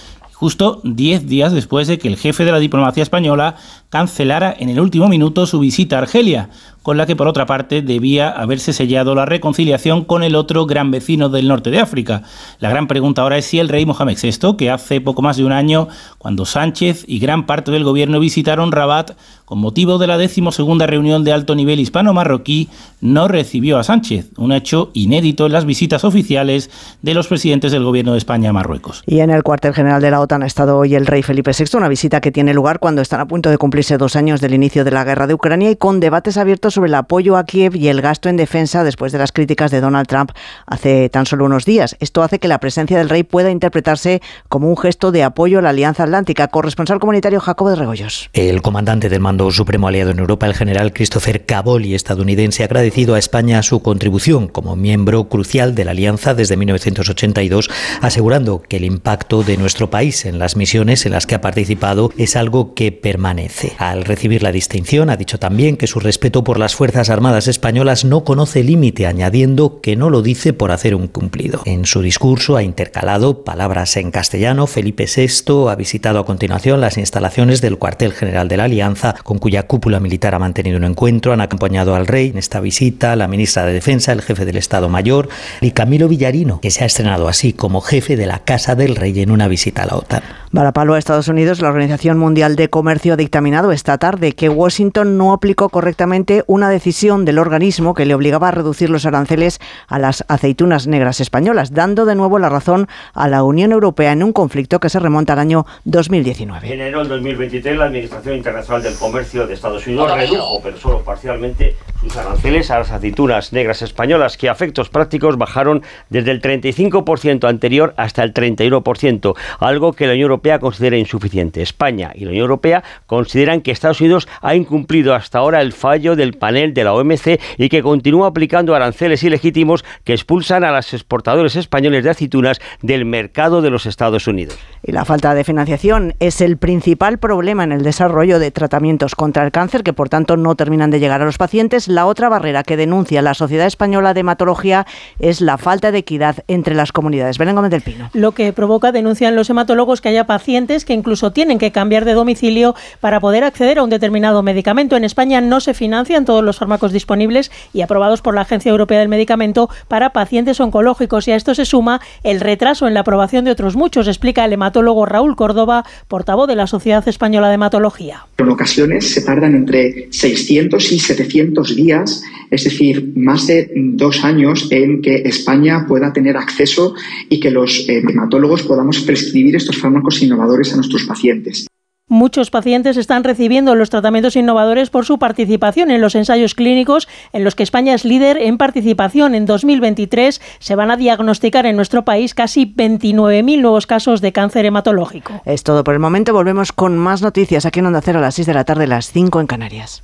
justo 10 días después de que el jefe de la diplomacia española cancelara en el último minuto su visita a Argelia, con la que por otra parte debía haberse sellado la reconciliación con el otro gran vecino del norte de África. La gran pregunta ahora es si el rey Mohamed VI, que hace poco más de un año, cuando Sánchez y gran parte del gobierno visitaron Rabat con motivo de la decimosegunda reunión de alto nivel hispano-marroquí, no recibió a Sánchez, un hecho inédito en las visitas oficiales de los presidentes del gobierno de España a Marruecos. Y en el cuartel general de la OTAN ha estado hoy el rey Felipe VI, una visita que tiene lugar cuando están a punto de cumplirse dos años del inicio de la guerra de Ucrania y con debates abiertos sobre el apoyo a Kiev y el gasto en defensa después de las críticas de Donald Trump hace tan solo unos días. Esto hace que la presencia del rey pueda interpretarse como un gesto de apoyo a la Alianza Atlántica. Corresponsal comunitario Jacobo de Regoyos. El comandante del mando supremo aliado en Europa, el general Christopher Cavoli, estadounidense, ha agradecido a España su contribución como miembro crucial de la alianza desde 1982, asegurando que el impacto de nuestro país en las misiones en las que ha participado es algo que permanece. Al recibir la distinción, ha dicho también que su respeto por las Fuerzas Armadas españolas no conoce límite, añadiendo que no lo dice por hacer un cumplido. En su discurso ha intercalado palabras en castellano. Felipe VI ha visitado a continuación las instalaciones del cuartel general de la Alianza, con cuya cúpula militar ha mantenido un encuentro. Han acompañado al rey en esta visita la ministra de Defensa, el jefe del Estado Mayor y Camilo Villarino, que se ha estrenado así como jefe de la Casa del Rey en una visita a la OTAN. Varapalo a Estados Unidos, la Organización Mundial de Comercio ha dictaminado esta tarde que Washington no aplicó correctamente una decisión del organismo que le obligaba a reducir los aranceles a las aceitunas negras españolas, dando de nuevo la razón a la Unión Europea en un conflicto que se remonta al año 2019. En enero del 2023, la Administración Internacional del Comercio de Estados Unidos redujo, pero solo parcialmente, sus aranceles a las aceitunas negras españolas, que a efectos prácticos bajaron desde el 35% anterior hasta el 31%, algo que la Unión Europea considera insuficiente. España y la Unión Europea consideran que Estados Unidos ha incumplido hasta ahora el fallo del panel de la OMC y que continúa aplicando aranceles ilegítimos que expulsan a los exportadores españoles de aceitunas del mercado de los Estados Unidos. Y la falta de financiación es el principal problema en el desarrollo de tratamientos contra el cáncer, que por tanto no terminan de llegar a los pacientes. La otra barrera que denuncia la Sociedad Española de Hematología es la falta de equidad entre las comunidades. Belén Gómez del Pino. Lo que provoca, denuncian los hematólogos, que haya pacientes que incluso tienen que cambiar de domicilio para poder acceder a un determinado medicamento. En España no se financian todos los fármacos disponibles y aprobados por la Agencia Europea del Medicamento para pacientes oncológicos. Y a esto se suma el retraso en la aprobación de otros muchos, explica el hematólogo Raúl Córdoba, portavoz de la Sociedad Española de Hematología. En ocasiones se tardan entre 600 y 700 días, es decir, más de dos años en que España pueda tener acceso y que los eh, hematólogos podamos prescribir estos fármacos innovadores a nuestros pacientes. Muchos pacientes están recibiendo los tratamientos innovadores por su participación en los ensayos clínicos en los que España es líder en participación. En 2023 se van a diagnosticar en nuestro país casi 29.000 nuevos casos de cáncer hematológico. Es todo por el momento. Volvemos con más noticias aquí en Onda Cero a las 6 de la tarde, las 5 en Canarias.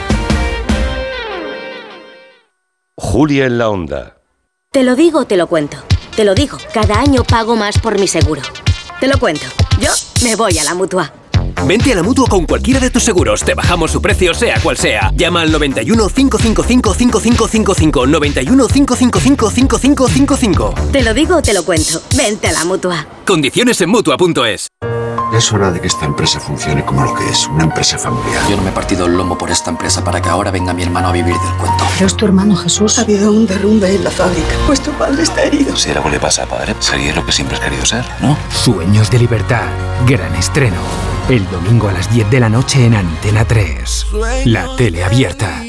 Julia en la Onda. Te lo digo, te lo cuento. Te lo digo, cada año pago más por mi seguro. Te lo cuento. Yo me voy a la mutua. Vente a la mutua con cualquiera de tus seguros. Te bajamos su precio, sea cual sea. Llama al 91 555 5555. 91 555 5555. Te lo digo, te lo cuento. Vente a la mutua. Condiciones en mutua.es. Es hora de que esta empresa funcione como lo que es, una empresa familiar. Yo no me he partido el lomo por esta empresa para que ahora venga mi hermano a vivir del cuento. Pero es tu hermano Jesús. Ha habido un derrumbe en la fábrica. Pues tu padre está herido. Si algo le pasa a padre, sería lo que siempre has querido ser, ¿no? Sueños de libertad. Gran estreno. El domingo a las 10 de la noche en Antena 3. La tele abierta.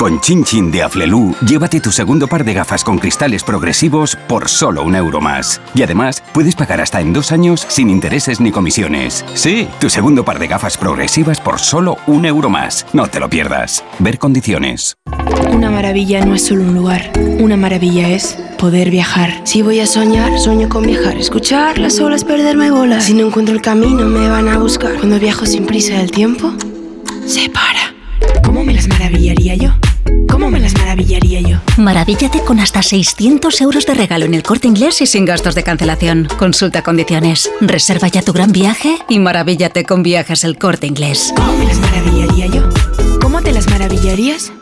Con Chin Chin de Aflelu, llévate tu segundo par de gafas con cristales progresivos por solo un euro más. Y además, puedes pagar hasta en dos años sin intereses ni comisiones. Sí, tu segundo par de gafas progresivas por solo un euro más. No te lo pierdas. Ver condiciones. Una maravilla no es solo un lugar. Una maravilla es poder viajar. Si voy a soñar, sueño con viajar. Escuchar las olas, perderme bolas. Si no encuentro el camino, me van a buscar. Cuando viajo sin prisa del tiempo, se para. ¿Cómo me las maravillaría yo? ¿Cómo me las maravillaría yo? Maravíllate con hasta 600 euros de regalo en el corte inglés y sin gastos de cancelación. Consulta condiciones. Reserva ya tu gran viaje y maravíllate con viajes el corte inglés. ¿Cómo me las maravillaría yo? ¿Cómo te las maravillarías?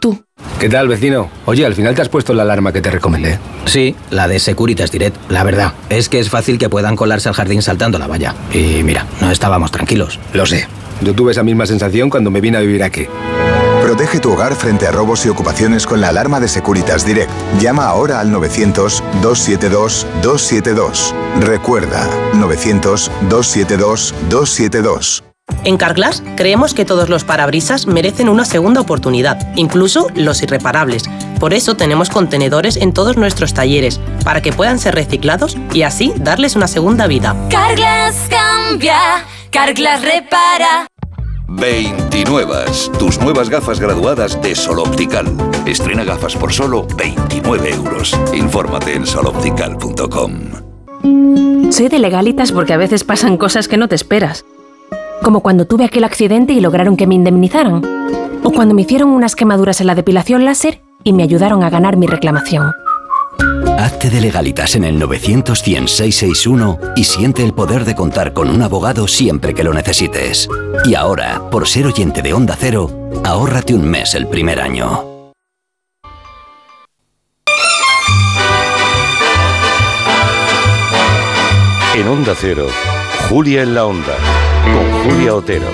Tú. ¿Qué tal, vecino? Oye, al final te has puesto la alarma que te recomendé. Sí, la de Securitas Direct. La verdad, es que es fácil que puedan colarse al jardín saltando la valla. Y mira, no estábamos tranquilos. Lo sé. Yo tuve esa misma sensación cuando me vine a vivir aquí. Protege tu hogar frente a robos y ocupaciones con la alarma de Securitas Direct. Llama ahora al 900-272-272. Recuerda, 900-272-272. En Carglass creemos que todos los parabrisas merecen una segunda oportunidad, incluso los irreparables. Por eso tenemos contenedores en todos nuestros talleres, para que puedan ser reciclados y así darles una segunda vida. Carglass cambia, Carglass repara. 29. Tus nuevas gafas graduadas de Sol Optical. Estrena gafas por solo 29 euros. Infórmate en soloptical.com. Soy de legalitas porque a veces pasan cosas que no te esperas. Como cuando tuve aquel accidente y lograron que me indemnizaran. O cuando me hicieron unas quemaduras en la depilación láser y me ayudaron a ganar mi reclamación. Hazte de legalitas en el 900 y siente el poder de contar con un abogado siempre que lo necesites. Y ahora, por ser oyente de Onda Cero, ahórrate un mes el primer año. En Onda Cero, Julia en la Onda, con Julia Otero.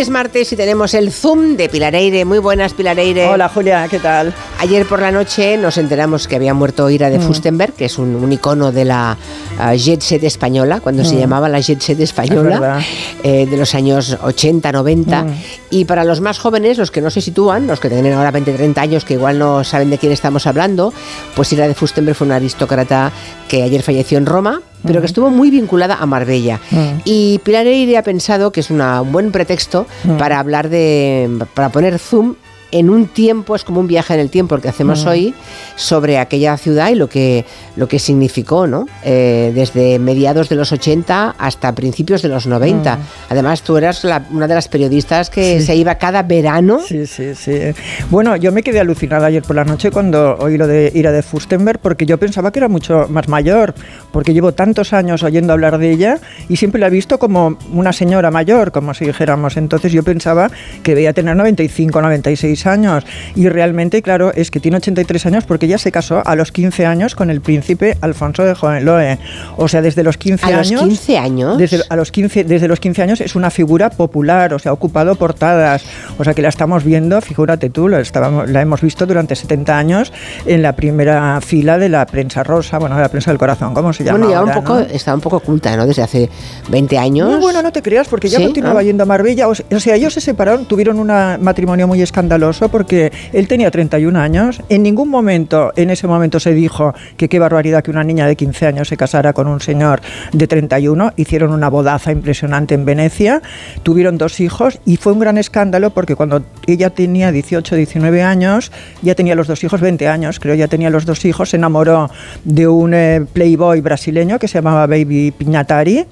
Hoy es martes y tenemos el Zoom de Pilareire. Muy buenas, Pilareire. Hola, Julia, ¿qué tal? Ayer por la noche nos enteramos que había muerto Ira de Mm. Fustenberg, que es un, un icono de la ah, jet set española, cuando se Mm. llamaba la jet set Es española, eh, de los años 80, 90. Mm. Y para los más jóvenes, los que no se sitúan, los que tienen ahora 20, 30 años, que igual no saben de quién estamos hablando, pues Ira de Fustenberg fue una aristócrata que ayer falleció en Roma, pero que estuvo muy vinculada a Marbella. Mm. Y Pilar Eire ha pensado que es una- un buen pretexto Mm. para hablar de. para poner zoom en un tiempo, es como un viaje en el tiempo el que hacemos Mm. hoy, sobre aquella ciudad y lo que, lo que significó, ¿no? Eh, desde mediados de los 80 hasta principios de los 90. Mm. Además, tú eras la- una de las periodistas que Sí. se iba cada verano. Sí, sí, sí. Bueno, yo me quedé alucinada ayer por la noche cuando oí lo de Ira de Fustenberg, porque yo pensaba que era mucho más mayor, porque llevo tantos años oyendo hablar de ella y siempre la he visto como una señora mayor, como si dijéramos. Entonces yo pensaba que debía tener 95, 96 años. Y realmente, claro, es que tiene 83 años porque ella se casó a los 15 años con el príncipe Alfonso de Hohenlohe. O sea, desde los 15 ¿A los años... 15 años? Desde, a los 15, desde los 15 años es una figura popular, o sea, ha ocupado portadas, o sea, que la estamos viendo, figúrate tú, la, estábamos, la hemos visto durante 70 años en la primera fila de la prensa rosa, bueno, de la prensa del corazón, ¿cómo se llama? Bueno, lleva un ahora, poco, no? estaba un poco oculta, ¿no? Desde hace 20 años. No, bueno, no te creas, porque ya Sí, continuaba ah. yendo a Marbella. O sea, ellos se separaron, tuvieron un matrimonio muy escandaloso porque él tenía 31 años. En ningún momento, en ese momento, se dijo que qué barbaridad que una niña de 15 años se casara con un señor de 31. Hicieron una bodaza impresionante en Venecia. Tuvieron dos hijos y fue un gran escándalo porque cuando ella tenía 18, 19 años, ya tenía los dos hijos, 20 años, creo, ya tenía los dos hijos, se enamoró de un eh, playboy brasileño que se llamaba Baby Piñatari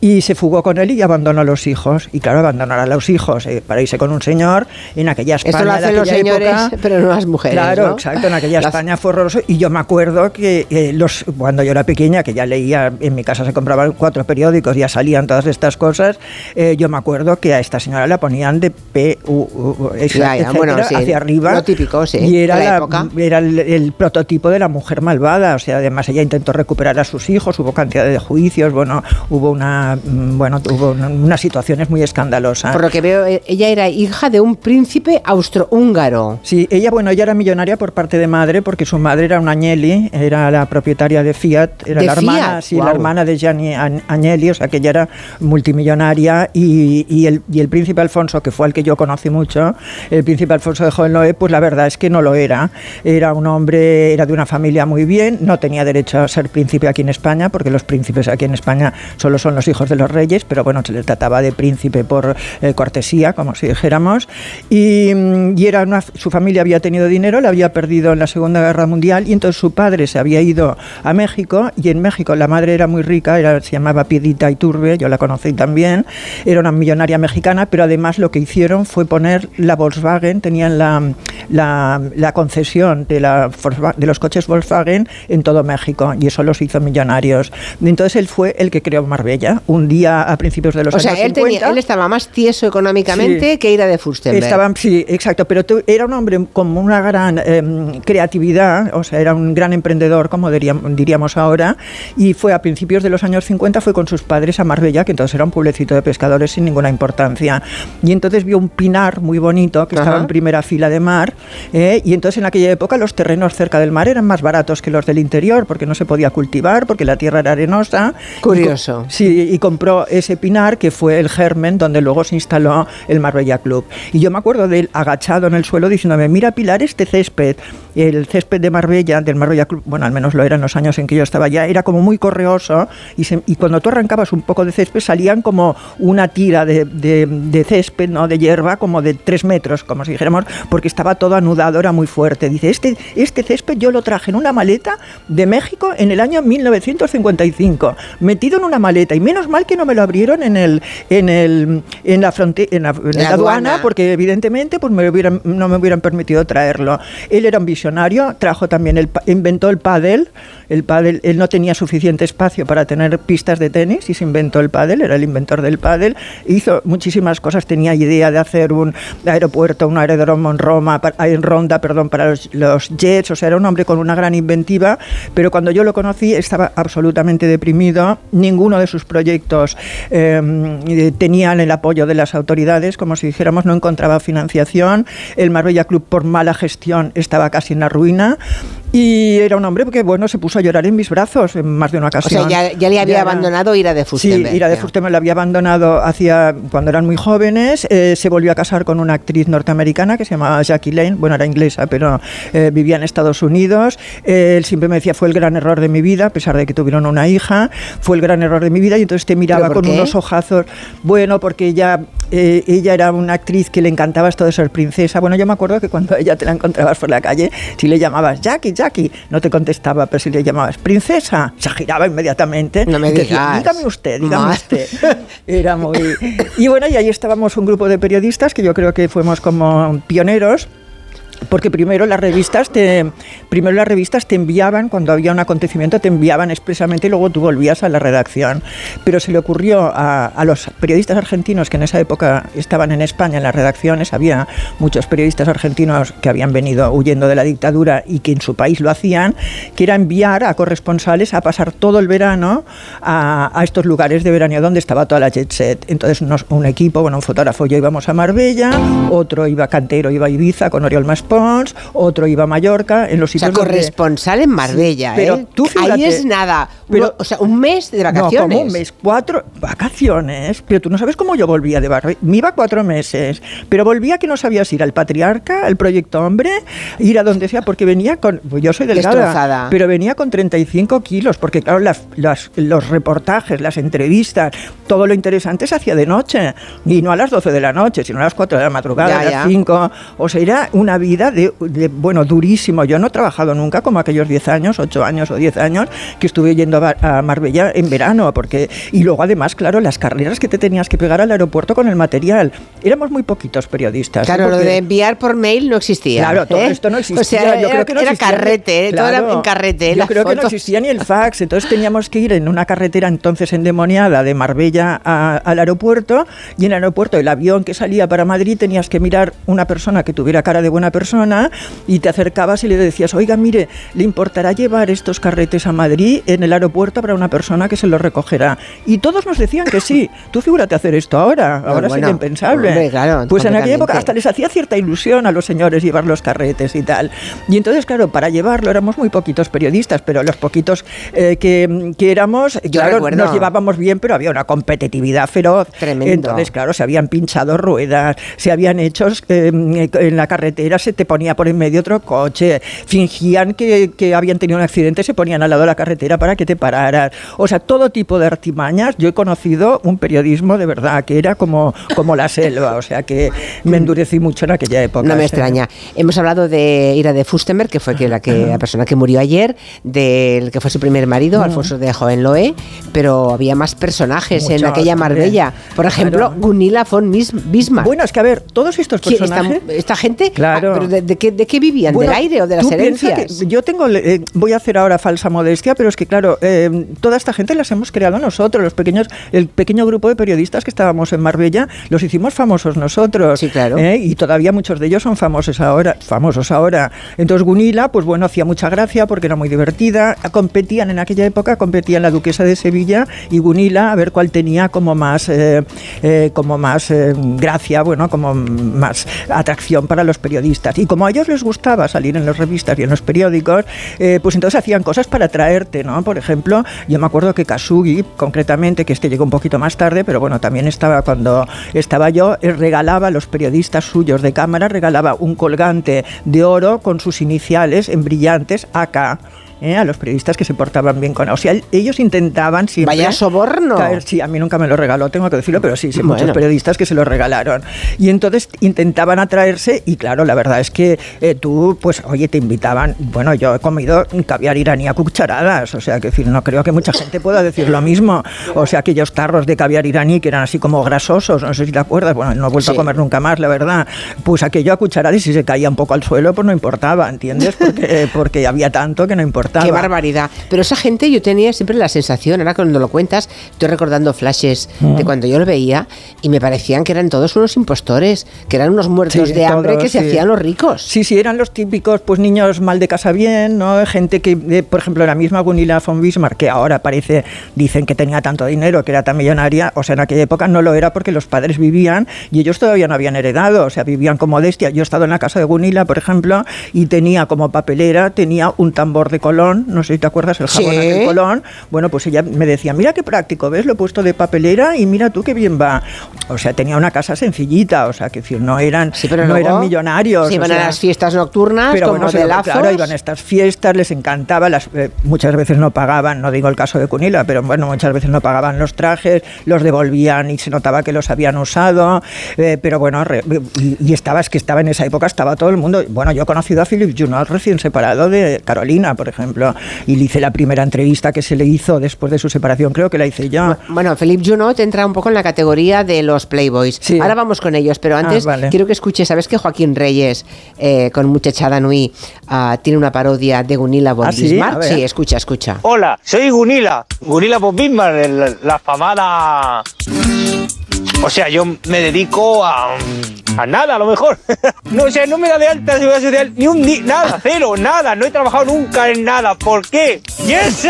y se fugó con él y abandonó a los hijos. Y claro, abandonar a los hijos eh, para irse con un señor en aquella España Esto lo hacen los señores, pero no las mujeres. Claro, ¿no? exacto. En aquella España fue horroroso. Y yo me acuerdo que eh, los, cuando yo era pequeña, que ya leía, en mi casa se compraban cuatro periódicos, ya salían todas estas cosas, eh, yo me acuerdo que a esta señora la ponían de P, U, U, Ya, ya, bueno, sí, hacia arriba. lo típico, sí, Y era, la la- época. era el, el prototipo de la mujer malvada. O sea, además ella intentó recuperar a sus hijos, hubo cantidad de juicios, bueno, hubo una, mm, bueno, hubo una- unas situaciones muy escandalosas. Por lo que veo, eh, ella era hija de un príncipe austrohúngaro. Sí, ella, bueno, ella era millonaria por parte de madre, porque su madre era una Agnelli, era la propietaria de Fiat, era ¿De la hermana, Fiat? sí, la hermana de Gianni An- Agnelli, o sea que ella era multimillonaria y, y el, y el príncipe Alfonso, que fue el que yo conocí mucho, el príncipe Alfonso de Hohenlohe, pues la verdad es que no lo era. Era un hombre, era de una familia muy bien, no tenía derecho a ser príncipe aquí en España, porque los príncipes aquí en España solo son los hijos de los reyes, pero bueno, se le trataba de príncipe por eh, cortesía, como si dijéramos. Y, y era una, su familia había tenido dinero, la había perdido en la Segunda Guerra Mundial, y entonces su padre se había ido a México, y en México la madre era muy rica, era, se llamaba Piedita Iturbe, yo la conocí también, era una millonaria mexicana, pero además lo que hicieron fue poner la Volkswagen, tenían la, la, la concesión de, la, de los coches Volkswagen en todo México, y eso los hizo millonarios. Entonces él fue el que creó Marbella, un día a principios de los O sea, años él, tenía- 50. él estaba más tieso económicamente Sí. que Ira de Furstenberg. Estaba, sí, exacto, pero tú- era un hombre con una gran em, creatividad, o sea, era un gran emprendedor, como diríamos, diríamos ahora, y fue a principios de los años 50, fue con sus padres a Marbella, que entonces era un pueblecito de pescadores sin ninguna importancia, y entonces vio un pinar muy bonito, que estaba Ajá. en primera fila de mar, eh, y entonces en aquella época los terrenos cerca del mar eran más baratos que los del interior, porque no se podía cultivar, porque la tierra era arenosa. Curioso. Y Sí, y compró ese pinar que fue el germen donde luego se instaló el Marbella Club. Y yo me acuerdo de él agachado en el suelo diciéndome, mira Pilar, este césped, el césped de Marbella, del Marbella Club, bueno, al menos lo era en los años en que yo estaba allá, era como muy correoso y, se- y cuando tú arrancabas un poco de césped salían como una tira de, de- de césped, ¿no? de hierba, como de tres metros, como si dijéramos, porque estaba todo anudado, era muy fuerte. Dice, este, este césped yo lo traje en una maleta de México en el año 1955, metido en una maleta, y menos mal que no me lo abrieron en el en el en la fronte- en la, en La la aduana, aduana. porque evidentemente pues me hubieran, no me hubieran permitido traerlo. Él era un trajo también el inventó el pádel, el pádel, él no tenía suficiente espacio para tener pistas de tenis y se inventó el pádel, era el inventor del pádel, hizo muchísimas cosas, tenía idea de hacer un aeropuerto, un aeródromo en Roma, en Ronda, perdón, para los, los jets, o sea, era un hombre con una gran inventiva, pero cuando yo lo conocí estaba absolutamente deprimido, ninguno de sus proyectos eh, tenían el apoyo de las autoridades, como si dijéramos, no encontraba financiación, el Marbella Club por mala gestión estaba casi en la ruina. Y era un hombre que, bueno, se puso a llorar en mis brazos en más de una O ocasión. sea, ya, ya le había Ya era- abandonado Ira de Furstenberg. Sí, Ira de ya. Furstenberg la había abandonado hacia cuando eran muy jóvenes. eh, se volvió a casar con una actriz norteamericana que se llamaba Jackie Lane. Bueno, era inglesa, pero eh, vivía en Estados Unidos. Eh, él siempre me decía, fue el gran error de mi vida, a pesar de que tuvieron una hija. Fue el gran error de mi vida. Y entonces te miraba ¿Pero por con qué? unos ojazos. Bueno, porque ella, eh, ella era una actriz que le encantaba esto de ser princesa. Bueno, yo me acuerdo que cuando ella te la encontrabas por la calle, si le llamabas Jackie, Jackie, no te contestaba, pero si le llamabas princesa, se giraba inmediatamente. No me Y decía, dígame usted, dígame usted. Era muy... Y bueno, y ahí estábamos un grupo de periodistas que yo creo que fuimos como pioneros. Porque primero las revistas te primero las revistas te enviaban cuando había un acontecimiento te enviaban expresamente y luego tú volvías a la redacción. Pero se le ocurrió a, a los periodistas argentinos que en esa época estaban en España en las redacciones, había muchos periodistas argentinos que habían venido huyendo de la dictadura y que en su país lo hacían, que era enviar a corresponsales a pasar todo el verano a, a estos lugares de verano donde estaba toda la jet set. Entonces nos- un equipo, bueno, un fotógrafo, yo íbamos a Marbella, otro iba a Cantero, iba a Ibiza con Oriol Maspons, otro iba a Mallorca, en los O sea, sitios donde- corresponsal en Marbella, Sí, pero ¿eh? tú Ahí fíjate, es nada. pero- Uno- o sea, un mes de vacaciones. no, como un mes, cuatro vacaciones. Pero tú no sabes cómo yo volvía de Barbe. Me iba cuatro meses, pero volvía que no sabías ir al Patriarca, al Proyecto Hombre, ir a donde sea, porque venía con. pues yo soy delgada, Destrozada. pero venía con 35 kilos, porque claro, las, las- los reportajes, las entrevistas, todo lo interesante se hacía de noche. Y no a las 12 de la noche, sino a las 4 de la madrugada, Ya, a las ya. 5. O sea, era una vida de, de, bueno, durísimo. Yo no he trabajado nunca como aquellos 10 años, 8 años o 10 años que estuve yendo a, a Marbella en verano, porque y luego además, claro, las carreras que te tenías que pegar al aeropuerto con el material. Éramos muy poquitos periodistas. Claro, ¿eh? lo de enviar por mail no existía. Claro, todo ¿eh? esto no existía. O sea, yo era, creo que no era existía carrete, ¿eh? todo era Claro. en carrete. Yo creo que no fotos. existía ni el fax, entonces teníamos que ir en una carretera entonces endemoniada de Marbella a- al aeropuerto y en el aeropuerto el avión que salía para Madrid tenías que mirar una persona que tuviera cara de buena persona y te acercabas y le decías, oiga, mire, ¿le importará llevar estos carretes a Madrid en el aeropuerto para una persona que se los recogerá? Y todos nos decían que sí. Tú figúrate hacer esto ahora, ahora bueno, sería impensable. hombre, claro, pues en aquella época hasta les hacía cierta ilusión a los señores llevar los carretes y tal. Y entonces, claro, para llevarlo éramos muy poquitos periodistas, pero los poquitos eh, que, que éramos, claro, recuerdo. nos llevábamos bien, pero había una competitividad feroz. Tremendo. Entonces, claro, se habían pinchado ruedas, se habían hecho eh, en la carretera, se te ponía por en medio otro coche, fingían que, que habían tenido un accidente, se ponían al lado de la carretera para que te pararas. O sea, todo tipo de artimañas. Yo he conocido un periodismo de verdad que era como, como la selva, o sea que me endurecí mucho en aquella época. No me extraña. Hemos hablado de Ira de Fustenberg, que fue que la, que, la persona que murió ayer, del que fue su primer marido. Alfonso de Hohenlohe, pero había más personajes en aquella. Marbella. Por ejemplo, Claro. Gunilla von Bismarck. Bueno, es que a ver, todos estos ¿Quién- esta, personajes... esta gente, Claro. Ah, pero de, de qué, de qué vivían? Bueno, ¿Del aire o de las herencias? yo tengo, eh, voy a hacer ahora falsa modestia, pero es que claro, eh, toda esta gente las hemos creado nosotros, los pequeños, el pequeño grupo de periodistas que estábamos en Marbella, los hicimos famosos nosotros. Sí, claro. Y todavía muchos de ellos son famosos ahora, famosos ahora. Entonces Gunila, pues bueno, hacía mucha gracia porque era muy divertida. Competían en aquella época, competían la duquesa de Sevilla y Gunila a ver cuál tenía como más, eh, eh, como más eh, gracia, bueno, como más atracción para los periodistas. Y como a ellos les gustaba salir en las revistas y en los periódicos, eh, pues entonces hacían cosas para atraerte, ¿no? Por ejemplo, yo me acuerdo que Kasugi, concretamente, que este llegó un poquito más tarde, pero bueno, también estaba cuando estaba yo, él regalaba a los periodistas suyos de cámara, regalaba un colgante de oro con sus iniciales en brillantes AK. ¿Eh? a los periodistas que se portaban bien con. O sea, ellos intentaban siempre... Vaya soborno. caer- sí, a mí nunca me lo regaló, tengo que decirlo, pero sí, sí, Bueno. muchos periodistas que se lo regalaron. Y entonces intentaban atraerse y claro, la verdad es que eh, tú, pues, oye, te invitaban, bueno, yo he comido caviar iraní a cucharadas, o sea, que decir, no creo que mucha gente pueda decir lo mismo. O sea, aquellos tarros de caviar iraní que eran así como grasosos, no sé si te acuerdas, bueno, no he vuelto a comer nunca más, la verdad. Pues aquello a cucharadas y si se caía un poco al suelo, pues no importaba, ¿entiendes? Porque, porque había tanto que no importaba. Qué barbaridad. Pero esa gente yo tenía siempre la sensación, ahora cuando lo cuentas, estoy recordando flashes Mm. de cuando yo lo veía y me parecían que eran todos unos impostores, que eran unos muertos Sí, de hambre todos, que se sí. hacían los ricos. Sí, sí, eran los típicos pues niños mal de casa bien, ¿no? Gente que, eh, por ejemplo, la misma Gunilla von Bismarck, que ahora parece, dicen que tenía tanto dinero, que era tan millonaria, o sea, en aquella época no lo era porque los padres vivían y ellos todavía no habían heredado, o sea, vivían con modestia. Yo he estado en la casa de Gunilla, por ejemplo, y tenía como papelera, tenía un tambor de colón, no sé si te acuerdas, el jabón Sí. aquel colón. Bueno, pues ella me decía, mira qué práctico, ¿ves? Lo he puesto de papelera y mira tú qué bien va. O sea, tenía una casa sencillita, o sea, que no eran, pero no luego eran millonarios. se o iban a las fiestas nocturnas pero como bueno, de lazos. claro, iban a estas fiestas, les encantaba, las, eh, muchas veces no pagaban, no digo el caso de Cunila, pero bueno, muchas veces no pagaban los trajes, los devolvían y se notaba que los habían usado, eh, pero bueno, re- y, y estaba, es que estaba en esa época, estaba todo el mundo, bueno, yo he conocido a Philip Junot recién separado de Carolina, por ejemplo, y le hice la primera entrevista que se le hizo después de su separación, creo que la hice yo. Bueno, Philippe Junot entra un poco en la categoría de los Playboys. Ahora vamos con ellos, pero antes Ah, vale. quiero que escuches, ¿sabes que Joaquín Reyes eh, con Muchachada Nui ah, tiene una parodia de Gunilla von ¿Ah, sí? Bismarck? Sí, escucha, escucha. Hola, soy Gunila, Gunila von Bismarck, la, la famada... O sea, yo me dedico a, a nada, a lo mejor. No, o sea, no me da de alta seguridad social ni un día, nada, cero, nada. No he trabajado nunca en nada. ¿Por qué? ¡Yes!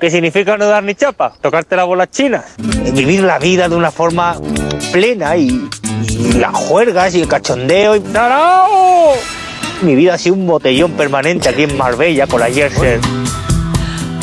¿Qué significa no dar ni chapa? Tocarte las bolas chinas. Vivir la vida de una forma plena y, y las juergas y el cachondeo y... ¡No, no! Mi vida ha sido un botellón permanente aquí en Marbella con la Yerser.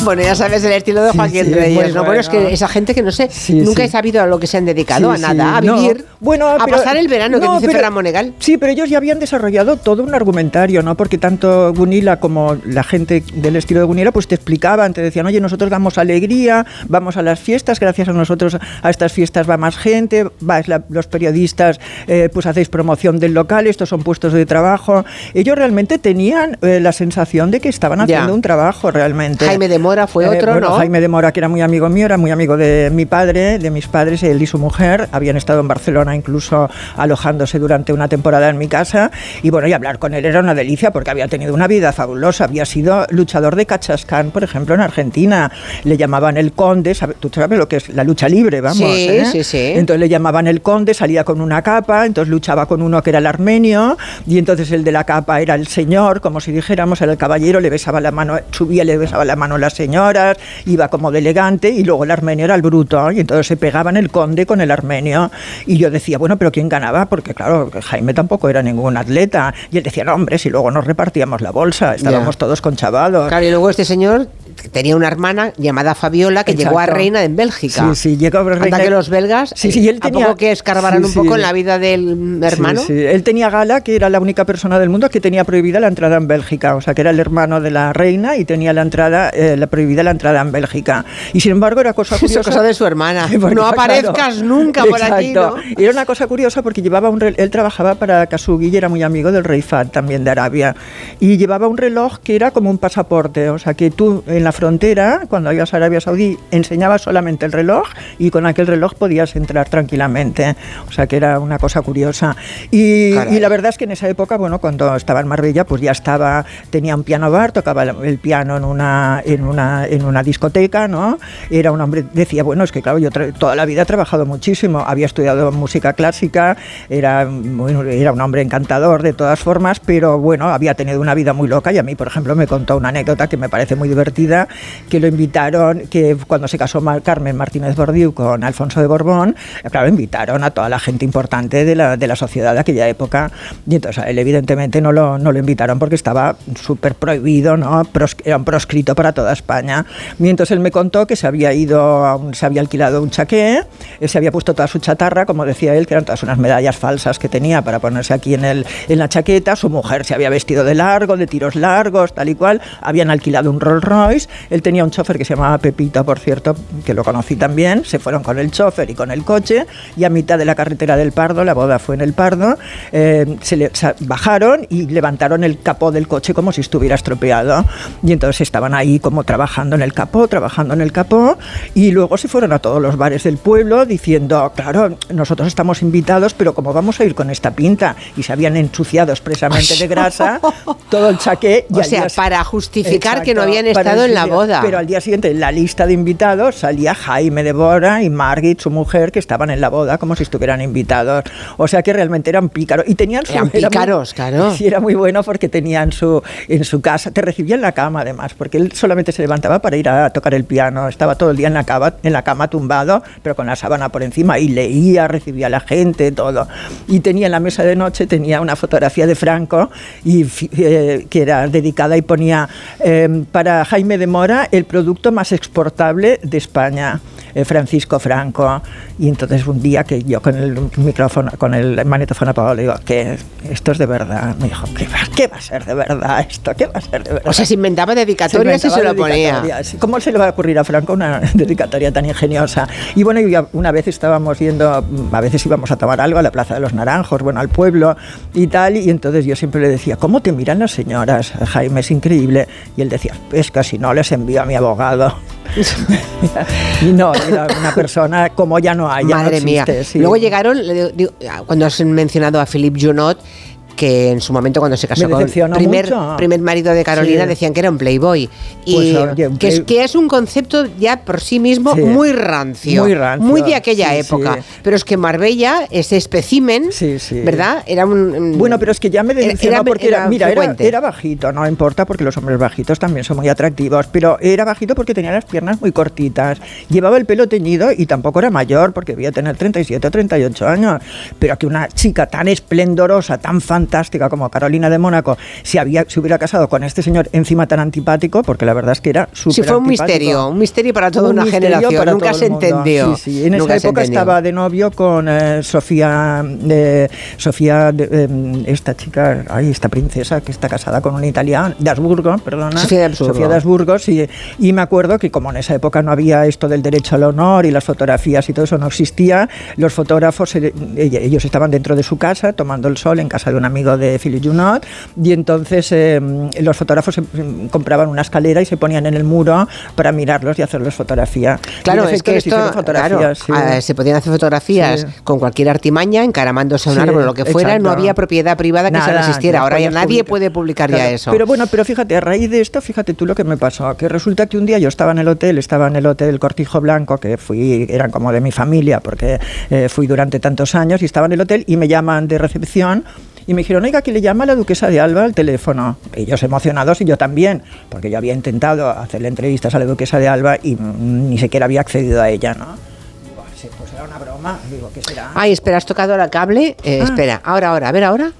Bueno, ya sabes el estilo de Joaquín sí, Reyes. muy ¿no? Bueno, bueno. es que esa gente que no sé, Sí, nunca sí. he sabido a lo que se han dedicado, Sí, a nada, a sí, no. vivir, bueno, a pero- pasar el verano, que no, dice pero- Ferran Monegal. Sí, pero ellos ya habían desarrollado todo un argumentario, ¿no? Porque tanto Gunila como la gente del estilo de Gunila, pues te explicaban, te decían, oye, nosotros damos alegría, vamos a las fiestas, gracias a nosotros a estas fiestas va más gente, vais la- los periodistas, eh, pues hacéis promoción del local, estos son puestos de trabajo. Ellos realmente tenían eh, la sensación de que estaban Ya. haciendo un trabajo realmente. Jaime de Mora fue Eh, otro, bueno, ¿no? Jaime de Mora, que era muy amigo mío, era muy amigo de mi padre, de mis padres, él y su mujer. Habían estado en Barcelona incluso alojándose durante una temporada en mi casa. Y bueno, y hablar con él era una delicia porque había tenido una vida fabulosa. Había sido luchador de Cachascán, por ejemplo, en Argentina. Le llamaban el conde, ¿sabe- tú sabes lo que es la lucha libre, vamos. Sí, ¿eh? sí, sí. Entonces le llamaban el conde, salía con una capa, entonces luchaba con uno que era el armenio, y entonces el de la capa era el señor, como si dijéramos, era el caballero, le besaba la mano, subía, le besaba la mano a las señoras, iba como de elegante, y luego el armenio era el bruto, y entonces se pegaban el conde con el armenio. Y yo decía, bueno, pero ¿quién ganaba? Porque claro, Jaime tampoco era ningún atleta. Y él decía, no, hombre, si luego nos repartíamos la bolsa, estábamos Ya. todos conchavados. Claro, y luego este señor tenía una hermana llamada Fabiola que llegó a Exacto. reina en Bélgica. Sí, sí, llegó a reina- Anda que los belgas, Sí, sí, y él ¿a tenía- poco que escarbaran sí, un poco sí. en la vida del hermano? Sí, sí. Él tenía Gala, que era la única persona del mundo que tenía prohibida la entrada en Bélgica. O sea, que era el hermano de la reina y tenía la entrada, eh, la prohibida la entrada en Bélgica. Y sin embargo era cosa Eso curiosa. cosa de su hermana. Porque, no claro, aparezcas nunca por aquí, ¿no? Exacto. Y era una cosa curiosa porque llevaba un rel- él trabajaba para Kasugi y era muy amigo del rey Fahd también de Arabia. Y llevaba un reloj que era como un pasaporte. O sea, que tú en la frontera, cuando ibas a Arabia Saudí, enseñabas solamente el reloj y con aquel reloj podías entrar tranquilamente. O sea, que era una cosa curiosa. Y, y la verdad es que en esa época, bueno, cuando estaba en Marbella, pues ya estaba, tenía un piano bar, tocaba el- el piano en una, en una, en una discoteca, ¿no? Era un hombre, decía, bueno, es que claro, yo toda la vida he trabajado muchísimo, había estudiado música clásica, era, bueno, era un hombre encantador de todas formas, pero bueno, había tenido una vida muy loca y a mí, por ejemplo, me contó una anécdota que me parece muy divertida, que lo invitaron, que cuando se casó Carmen Martínez Bordiú con Alfonso de Borbón, claro, invitaron a toda la gente importante de la, de la sociedad de aquella época y entonces él evidentemente no lo, no lo invitaron porque estaba súper prohibido, ¿no? Pros- era un proscrito para toda España. Entonces él me contó que se había ido, a un- se había alquilado un chaqué, él se había puesto toda su chatarra, como decía él, que eran todas unas medallas falsas que tenía para ponerse aquí en, el, en la chaqueta, su mujer se había vestido de largo, de tiros largos, tal y cual, habían alquilado un Rolls Royce, él tenía un chofer que se llamaba Pepito, por cierto, que lo conocí también, se fueron con el chofer y con el coche, y a mitad de la carretera del Pardo, la boda fue en el Pardo, eh, se le- sa- bajaron y levantaron el capó del coche como si estuviera estropeado, y entonces estaban ahí como trabajando en el capó, trabajando en el capó, y luego se fueron a todos los bares del pueblo diciendo, claro, nosotros estamos invitados, pero como vamos a ir con esta pinta, y se habían ensuciado expresamente de grasa todo el chaqué. y O sea, día- para justificar que no Exacto, habían estado en la boda. Pero al día siguiente, en la lista de invitados, salía Jaime de Bora y Margit, su mujer, que estaban en la boda como si estuvieran invitados. O sea que realmente eran pícaros. Y tenían su, Eran era muy- pícaros, claro. Sí, era muy bueno porque tenían su, en su casa, te recibía en la cama además, porque él solamente se levantaba para ir a tocar el piano. Estaba todo el día en la cama, tumbado, pero con la sábana por encima y leía, recibía a la gente, todo. Y tenía en la mesa de noche, tenía una fotografía de Franco y, eh, que era dedicada y ponía eh, para Jaime de Mora el producto más exportable de España, Francisco Franco. Y entonces un día que yo con el micrófono, con el magnetófono apagado, le digo, que esto es de verdad. Me dijo, ¿qué va, qué va a ser de verdad esto? ¿Qué va a ser de verdad? O sea, se inventaba dedicatorias y se inventaba lo ponía. ¿Cómo se le va a ocurrir a Franco una dedicatoria tan ingeniosa? Y bueno, y una vez estábamos yendo, a veces íbamos a tomar algo a la Plaza de los Naranjos, bueno, al pueblo y tal, y entonces yo siempre le decía, ¿cómo te miran las señoras, Jaime? Es increíble. Y él decía, es que si no les envío a mi abogado. y no, era una persona como ya no hay. no Madre mía. existe, sí. Luego llegaron, cuando has mencionado a Philippe Junot, que en su momento cuando se casó con primer, mucho. primer marido de Carolina Sí. decían que era un playboy. Y Pues, oye, un que, es, play- que es un concepto ya por sí mismo Sí. muy rancio. Muy rancio, muy de aquella sí, época. Pero es que Marbella, ese especimen, ¿verdad? Era un... Bueno, pero es que ya me decepcionó era- porque era, era mira, era, era bajito, no importa porque los hombres bajitos también son muy atractivos, pero era bajito porque tenía las piernas muy cortitas, llevaba el pelo teñido y tampoco era mayor porque debía tener 37 o 38 años, pero que una chica tan esplendorosa, tan fantástica como Carolina de Mónaco si había, se hubiera casado con este señor encima tan antipático, porque la verdad es que era súper Sí, fue un antipático. misterio, un misterio para toda Un una generación. Nunca se entendió. Sí, sí. En Nunca esa época entendió. estaba de novio con eh, Sofía, de, Sofía, eh, esta chica, ay, esta princesa que está casada con un italiano, de Habsburgo, perdona. Sofía de Habsburgo. Sofía de Habsburgo, sí. Y me acuerdo que como en esa época no había esto del derecho al honor y las fotografías y todo eso no existía, los fotógrafos, eh, ellos estaban dentro de su casa tomando el sol en casa de un amigo de Philippe Junot y entonces eh, los fotógrafos eh, compraban una escalera y se ponían en el muro para mirarlos y hacerles fotografía. Claro, es que esto, claro, sí. ah, se podían hacer fotografías Sí. con cualquier artimaña, encaramándose a un Sí, árbol o lo que fuera, exacto. no había propiedad privada que se Nada, resistiera. que Ahora ya nadie publicar. puede publicar ya Claro, eso. Pero bueno, pero fíjate, a raíz de esto, fíjate tú lo que me pasó, que resulta que un día yo estaba en el hotel, estaba en el hotel Cortijo Blanco, que fui, eran como de mi familia, porque eh, fui durante tantos años, y estaba en el hotel y me llaman de recepción y me dijeron, oiga, que le llama la duquesa de Alba al teléfono. Ellos emocionados y yo también, porque yo había intentado hacerle entrevistas a la duquesa de Alba y mm, ni siquiera había accedido a ella, ¿no? Digo, "Sí, pues era una broma, digo, ¿qué será? Ay, espera, has tocado la cable. Eh, Ah. Espera, ahora, ahora, a ver, ahora.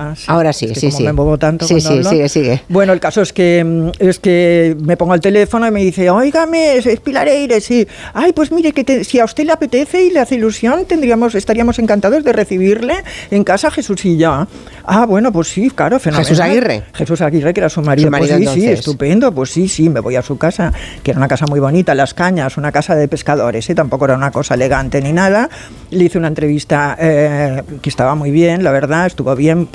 Ah, sí. Ahora sí, Es que sí, como sí. me muevo tanto Sí, sí, hablo. sigue, sigue. Bueno, el caso es que mm, es que me pongo al teléfono y me dice, óigame, es, Pilar Eire, sí. Ay, pues mire, que te- si a usted le apetece y le hace ilusión, tendríamos, estaríamos encantados de recibirle en casa Jesús y yo. Ah, bueno, pues sí, claro, fenomenal. Jesús Aguirre. Jesús Aguirre, que era su marido. Su marido, pues sí, sí, estupendo. Pues sí, sí, me voy a su casa, que era una casa muy bonita, Las Cañas, una casa de pescadores, ¿eh? tampoco era una cosa elegante ni nada. Le hice una entrevista eh, que estaba muy bien, la verdad, estuvo bien,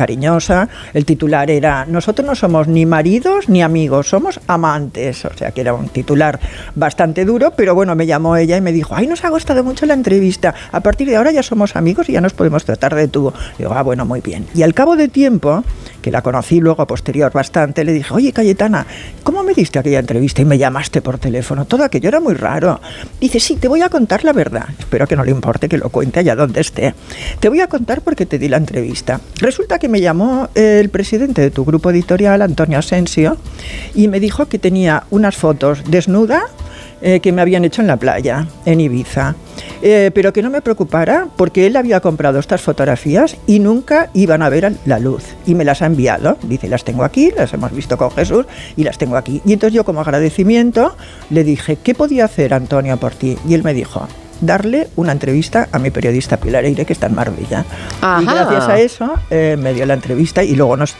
El titular era, nosotros no somos ni maridos ni amigos, somos amantes. O sea, que era un titular bastante duro, pero bueno, me llamó ella y me dijo, ay, nos ha gustado mucho la entrevista. A partir de ahora ya somos amigos y ya nos podemos tratar de tú. Digo, ah, bueno, muy bien. Y al cabo de tiempo, que la conocí luego a posterior bastante, le dije, oye, Cayetana, ¿cómo me diste aquella entrevista y me llamaste por teléfono? Todo aquello era muy raro. Dice, sí, te voy a contar la verdad. Espero que no le importe que lo cuente allá donde esté. Te voy a contar porque te di la entrevista. Resulta que me llamó el presidente de tu grupo editorial, Antonio Asensio, y me dijo que tenía unas fotos desnuda eh, que me habían hecho en la playa, en Ibiza. Eh, pero que no me preocupara porque él había comprado estas fotografías y nunca iban a ver la luz. Y me las ha enviado. Dice, las tengo aquí, las hemos visto con Jesús y las tengo aquí. Y entonces yo como agradecimiento le dije, ¿qué podía hacer Antonio por ti? Y él me dijo, darle una entrevista a mi periodista Pilar Eire, que está en Marbella. Y Ajá. gracias a eso eh, me dio la entrevista y luego nos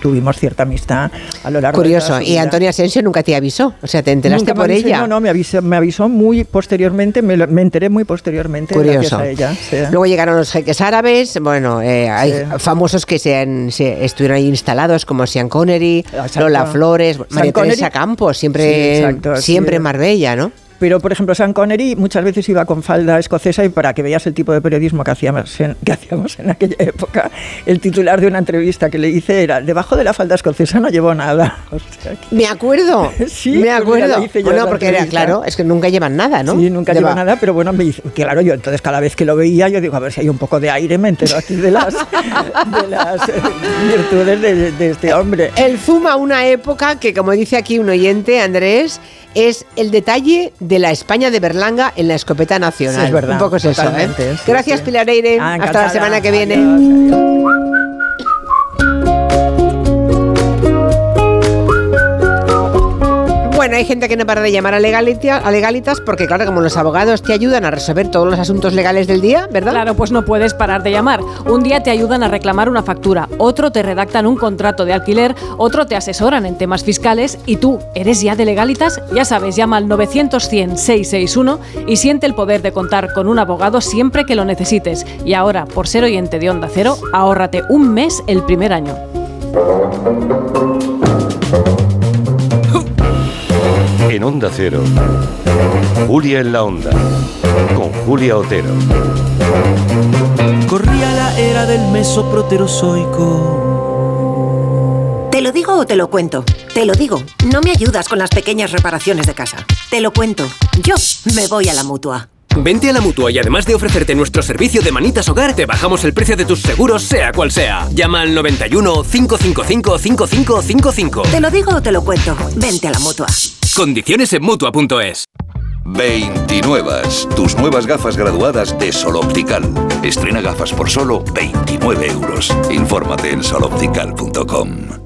tuvimos cierta amistad a lo largo de Curioso. toda su Y. Antonia Asensio nunca te avisó. O sea, te enteraste Nunca me por avisó, ella. No, no, me avisó, me avisó muy posteriormente, me, me enteré muy posteriormente gracias Curioso. a ella. sí. Luego llegaron los jeques árabes, bueno, eh, hay Sí. famosos que se, han- se estuvieron ahí instalados como Sean Connery, Exacto. Lola Flores, María Connery- Teresa Campos, siempre, Sí, exacto, siempre en Marbella, ¿no? Pero, por ejemplo, Sean Connery muchas veces iba con falda escocesa y para que veas el tipo de periodismo que hacíamos en, que hacíamos en aquella época, el titular de una entrevista que le hice era, debajo de la falda escocesa no llevó nada. O sea, que- Me acuerdo, Sí, me pues acuerdo. yo bueno, porque era, claro, es que nunca llevan nada, ¿no? Sí, nunca Lleva- lleva nada, pero bueno, me dice, claro, yo entonces cada vez que lo veía, yo digo, a ver si hay un poco de aire, me entero aquí de las, de las eh, virtudes de, de este hombre. El zoom a una época que, como dice aquí un oyente, Andrés, es el detalle de la España de Berlanga en la escopeta nacional. Sí, es verdad, Un poco es eso, ¿eh? Gracias. Pilar Eire. Ah, Hasta la semana que viene. Adiós, adiós. Bueno, hay gente que no para de llamar a, a Legalitas porque, claro, como los abogados te ayudan a resolver todos los asuntos legales del día, ¿verdad? Claro, pues no puedes parar de llamar. Un día te ayudan a reclamar una factura, otro te redactan un contrato de alquiler, otro te asesoran en temas fiscales y tú, ¿eres ya de legalitas? Ya sabes, llama al 900-100-661 y siente el poder de contar con un abogado siempre que lo necesites. Y ahora, por ser oyente de Onda Cero, ahórrate un mes el primer año. En Onda Cero, Julia en la Onda, con Julia Otero. Corría la era del mesoproterozoico. ¿Te lo digo o te lo cuento? Te lo digo. No me ayudas con las pequeñas reparaciones de casa. Te lo cuento. Yo me voy a la mutua. Vente a la mutua y además de ofrecerte nuestro servicio de manitas hogar, te bajamos el precio de tus seguros, sea cual sea. Llama al 91 555 5555. ¿Te lo digo o te lo cuento? Vente a la mutua. Condiciones en mutua.es. 29. Tus nuevas gafas graduadas de Sol Optical. Estrena gafas por solo 29 euros. Infórmate en soloptical.com.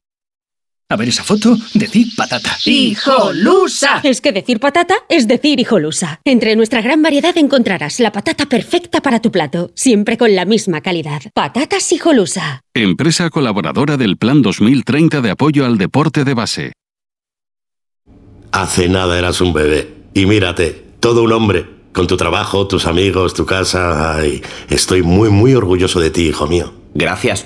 A ver esa foto, decir patata. ¡Hijolusa! Es que decir patata es decir hijolusa. Entre nuestra gran variedad encontrarás la patata perfecta para tu plato, siempre con la misma calidad. Patatas hijolusa. Empresa colaboradora del Plan 2030 de apoyo al deporte de base. Hace nada eras un bebé. Y mírate, todo un hombre. Con tu trabajo, tus amigos, tu casa. Ay, estoy muy, muy orgulloso de ti, hijo mío. Gracias.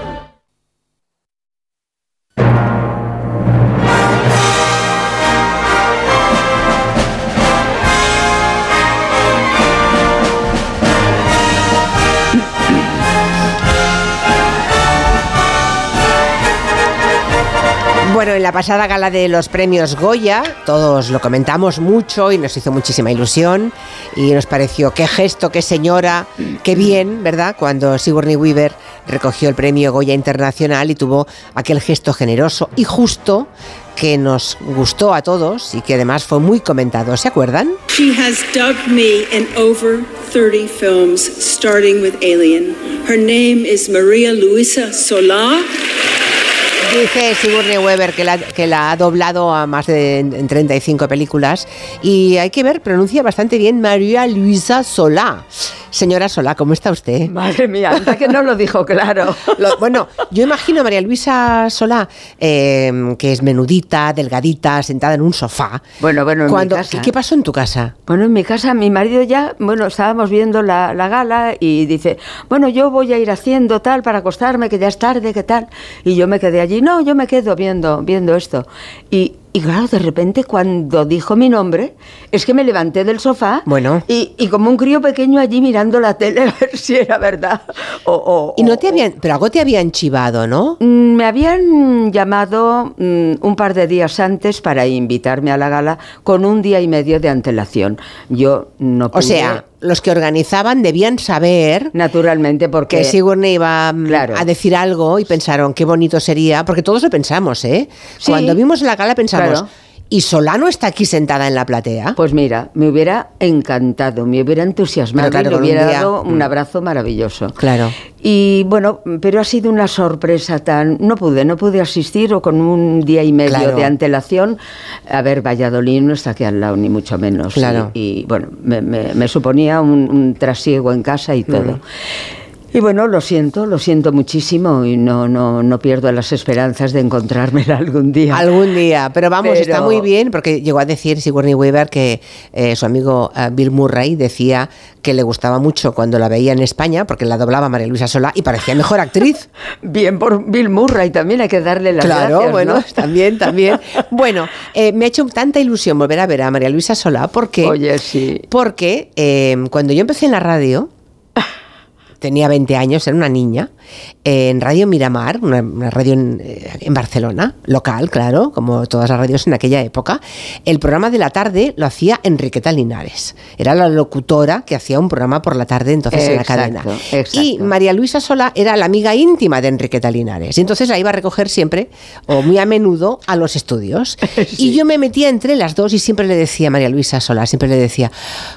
Bueno, en la pasada gala de los premios Goya, todos lo comentamos mucho y nos hizo muchísima ilusión y nos pareció qué gesto, qué señora, qué bien, ¿verdad? Cuando Sigourney Weaver recogió el premio Goya Internacional y tuvo aquel gesto generoso y justo que nos gustó a todos y que además fue muy comentado. ¿Se acuerdan? She has dubbed me in over 30 films, starting with Alien. Her name is Maria Luisa Solá. Dice Sigourney Weaver que la, que la ha doblado a más de en 35 películas y hay que ver, pronuncia bastante bien María Luisa Solá. Señora Solá, ¿cómo está usted? Madre mía, anda que no lo dijo claro. Lo- bueno, yo imagino a María Luisa Solá, eh, que es menudita, delgadita, sentada en un sofá. Bueno, bueno, en mi Cuando- casa. ¿qué, qué pasó en tu casa? Bueno, en mi casa, mi marido ya, bueno, estábamos viendo la, la gala y dice, bueno, yo voy a ir haciendo tal para acostarme, que ya es tarde, que tal. Y yo me quedé allí, no, yo me quedo viendo, viendo esto. Y, y claro, de repente cuando dijo mi nombre, es que me levanté del sofá Bueno. y, y como un crío pequeño allí mirando la tele a ver si era verdad. O, o- Y no te habían, pero algo te habían chivado, ¿no? Mm, Me habían llamado mm, un par de días antes para invitarme a la gala con un día y medio de antelación. Yo no pude. O sea, los que organizaban debían saber naturalmente porque que Sigourney iba mm, Claro. a decir algo y pensaron qué bonito sería, porque todos lo pensamos, ¿eh? Sí. Cuando vimos la gala pensamos, Claro. ¿Y Solano está aquí sentada en la platea? Pues mira, me hubiera encantado, me hubiera entusiasmado claro, y le un hubiera día, dado un mm. abrazo maravilloso. Claro. Y bueno, pero ha sido una sorpresa tan... No pude, no pude asistir o con un día y medio Claro. de antelación. A ver, Valladolid no está aquí al lado, ni mucho menos. Claro. Y, y, bueno, me, me- me suponía un, un trasiego en casa y todo. Y bueno, lo siento, lo siento muchísimo y no, no, no pierdo las esperanzas de encontrármela algún día. Algún día, pero vamos, está muy bien porque llegó a decir Sigourney Weaver que eh, su amigo eh, Bill Murray decía que le gustaba mucho cuando la veía en España porque la doblaba María Luisa Solá y parecía mejor actriz. Bien por Bill Murray, también hay que darle las Claro, gracias, bueno, ¿no? también, también. Bueno, eh, me ha hecho tanta ilusión volver a ver a María Luisa Solá porque, Oye, sí. porque cuando yo empecé en la radio, tenía 20 años, era una niña, eh, en Radio Miramar, una, una radio en, eh, en Barcelona, local, claro, como todas las radios en aquella época, el programa de la tarde lo hacía Enriqueta Linares. Era la locutora que hacía un programa por la tarde entonces en la cadena. exacto. Y María Luisa Sola era la amiga íntima de Enriqueta Linares. Y entonces la iba a recoger siempre, o muy a menudo, a los estudios. Y yo me metía entre las dos y siempre le decía a María Luisa Sola, siempre le decía,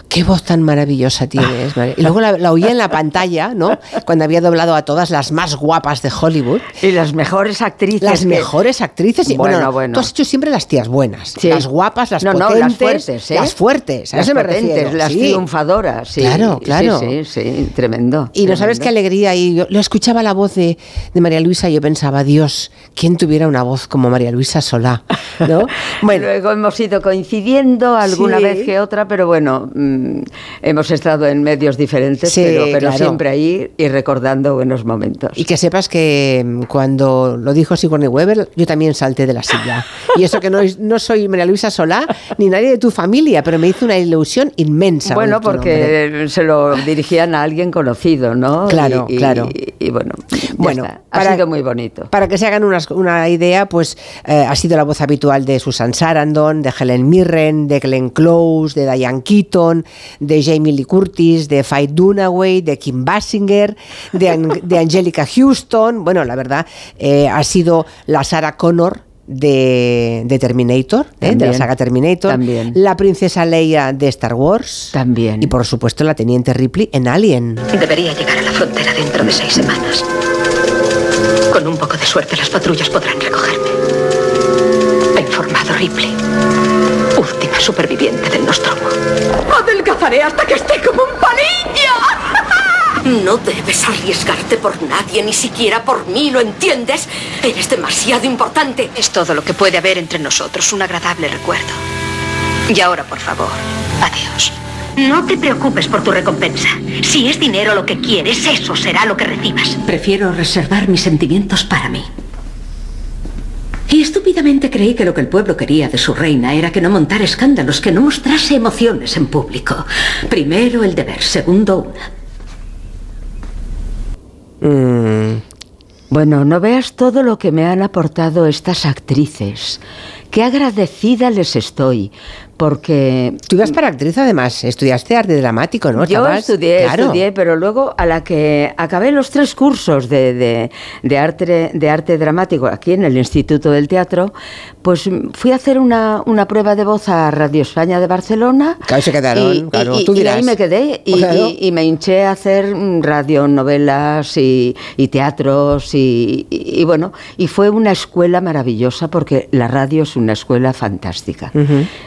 qué voz tan maravillosa tienes. María". Y luego la, la oía en la pantalla ¿no? Cuando había doblado a todas las más guapas de Hollywood. Y las mejores actrices. Las que- mejores actrices. Y, bueno, Bueno, bueno. tú has hecho siempre las tías buenas. Sí. Las guapas, las No, no, potentes. las fuertes, ¿eh? Las fuertes, a Las eso me potentes, refiero. las sí. triunfadoras. sí. Claro, claro. Sí, sí, sí, tremendo. Y no sabes qué alegría. Y yo lo escuchaba la voz de, de María Luisa y yo pensaba, Dios, ¿quién tuviera una voz como María Luisa Solá? ¿No? Bueno, luego hemos ido coincidiendo alguna vez que otra, pero bueno, mm, hemos estado en medios diferentes, pero, pero claro. siempre ahí y recordando buenos momentos. Y que sepas que mm, cuando lo dijo Sigourney Weber, yo también salté de la silla. Y eso que no, no soy María Luisa Solá ni nadie de tu familia, pero me hizo una ilusión inmensa. Bueno, tu nombre. porque se lo dirigían a alguien conocido, ¿no? Claro, Y- y- claro. Y, y bueno, Bueno, está. ha sido muy bonito. Para que se hagan unas- una idea, pues eh, ha sido la voz habitual de Susan Sarandon, de Helen Mirren, de Glenn Close, de Diane Keaton, de Jamie Lee Curtis, de Faye Dunaway, de Kim De, An- de Angelica Houston. Bueno, la verdad, eh, ha sido la Sarah Connor. De, de Terminator, ¿eh? de la saga Terminator, También. la princesa Leia de Star Wars, también, y por supuesto la teniente Ripley en Alien. Debería llegar a la frontera dentro de seis semanas. Con un poco de suerte las patrullas podrán recogerme. Ha informado Ripley, última superviviente del Nostromo. Adelgazaré hasta que esté como un palillo. No debes arriesgarte por nadie, ni siquiera por mí, ¿lo entiendes? Eres demasiado importante. Es todo lo que puede haber entre nosotros, un agradable recuerdo. Y ahora, por favor, adiós. No te preocupes por tu recompensa. Si es dinero lo que quieres, eso será lo que recibas. Prefiero reservar mis sentimientos para mí. Y estúpidamente creí que lo que el pueblo quería de su reina era que no montara escándalos, que no mostrase emociones en público. Primero el deber, segundo una. Mm, Bueno, no veas todo lo que me han aportado estas actrices. Qué agradecida les estoy, porque... Tú ibas para actriz además, estudiaste arte dramático, ¿no? Yo Estabas- estudié, claro. estudié, pero luego a la que acabé los tres cursos de, de- de arte, de arte dramático aquí en el Instituto del Teatro, pues mm, fui a hacer una, una prueba de voz a Radio España de Barcelona. Claro, se quedaron, claro, y- tú y dirás. ahí me quedé y, Claro. y- y me hinché a hacer mm, radionovelas y, y teatros y, y- y bueno, y fue una escuela maravillosa porque la radio es una escuela fantástica.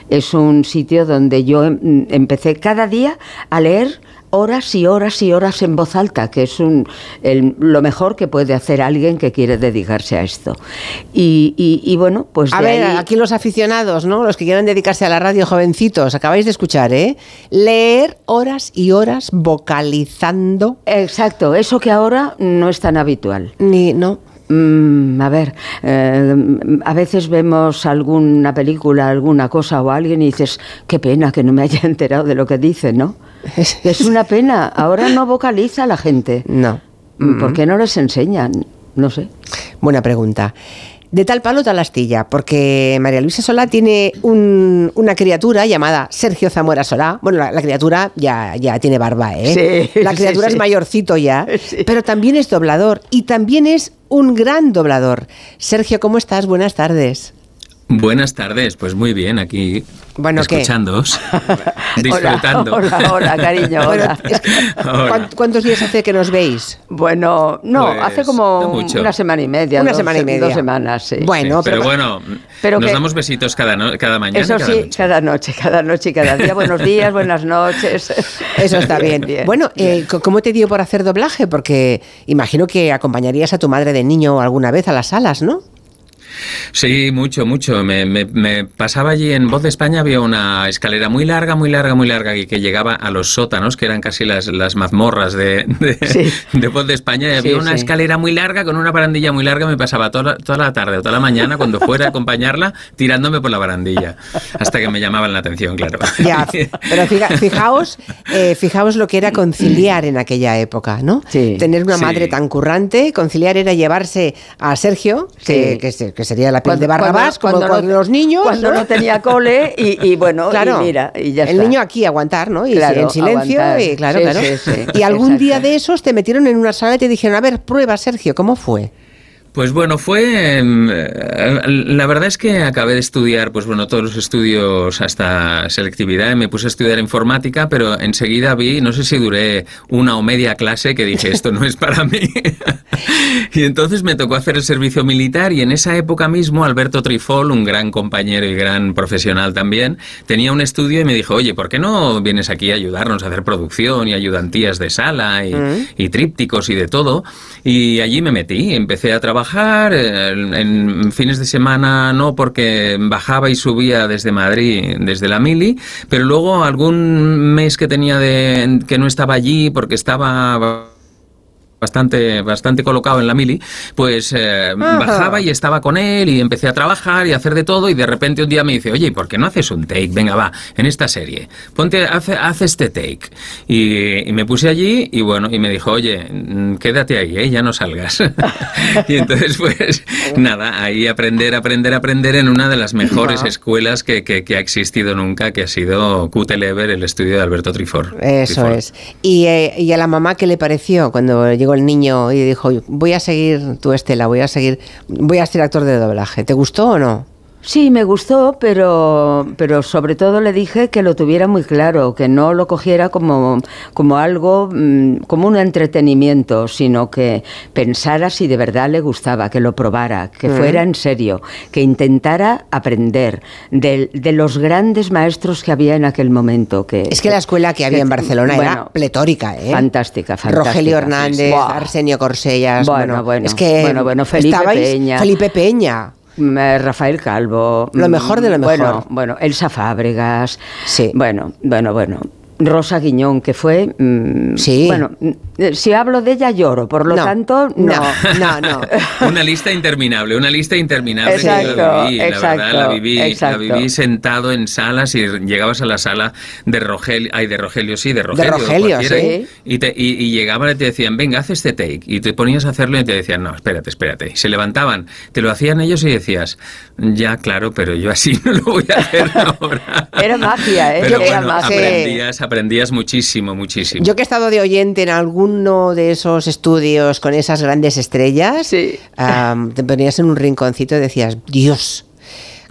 Es un sitio donde yo em- empecé cada día a leer horas y horas y horas en voz alta, que es un, el- lo mejor que puede hacer alguien que quiere dedicarse a esto. Y, y- y bueno, pues A de ver, ahí- aquí los aficionados, ¿no? Los que quieran dedicarse a la radio, jovencitos, acabáis de escuchar, ¿eh? Leer horas y horas vocalizando. Exacto, eso que ahora no es tan habitual. Ni, no. Mm, a ver, eh, a veces vemos alguna película, alguna cosa o alguien y dices, qué pena que no me haya enterado de lo que dice, ¿no? Es una pena. Ahora no vocaliza la gente. No. Mm, ¿Por qué no les enseñan? No sé. Buena pregunta. De tal palo, tal astilla, porque María Luisa Solá tiene un- una criatura llamada Sergio Zamora Solá. Bueno, la, la criatura ya, ya tiene barba, ¿eh? Sí, la sí, criatura sí. es mayorcito ya, pero también es doblador y también es un gran doblador. Sergio, ¿cómo estás? Buenas tardes. Buenas tardes, pues muy bien, aquí Bueno, escuchándoos, disfrutando. Hola, hola, hola, cariño, Bueno, hola. es que, Hola. ¿cuán- ¿Cuántos días hace que nos veis? Bueno, no, Pues, hace como no una semana y media. Una dos- semana y media. Dos semanas, sí. Bueno, pero, pero- bueno, pero nos que- damos besitos cada, no- cada mañana. Eso cada sí, noche. cada noche, cada noche y cada día. Buenos días, buenas noches. Eso está bien. Bueno, eh, ¿cómo te dio por hacer doblaje? Porque imagino que acompañarías a tu madre de niño alguna vez a las salas, ¿no? Sí, mucho, mucho. Me, me- me pasaba allí en Voz de España, había una escalera muy larga, muy larga, muy larga, y que llegaba a los sótanos, que eran casi las, las mazmorras de, de, de Voz de España, y había Sí, una sí. escalera muy larga con una barandilla muy larga, me pasaba toda, la- toda la tarde o toda la mañana, cuando fuera a acompañarla, tirándome por la barandilla, hasta que me llamaban la atención, claro. Ya, pero fija- fijaos, eh, fijaos lo que era conciliar en aquella época, ¿no? Tener una Sí. madre tan currante, conciliar era llevarse a Sergio, que, Sí. que se- que sería la piel Cuando- de Barrabás, cuando- como cuando no- los niños. cuando no tenía cole y, y bueno, Claro. y mira, y ya El está. niño aquí aguantar, ¿no? Y Claro, en silencio, aguantar. y claro, Sí, claro. sí, sí. y algún Exacto. día de esos te metieron en una sala y te dijeron, a ver, prueba, Sergio, ¿cómo fue? Pues bueno, fue. em, eh, La verdad es que acabé de estudiar, pues bueno, todos los estudios hasta selectividad. Me puse a estudiar informática, pero enseguida vi, no sé si duré una o media clase, que dije, esto no es para mí. y entonces me tocó hacer el servicio militar, y en esa época mismo, Alberto Trifol, un gran compañero y gran profesional también, tenía un estudio y me dijo, oye, ¿por qué no vienes aquí a ayudarnos a hacer producción y ayudantías de sala y, Mm. y trípticos y de todo? Y allí me metí, empecé a trabajar, eh, en fines de semana no, porque bajaba y subía desde Madrid, desde la Mili, pero luego algún mes que tenía de, que no estaba allí porque estaba bastante bastante colocado en la mili, pues eh, bajaba y estaba con él y empecé a trabajar y a hacer de todo y de repente un día me dice, oye, ¿por qué no haces un take? Venga, va, en esta serie, ponte, haz, haz este take. Y, y me puse allí y bueno, y me dijo, oye, mm, quédate ahí, ¿eh? ya no salgas. y entonces pues nada, ahí aprender, aprender, aprender en una de las mejores Ajá. escuelas que, que- que ha existido nunca, que ha sido Cutelever, el estudio de Alberto Trifor. Eso Trifol. es. Y, eh, y a la mamá, ¿qué le pareció cuando llegó el niño y dijo, voy a seguir tu Estela, voy a seguir, voy a ser actor de doblaje? ¿Te gustó o no? Sí, me gustó, pero, pero sobre todo le dije que lo tuviera muy claro, que no lo cogiera como, como algo, mm, como un entretenimiento, sino que pensara si de verdad le gustaba, que lo probara, que fuera en serio, que intentara aprender de, de los grandes maestros que había en aquel momento. Que, Es que la escuela que había en Barcelona era bueno, pletórica, ¿eh? Fantástica, fantástica. Rogelio Hernández. Arsenio Corsellas. Bueno, bueno, Es que bueno, bueno, Felipe Peña. Felipe Peña. Mm, eh, Rafael Calvo. Lo mm, mejor de lo mejor. Bueno, bueno, Elsa Fábregas. Sí. Bueno, bueno, bueno. Rosa Guiñón, que fue. mm, Sí. Bueno, si hablo de ella lloro, por lo No, tanto, no. no, no. Una lista interminable, una lista interminable que Exacto, yo la viví, la exacto, verdad, la viví, la viví sentado en salas y llegabas a la sala de Rogelio, ay, de Rogelio, sí, de Rogelio, Rogelio, cualquiera, sí. y, te- y- y llegaban y te decían, venga, haz este take, y te ponías a hacerlo y te decían, no, espérate, espérate, y se levantaban, te lo hacían ellos y decías, ya, claro, pero yo así no lo voy a hacer ahora. Era magia, ¿eh? Pero Era bueno, magia. aprendías, aprendías muchísimo, muchísimo. Yo que he estado de oyente en alguno de esos estudios con esas grandes estrellas, am, te ponías en un rinconcito y decías, Dios,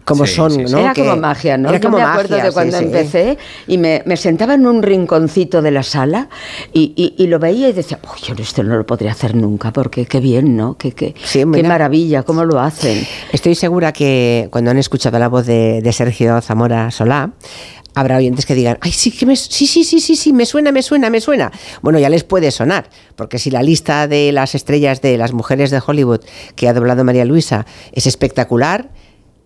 cómo Sí, son, sí, ¿no? Era Que- como magia, ¿no? Era Yo como me acuerdo magia, de sí, cuando sí. empecé y me, me sentaba en un rinconcito de la sala y, y- y lo veía y decía, uy, yo esto no lo podría hacer nunca porque qué bien, ¿no? Qué, qué, qué maravilla, cómo lo hacen. Estoy segura que cuando han escuchado la voz de, de Sergio Zamora Solá, habrá oyentes que digan, ay, sí, que me, sí, sí, sí, sí, sí, me suena, me suena, me suena. Bueno, ya les puede sonar, porque si la lista de las estrellas de las mujeres de Hollywood que ha doblado María Luisa es espectacular,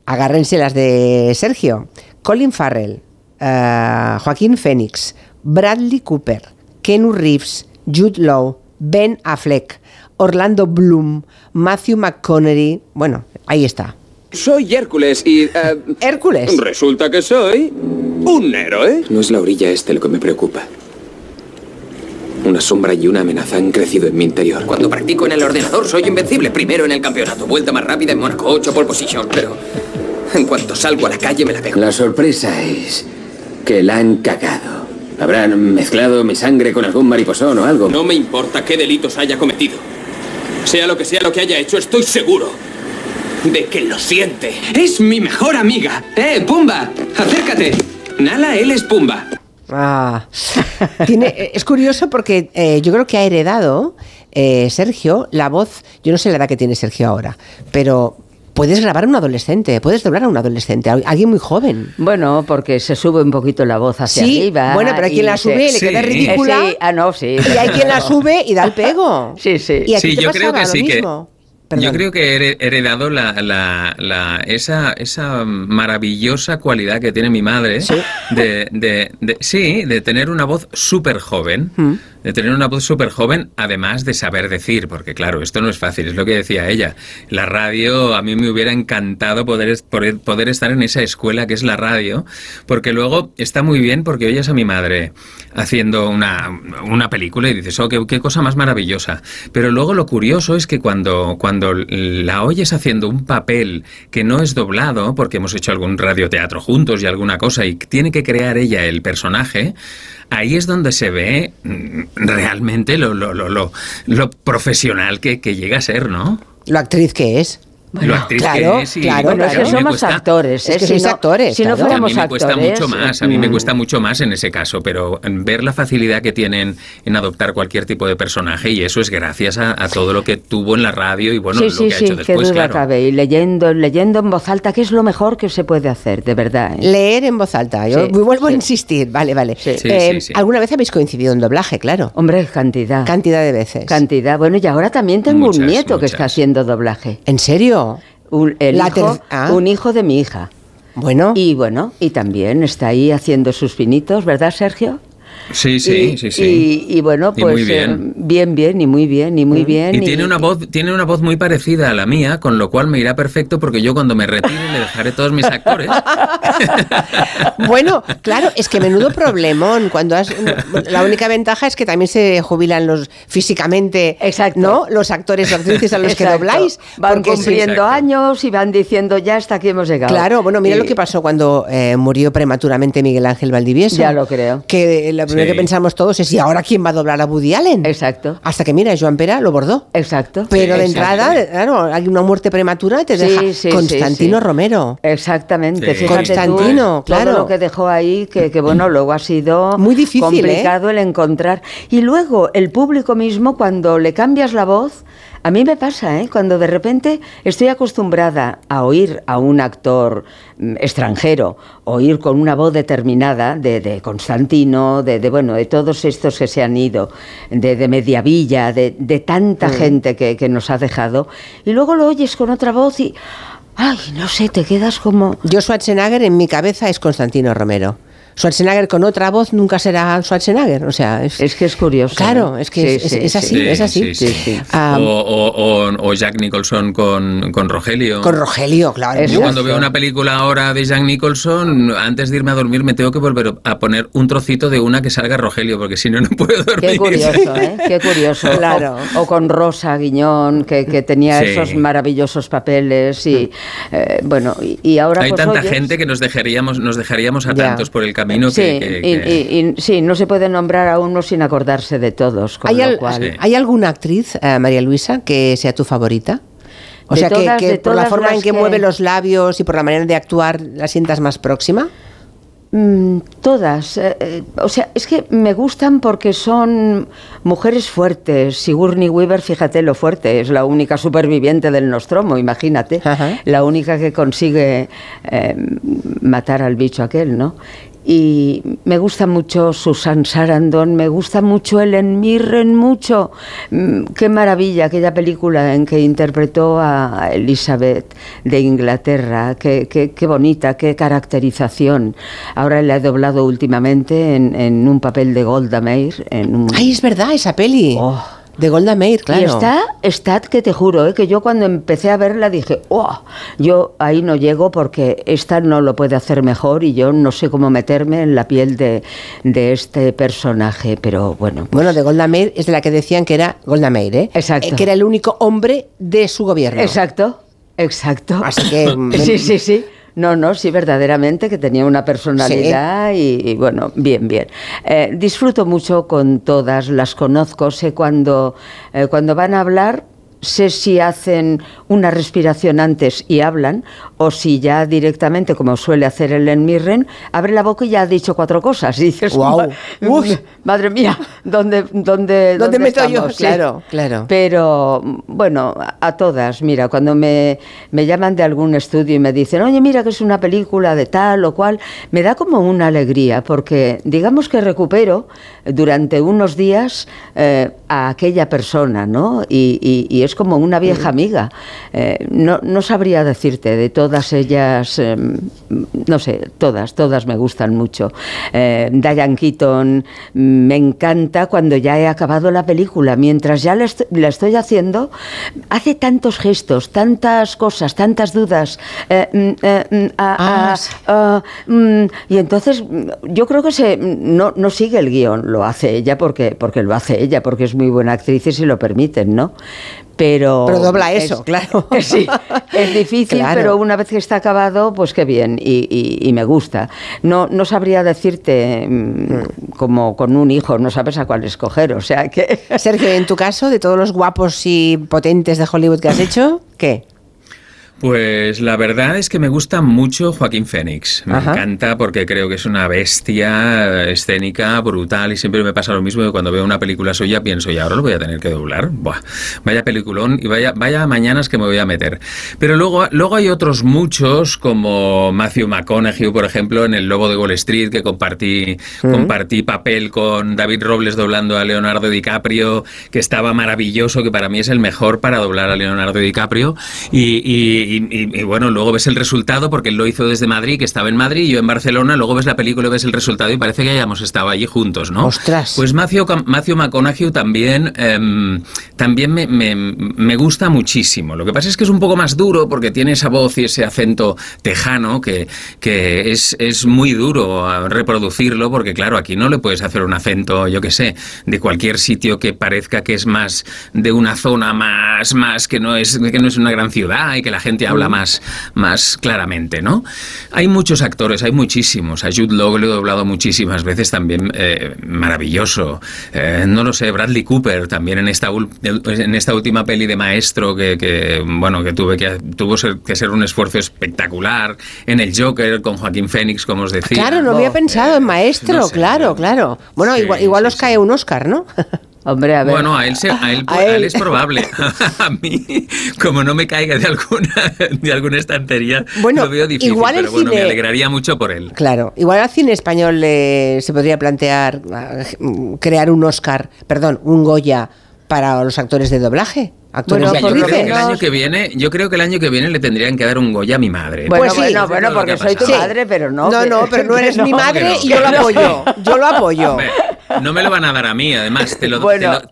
agárrense las de Sergio. Colin Farrell, eh, Joaquín Phoenix, Bradley Cooper, Kenu Reeves, Jude Law, Ben Affleck, Orlando Bloom, Matthew McConaughey. Bueno, ahí está. Soy Hércules y... eh, ¿Hércules? Resulta que soy un héroe. No es la orilla este lo que me preocupa. Una sombra y una amenaza han crecido en mi interior. Cuando practico en el ordenador soy invencible. Primero en el campeonato, vuelta más rápida en Mónaco, 8 por position. Pero en cuanto salgo a la calle me la pego. La sorpresa es que la han cagado. Habrán mezclado mi sangre con algún mariposón o algo. No me importa qué delitos haya cometido. Sea lo que sea lo que haya hecho, estoy seguro de que lo siente. Es mi mejor amiga. ¡Eh, Pumba! ¡Acércate! Nala, él es Pumba. Ah, tiene, eh, es curioso porque eh, yo creo que ha heredado eh, Sergio la voz. Yo no sé la edad que tiene Sergio ahora, pero puedes grabar a un adolescente, puedes doblar a un adolescente, a alguien muy joven. Bueno, porque se sube un poquito la voz hacia Sí, arriba. bueno, pero hay quien la sube y le queda Sí. ridícula. Sí, ah, no, sí. Y hay quien la sube y da el pego. Sí, sí. Y Sí, te yo creo que lo sí que- mismo. Yo Perdón. creo que he he heredado la, la- la- esa, esa maravillosa cualidad que tiene mi madre de, de- de- sí, de tener una voz súper joven, Mm. de tener una voz súper joven, además de saber decir, porque claro, esto no es fácil, es lo que decía ella. La radio, a mí me hubiera encantado poder, poder estar en esa escuela que es la radio, porque luego está muy bien porque oyes a mi madre haciendo una, una película y dices, oh, qué, qué cosa más maravillosa. Pero luego lo curioso es que cuando, cuando la oyes haciendo un papel que no es doblado, porque hemos hecho algún radioteatro juntos y alguna cosa, y tiene que crear ella el personaje, ahí es donde se ve mm, realmente lo, lo, lo, lo, lo profesional que, que llega a ser, ¿no? ¿Lo actriz que es? Lo actriz claro, que es y- claro, Bueno, es que somos cuesta- actores. Es ¿eh? que Si sois no- actores, Si no claro. a fuéramos mí me cuesta mucho más, a mí me mm, cuesta mucho más en ese caso, pero ver la facilidad que tienen en adoptar cualquier tipo de personaje y eso es gracias a, a todo lo que tuvo en la radio y bueno, sí, lo sí, que ha sí, hecho qué después, duda claro. cabe. Y leyendo, leyendo en voz alta, que es lo mejor que se puede hacer, de verdad. ¿eh? Leer en voz alta. Yo Sí, vuelvo a sí. insistir. Vale, vale. Sí. Sí, Eh, sí, sí. ¿Alguna vez habéis coincidido en doblaje? Claro. Hombre, cantidad. Cantidad de veces. Cantidad. Bueno, y ahora también tengo Muchas, un nieto que está haciendo doblaje. ¿En serio? Un, el La hijo, ter- ah. un hijo de mi hija. Bueno. Y bueno, y también está ahí haciendo sus pinitos, ¿verdad, Sergio? Sí, sí, y, sí, sí. Y, y bueno, Y pues muy eh, bien. bien, bien, y muy bien, y muy bien. Y tiene una voz, tiene una voz muy parecida a la mía, con lo cual me irá perfecto porque yo cuando me retire le dejaré todos mis actores. Bueno, claro, es que menudo problemón. Cuando has, la única ventaja es que también se jubilan los físicamente, ¿no? Los actores o actrices a los que Exacto. dobláis. Van porque cumpliendo años y van diciendo ya hasta aquí hemos llegado. Claro, bueno, mira Y- lo que pasó cuando eh, murió prematuramente Miguel Ángel Valdivieso. Ya lo creo. Que primero Sí. que pensamos todos es, ¿y ahora quién va a doblar a Woody Allen? Exacto. Hasta que, mira, Joan Pera lo bordó. Exacto. Pero de entrada, claro, hay una muerte prematura, te Sí, deja sí, sí, Constantino sí. Romero. Exactamente, Sí. fíjate tú, Constantino, claro. todo lo que dejó ahí, que, que, bueno, luego ha sido Muy difícil, ¿eh? complicado el encontrar. Y luego el público mismo, cuando le cambias la voz, a mí me pasa, ¿eh? cuando de repente estoy acostumbrada a oír a un actor mm, extranjero, oír con una voz determinada de, de Constantino, de, de, bueno, de todos estos que se han ido, de, de Mediavilla, de, de tanta Mm. gente que, que nos ha dejado, y luego lo oyes con otra voz y Ay, no sé, te quedas como... Yo Schwarzenegger en mi cabeza es Constantino Romero. Schwarzenegger con otra voz nunca será Schwarzenegger, o sea, es, que es curioso. Claro, es que Sí, es, sí, es así, Sí, es así. sí, sí. O, o- Jack Nicholson con, con Rogelio. Con Rogelio, claro. Yo cuando veo una película ahora de Jack Nicholson, antes de irme a dormir me tengo que volver a poner un trocito de una que salga Rogelio, porque si no, no puedo dormir. Qué curioso, ¿eh? Qué curioso. Claro. O, o con Rosa Guiñón, que, que tenía Sí. esos maravillosos papeles y, eh, bueno, y, y ahora Hay pues tanta oyes- gente que nos dejaríamos, nos dejaríamos a Ya. tantos por el camino Sí, que- y, que- y- y- sí, no se puede nombrar a uno sin acordarse de todos, con ¿Hay, lo al- cual... ¿Hay alguna actriz, eh, María Luisa, que sea tu favorita? O De sea, que- todas- que, de por la forma en que, que- mueve los labios y por la manera de actuar la sientas más próxima. Mm, todas. eh, eh, o sea, es que me gustan porque son mujeres fuertes. Sigourney Weaver, fíjate lo fuerte, es la única superviviente del Nostromo, imagínate. La única que consigue eh, matar al bicho aquel, ¿no? Y me gusta mucho Susan Sarandon, me gusta mucho Ellen Mirren, mucho. Mm, Qué maravilla aquella película en que interpretó a Elizabeth de Inglaterra, qué, qué- qué bonita, qué caracterización. Ahora la he doblado últimamente en, en un papel de Golda Meir. En un... Ay, es verdad, esa peli. De Golda Meir, claro. Y está, está que te juro, ¿eh? que yo cuando empecé a verla dije, oh, yo ahí no llego porque esta no lo puede hacer mejor y yo no sé cómo meterme en la piel de, de este personaje, pero bueno. pues Bueno, de Golda Meir es de la que decían que era Golda Meir, ¿eh? Exacto. Eh, que era el único hombre de su gobierno. Exacto, exacto. Así que... sí, sí, sí. No, no, sí, verdaderamente, que tenía una personalidad y, y, bueno, bien, bien. Eh, disfruto mucho con todas, las conozco, sé cuando, eh, cuando van a hablar, sé si hacen una respiración antes y hablan, o si ya directamente, como suele hacer Ellen Mirren, abre la boca y ya ha dicho cuatro cosas. Y dices. "Ma- uf, madre mía, ¿dónde, dónde, ¿Dónde yo? estamos?". Sí. Claro, claro. Pero bueno, a a todas, mira, cuando me, me llaman de algún estudio y me dicen, oye, mira que es una película de tal o cual, me da como una alegría, porque digamos que recupero durante unos días eh, a aquella persona, ¿no? Y, y- y es como una vieja amiga. Eh, no, no sabría decirte de todas ellas, eh, no sé, todas, todas me gustan mucho. Eh, Diane Keaton mm, me encanta cuando ya he acabado la película. Mientras ya la, est- la estoy haciendo, hace tantos gestos, tantas cosas, tantas dudas. mm, mm, mm, y entonces mm, yo creo que se, no, no sigue el guion, lo hace ella porque, porque lo hace ella, porque es muy buena actriz y se lo permiten, ¿no? Pero... Pero dobla eso, claro. Sí, es difícil, pero una vez que está acabado, pues qué bien, y, me gusta. No, no sabría decirte mm, mm. como con un hijo, no sabes a cuál escoger, o sea que... Sergio, en tu caso, de todos los guapos y potentes de Hollywood que has hecho, ¿qué? Pues la verdad es que me gusta mucho Joaquín Fénix. Me encanta porque creo que es una bestia escénica, brutal, y siempre me pasa lo mismo que cuando veo una película suya pienso, y ahora lo voy a tener que doblar. Buah, vaya peliculón y vaya, vaya mañanas que me voy a meter. Pero luego, luego hay otros muchos, como Matthew McConaughey, por ejemplo, en El Lobo de Wall Street, que compartí, compartí papel con David Robles doblando a Leonardo DiCaprio, que estaba maravilloso, que para mí es el mejor para doblar a Leonardo DiCaprio. y y, bueno, luego ves el resultado porque él lo hizo desde Madrid, que estaba en Madrid, y yo en Barcelona, luego ves la película y ves el resultado y parece que hayamos estado allí juntos, ¿no? Ostras. Pues Matthew, Matthew McConaughey también, em, también me, me, gusta muchísimo. Lo que pasa es que es un poco más duro porque tiene esa voz y ese acento tejano que, que es, es muy duro reproducirlo porque, claro, aquí no le puedes hacer un acento, yo qué sé, de cualquier sitio que parezca que es más de una zona más, más que no es, que no es una gran ciudad y que la gente habla más, más claramente, ¿no? Hay muchos actores, hay muchísimos. A Jude Law lo he doblado muchísimas veces también, eh, maravilloso. Eh, no lo sé, Bradley Cooper también en esta, en esta última peli de maestro que, bueno, que tuve que, tuvo que ser un esfuerzo espectacular. En el Joker con Joaquín Phoenix, como os decía. Claro, no había pensado en maestro, claro, claro. Bueno, igual, igual os cae un Oscar, ¿no? Hombre, a ver. Bueno, a él, a él, es probable. a mí, como no me caiga de alguna, de alguna estantería, lo veo difícil. Igual pero bueno, me alegraría mucho por él. Claro, igual al cine español se podría plantear ah, crear un Oscar, perdón, un Goya para los actores de doblaje. Actores bueno, yo creo que el año que viene, yo creo que el año que viene le tendrían que dar un Goya a mi madre. Bueno, pues bueno, bueno, porque soy tu madre, pero no. No, no, pero no eres mi madre y yo lo apoyo. Yo lo apoyo. No me lo van a dar a mí, además, te lo,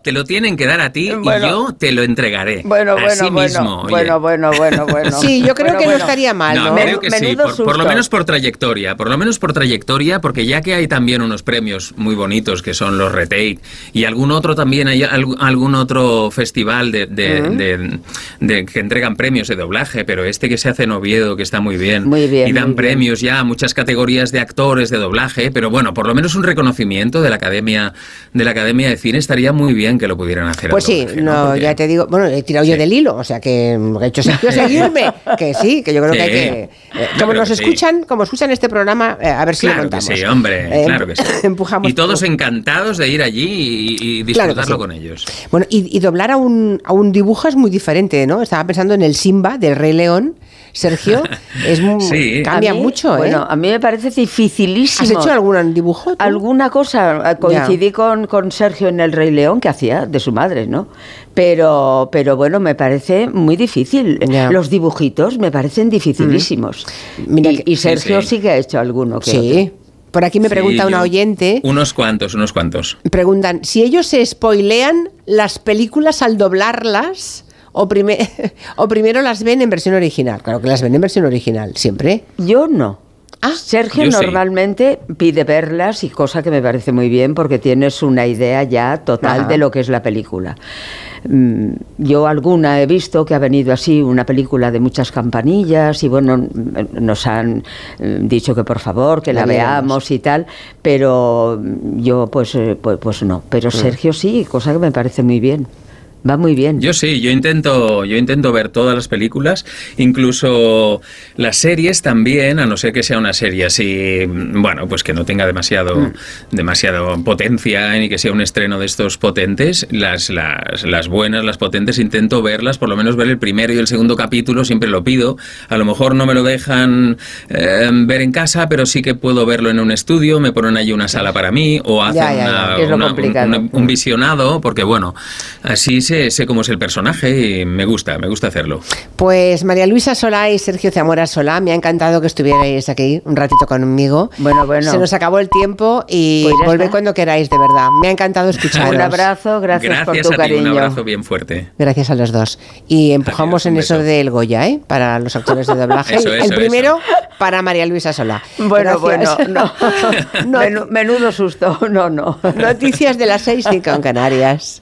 te lo, tienen que dar a ti y yo te lo entregaré. Bueno, bueno, Así bueno, mismo, bueno, bueno, bueno, bueno. Sí, yo creo que no estaría mal, ¿no? creo que sí, por, lo menos por trayectoria, por lo menos por trayectoria, porque ya que hay también unos premios muy bonitos que son los Retake y algún otro también, hay algún otro festival de, de, que entregan premios de doblaje, pero este que se hace en Oviedo, que está muy bien, muy bien y dan premios ya a muchas categorías de actores de doblaje, pero bueno, por lo menos un reconocimiento de la Academia de la Academia de Cine estaría muy bien que lo pudieran hacer. Pues sí, no, ya te digo, bueno, he tirado yo del hilo, o sea que he hecho sentido seguirme, que sí, que yo creo que hay que eh, como nos escuchan, como escuchan este programa, eh, a ver si lo montamos. sí, hombre, eh, claro que sí. Empujamos y todos encantados de ir allí y, disfrutarlo con ellos. Bueno, y, doblar a un, a un dibujo es muy diferente, ¿no? Estaba pensando en el Simba del Rey León Sergio, es muy, cambia mucho. ¿eh? Bueno, a mí me parece dificilísimo. ¿Has hecho algún dibujo? Alguna cosa. Coincidí con, con, Sergio en El Rey León, que hacía de su madre, ¿no? Pero, pero bueno, me parece muy difícil. Los dibujitos me parecen dificilísimos. y, Sergio sí, que ha hecho alguno. Que sí. Por aquí me pregunta una oyente. Unos cuantos, unos cuantos. Preguntan, si ellos se spoilean las películas al doblarlas, o, o primero las ven en versión original. Claro que las ven en versión original, siempre. Yo no. Ah, Sergio normalmente pide verlas y cosa que me parece muy bien porque tienes una idea ya total de lo que es la película. Mm, yo alguna he visto que ha venido así una película de muchas campanillas y bueno, nos han mm, dicho que por favor que la, veamos y tal, pero yo pues, eh, pues, pues, no. Pero mm. Sergio sí, cosa que me parece muy bien. Va muy bien. Yo sí, yo intento, yo intento ver todas las películas, incluso las series también, a no ser que sea una serie así, bueno, pues que no tenga demasiado, mm. demasiado potencia ni que sea un estreno de estos potentes. Las, las, las, buenas, las potentes, intento verlas, por lo menos ver el primero y el segundo capítulo, siempre lo pido. A lo mejor no me lo dejan eh, ver en casa, pero sí que puedo verlo en un estudio, me ponen allí una sala para mí o hacen un visionado, porque bueno, así sé, cómo es el personaje y me gusta, me gusta hacerlo. Pues María Luisa Solá y Sergio Zamora Solá, me ha encantado que estuvierais aquí un ratito conmigo. Bueno, bueno. Se nos acabó el tiempo y pues volvé cuando queráis, de verdad. Me ha encantado escucharos. un abrazo, gracias, por tu cariño. un abrazo bien fuerte. Gracias a los dos. Y empujamos en eso del Goya, ¿eh? Para los actores de doblaje. el primero para María Luisa Solá. Bueno, bueno, no. Menudo susto, no, no. Noticias de las seis y con Canarias.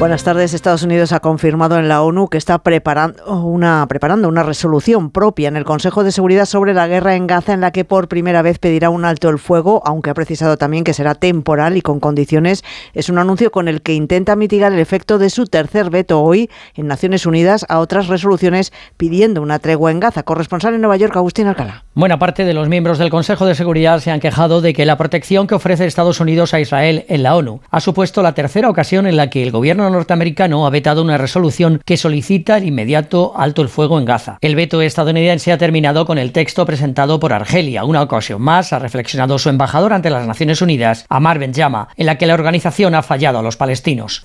Buenas tardes. Estados Unidos ha confirmado en la ONU que está preparando una, preparando una resolución propia en el Consejo de Seguridad sobre la guerra en Gaza en la que por primera vez pedirá un alto el fuego, aunque ha precisado también que será temporal y con condiciones. Es un anuncio con el que intenta mitigar el efecto de su tercer veto hoy en Naciones Unidas a otras resoluciones pidiendo una tregua en Gaza. Corresponsal en Nueva York, Agustín Alcalá. Buena parte de los miembros del Consejo de Seguridad se han quejado de que la protección que ofrece Estados Unidos a Israel en la ONU ha supuesto la tercera ocasión en la que el gobierno norteamericano ha vetado una resolución que solicita el inmediato alto el fuego en Gaza. El veto estadounidense ha terminado con el texto presentado por Argelia. Una ocasión más ha reflexionado su embajador ante las Naciones Unidas, Amar Benjama, en la que la organización ha fallado a los palestinos.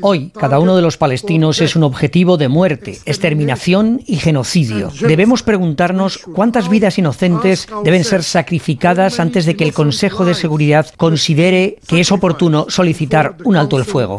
Hoy, cada uno de los palestinos es un objetivo de muerte, exterminación y genocidio. Debemos preguntarnos cuántas vidas inocentes deben ser sacrificadas antes de que el Consejo de Seguridad considere que es oportuno solicitar un alto el fuego.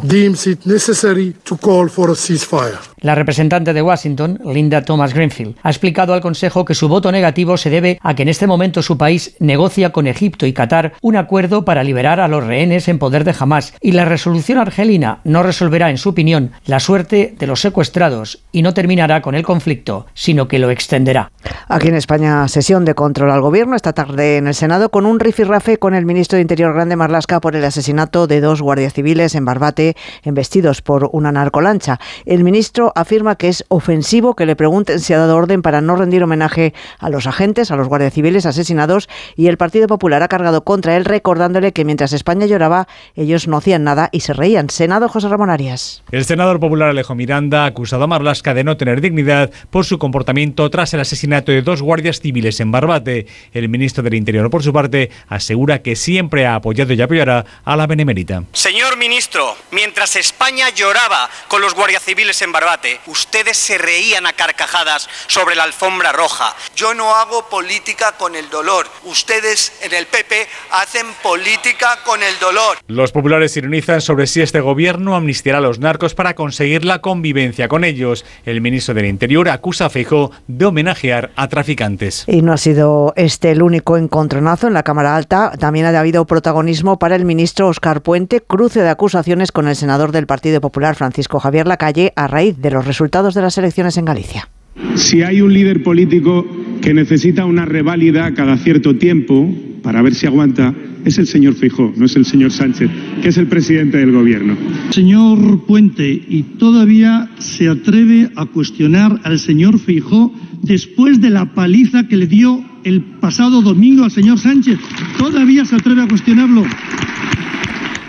La representante de Washington, Linda Thomas Greenfield, ha explicado al Consejo que su voto negativo se debe a que en este momento su país negocia con Egipto y Qatar un acuerdo para liberar a los rehenes en poder de Hamas y la resolución argelina no resolverá, en su opinión, la suerte de los secuestrados y no terminará con el conflicto, sino que lo extenderá. Aquí en España, sesión de control al gobierno esta tarde en el Senado con un rifirrafe con el ministro de Interior Grande Marlasca por el asesinato de dos guardias civiles en Barbate embestidos por una narcolancha. El ministro afirma que es ofensivo que le pregunten si ha dado orden para no rendir homenaje a los agentes, a los guardias civiles asesinados y el Partido Popular ha cargado contra él recordándole que mientras España lloraba ellos no hacían nada y se reían. Senado José Ramón Arias. El senador popular Alejo Miranda ha acusado a Marlasca de no tener dignidad por su comportamiento tras el asesinato de dos guardias civiles en Barbate. El ministro del Interior, por su parte, asegura que siempre ha apoyado y apoyará a la Benemérita. Señor ministro, mientras España lloraba con los guardias civiles en Barbate, ustedes se reían a carcajadas sobre la alfombra roja. Yo no hago política con el dolor. Ustedes en el PP hacen política con el dolor. Los populares ironizan sobre si este gobierno amnistiará a los narcos para conseguir la convivencia con ellos. El ministro del Interior acusa a Feijóo de homenajear a traficantes. Y no ha sido este el único encontronazo en la Cámara Alta. También ha habido protagonismo para el ministro Oscar Puente, cruce de acusaciones con el senador del Partido Popular Francisco Javier Lacalle a raíz de los resultados de las elecciones en Galicia. Si hay un líder político que necesita una reválida cada cierto tiempo para ver si aguanta, es el señor Feijóo, no es el señor Sánchez, que es el presidente del gobierno. Señor Puente, y todavía se atreve a cuestionar al señor Feijóo después de la paliza que le dio el pasado domingo al señor Sánchez. Todavía se atreve a cuestionarlo.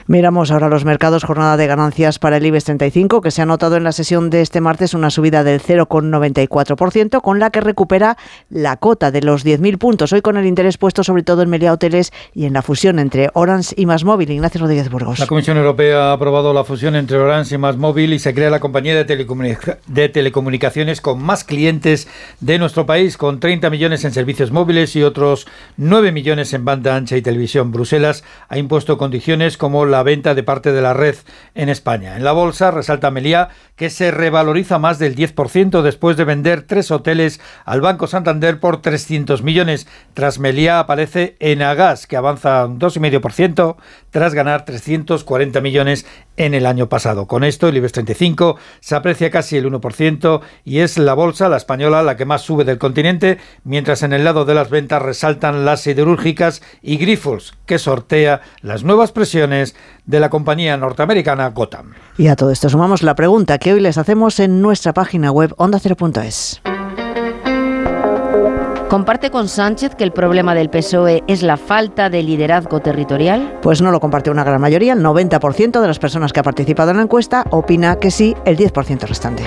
Miramos ahora los mercados, jornada de ganancias para el IBEX 35, que se ha notado en la sesión de este martes una subida del 0,94%, con la que recupera la cota de los 10.000 puntos. Hoy con el interés puesto sobre todo en Melia Hoteles y en la fusión entre Orange y Móvil. Ignacio Rodríguez Burgos. La Comisión Europea ha aprobado la fusión entre Orange y Móvil y se crea la compañía de, de telecomunicaciones con más clientes de nuestro país, con 30 millones en servicios móviles y otros 9 millones en banda ancha y televisión. Bruselas ha impuesto condiciones como la la venta de parte de la red en España. En la bolsa resalta Meliá que se revaloriza más del 10% después de vender tres hoteles al Banco Santander por 300 millones. Tras Meliá aparece Enagas, que avanza un 2,5% tras ganar 340 millones en el año pasado. Con esto, el IBEX 35 se aprecia casi el 1% y es la bolsa, la española, la que más sube del continente, mientras en el lado de las ventas resaltan las siderúrgicas y Grifols, que sortea las nuevas presiones de la compañía norteamericana Gotham. Y a todo esto sumamos la pregunta que hoy les hacemos en nuestra página web ondacero.es. ¿Comparte con Sánchez que el problema del PSOE es la falta de liderazgo territorial? Pues no lo comparte una gran mayoría. El 90% de las personas que ha participado en la encuesta opina que sí, el 10% restante.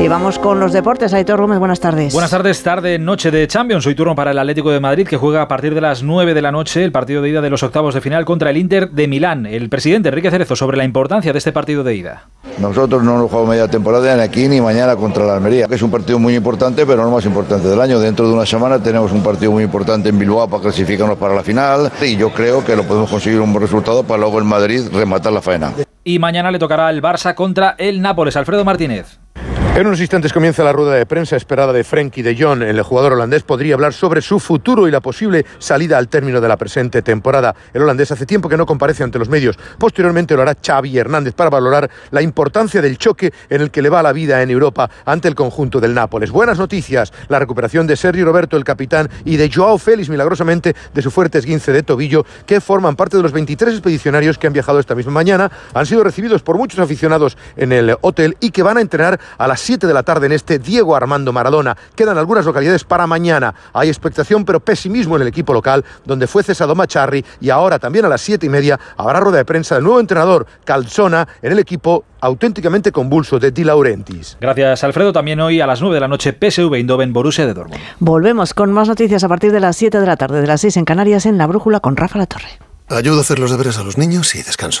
Y vamos con los deportes. Aitor Gómez, buenas tardes. Buenas tardes, tarde, noche de Champions. Hoy turno para el Atlético de Madrid que juega a partir de las 9 de la noche el partido de ida de los octavos de final contra el Inter de Milán. El presidente Enrique Cerezo sobre la importancia de este partido de ida. Nosotros no hemos jugado media temporada ni aquí ni mañana contra la Almería, que es un partido muy importante, pero no más importante del año. Dentro de una semana tenemos un partido muy importante en Bilbao para clasificarnos para la final y yo creo que lo podemos conseguir un buen resultado para luego en Madrid rematar la faena. Y mañana le tocará el Barça contra el Nápoles. Alfredo Martínez. En unos instantes comienza la rueda de prensa esperada de Frenkie de Jong. El jugador holandés podría hablar sobre su futuro y la posible salida al término de la presente temporada. El holandés hace tiempo que no comparece ante los medios. Posteriormente lo hará Xavi Hernández para valorar la importancia del choque en el que le va la vida en Europa ante el conjunto del Nápoles. Buenas noticias, la recuperación de Sergio Roberto, el capitán, y de Joao Félix, milagrosamente, de su fuerte esguince de tobillo, que forman parte de los 23 expedicionarios que han viajado esta misma mañana. Han sido recibidos por muchos aficionados en el hotel y que van a entrenar a las 7 de la tarde en este Diego Armando Maradona. Quedan algunas localidades para mañana. Hay expectación pero pesimismo en el equipo local, donde fue cesado Macharri y ahora también a las 7 y media habrá rueda de prensa del nuevo entrenador Calzona en el equipo auténticamente convulso de Di Laurentiis. Gracias, Alfredo. También hoy a las 9 de la noche PSV Eindhoven Borussia de Dortmund. Volvemos con más noticias a partir de las 7 de la tarde, de las 6 en Canarias, en La Brújula con Rafa La Torre. Ayudo a hacer los deberes a los niños y descanso.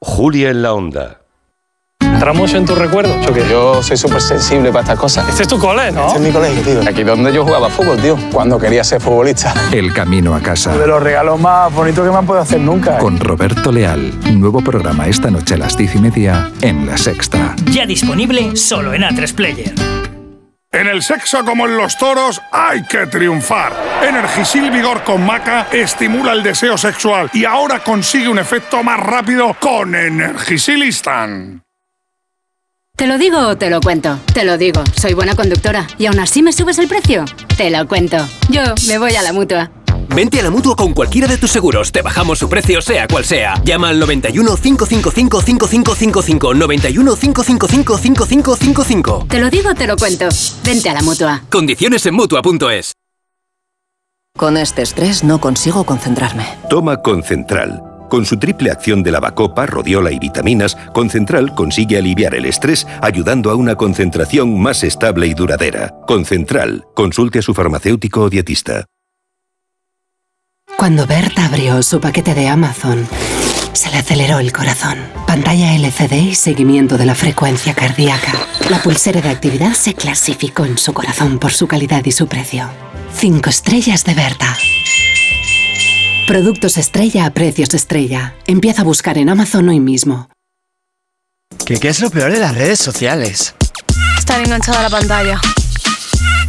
Julia en la onda. ¿Entramos en tus recuerdos? Yo, que yo soy súper sensible para estas cosas. Este es tu cole, ¿no? Este es mi colegio, tío. Aquí donde yo jugaba fútbol, tío. Cuando quería ser futbolista. El camino a casa. De los regalos más bonitos que me han podido hacer nunca. ¿eh? Con Roberto Leal. Nuevo programa esta noche a las diez y media en La Sexta. Ya disponible solo en A3 Player. En el sexo como en los toros hay que triunfar. Energisil Vigor con Maca estimula el deseo sexual y ahora consigue un efecto más rápido con Energisilistan. ¿Te lo digo o te lo cuento? Te lo digo, soy buena conductora. ¿Y aún así me subes el precio? Te lo cuento. Yo me voy a la mutua. Vente a la mutua con cualquiera de tus seguros. Te bajamos su precio, sea cual sea. Llama al 91 555 5555. 91 555 5555. Te lo digo o te lo cuento. Vente a la mutua. Condiciones en mutua.es. Con este estrés no consigo concentrarme. Toma Concentral. Con su triple acción de lavacopa, rodiola y vitaminas, Concentral consigue aliviar el estrés ayudando a una concentración más estable y duradera. Concentral. Consulte a su farmacéutico o dietista. Cuando Berta abrió su paquete de Amazon, se le aceleró el corazón. Pantalla LCD y seguimiento de la frecuencia cardíaca. La pulsera de actividad se clasificó en su corazón por su calidad y su precio. Cinco estrellas de Berta. Productos estrella a precios estrella. Empieza a buscar en Amazon hoy mismo. ¿Qué, qué es lo peor de las redes sociales? Estar enganchada a la pantalla.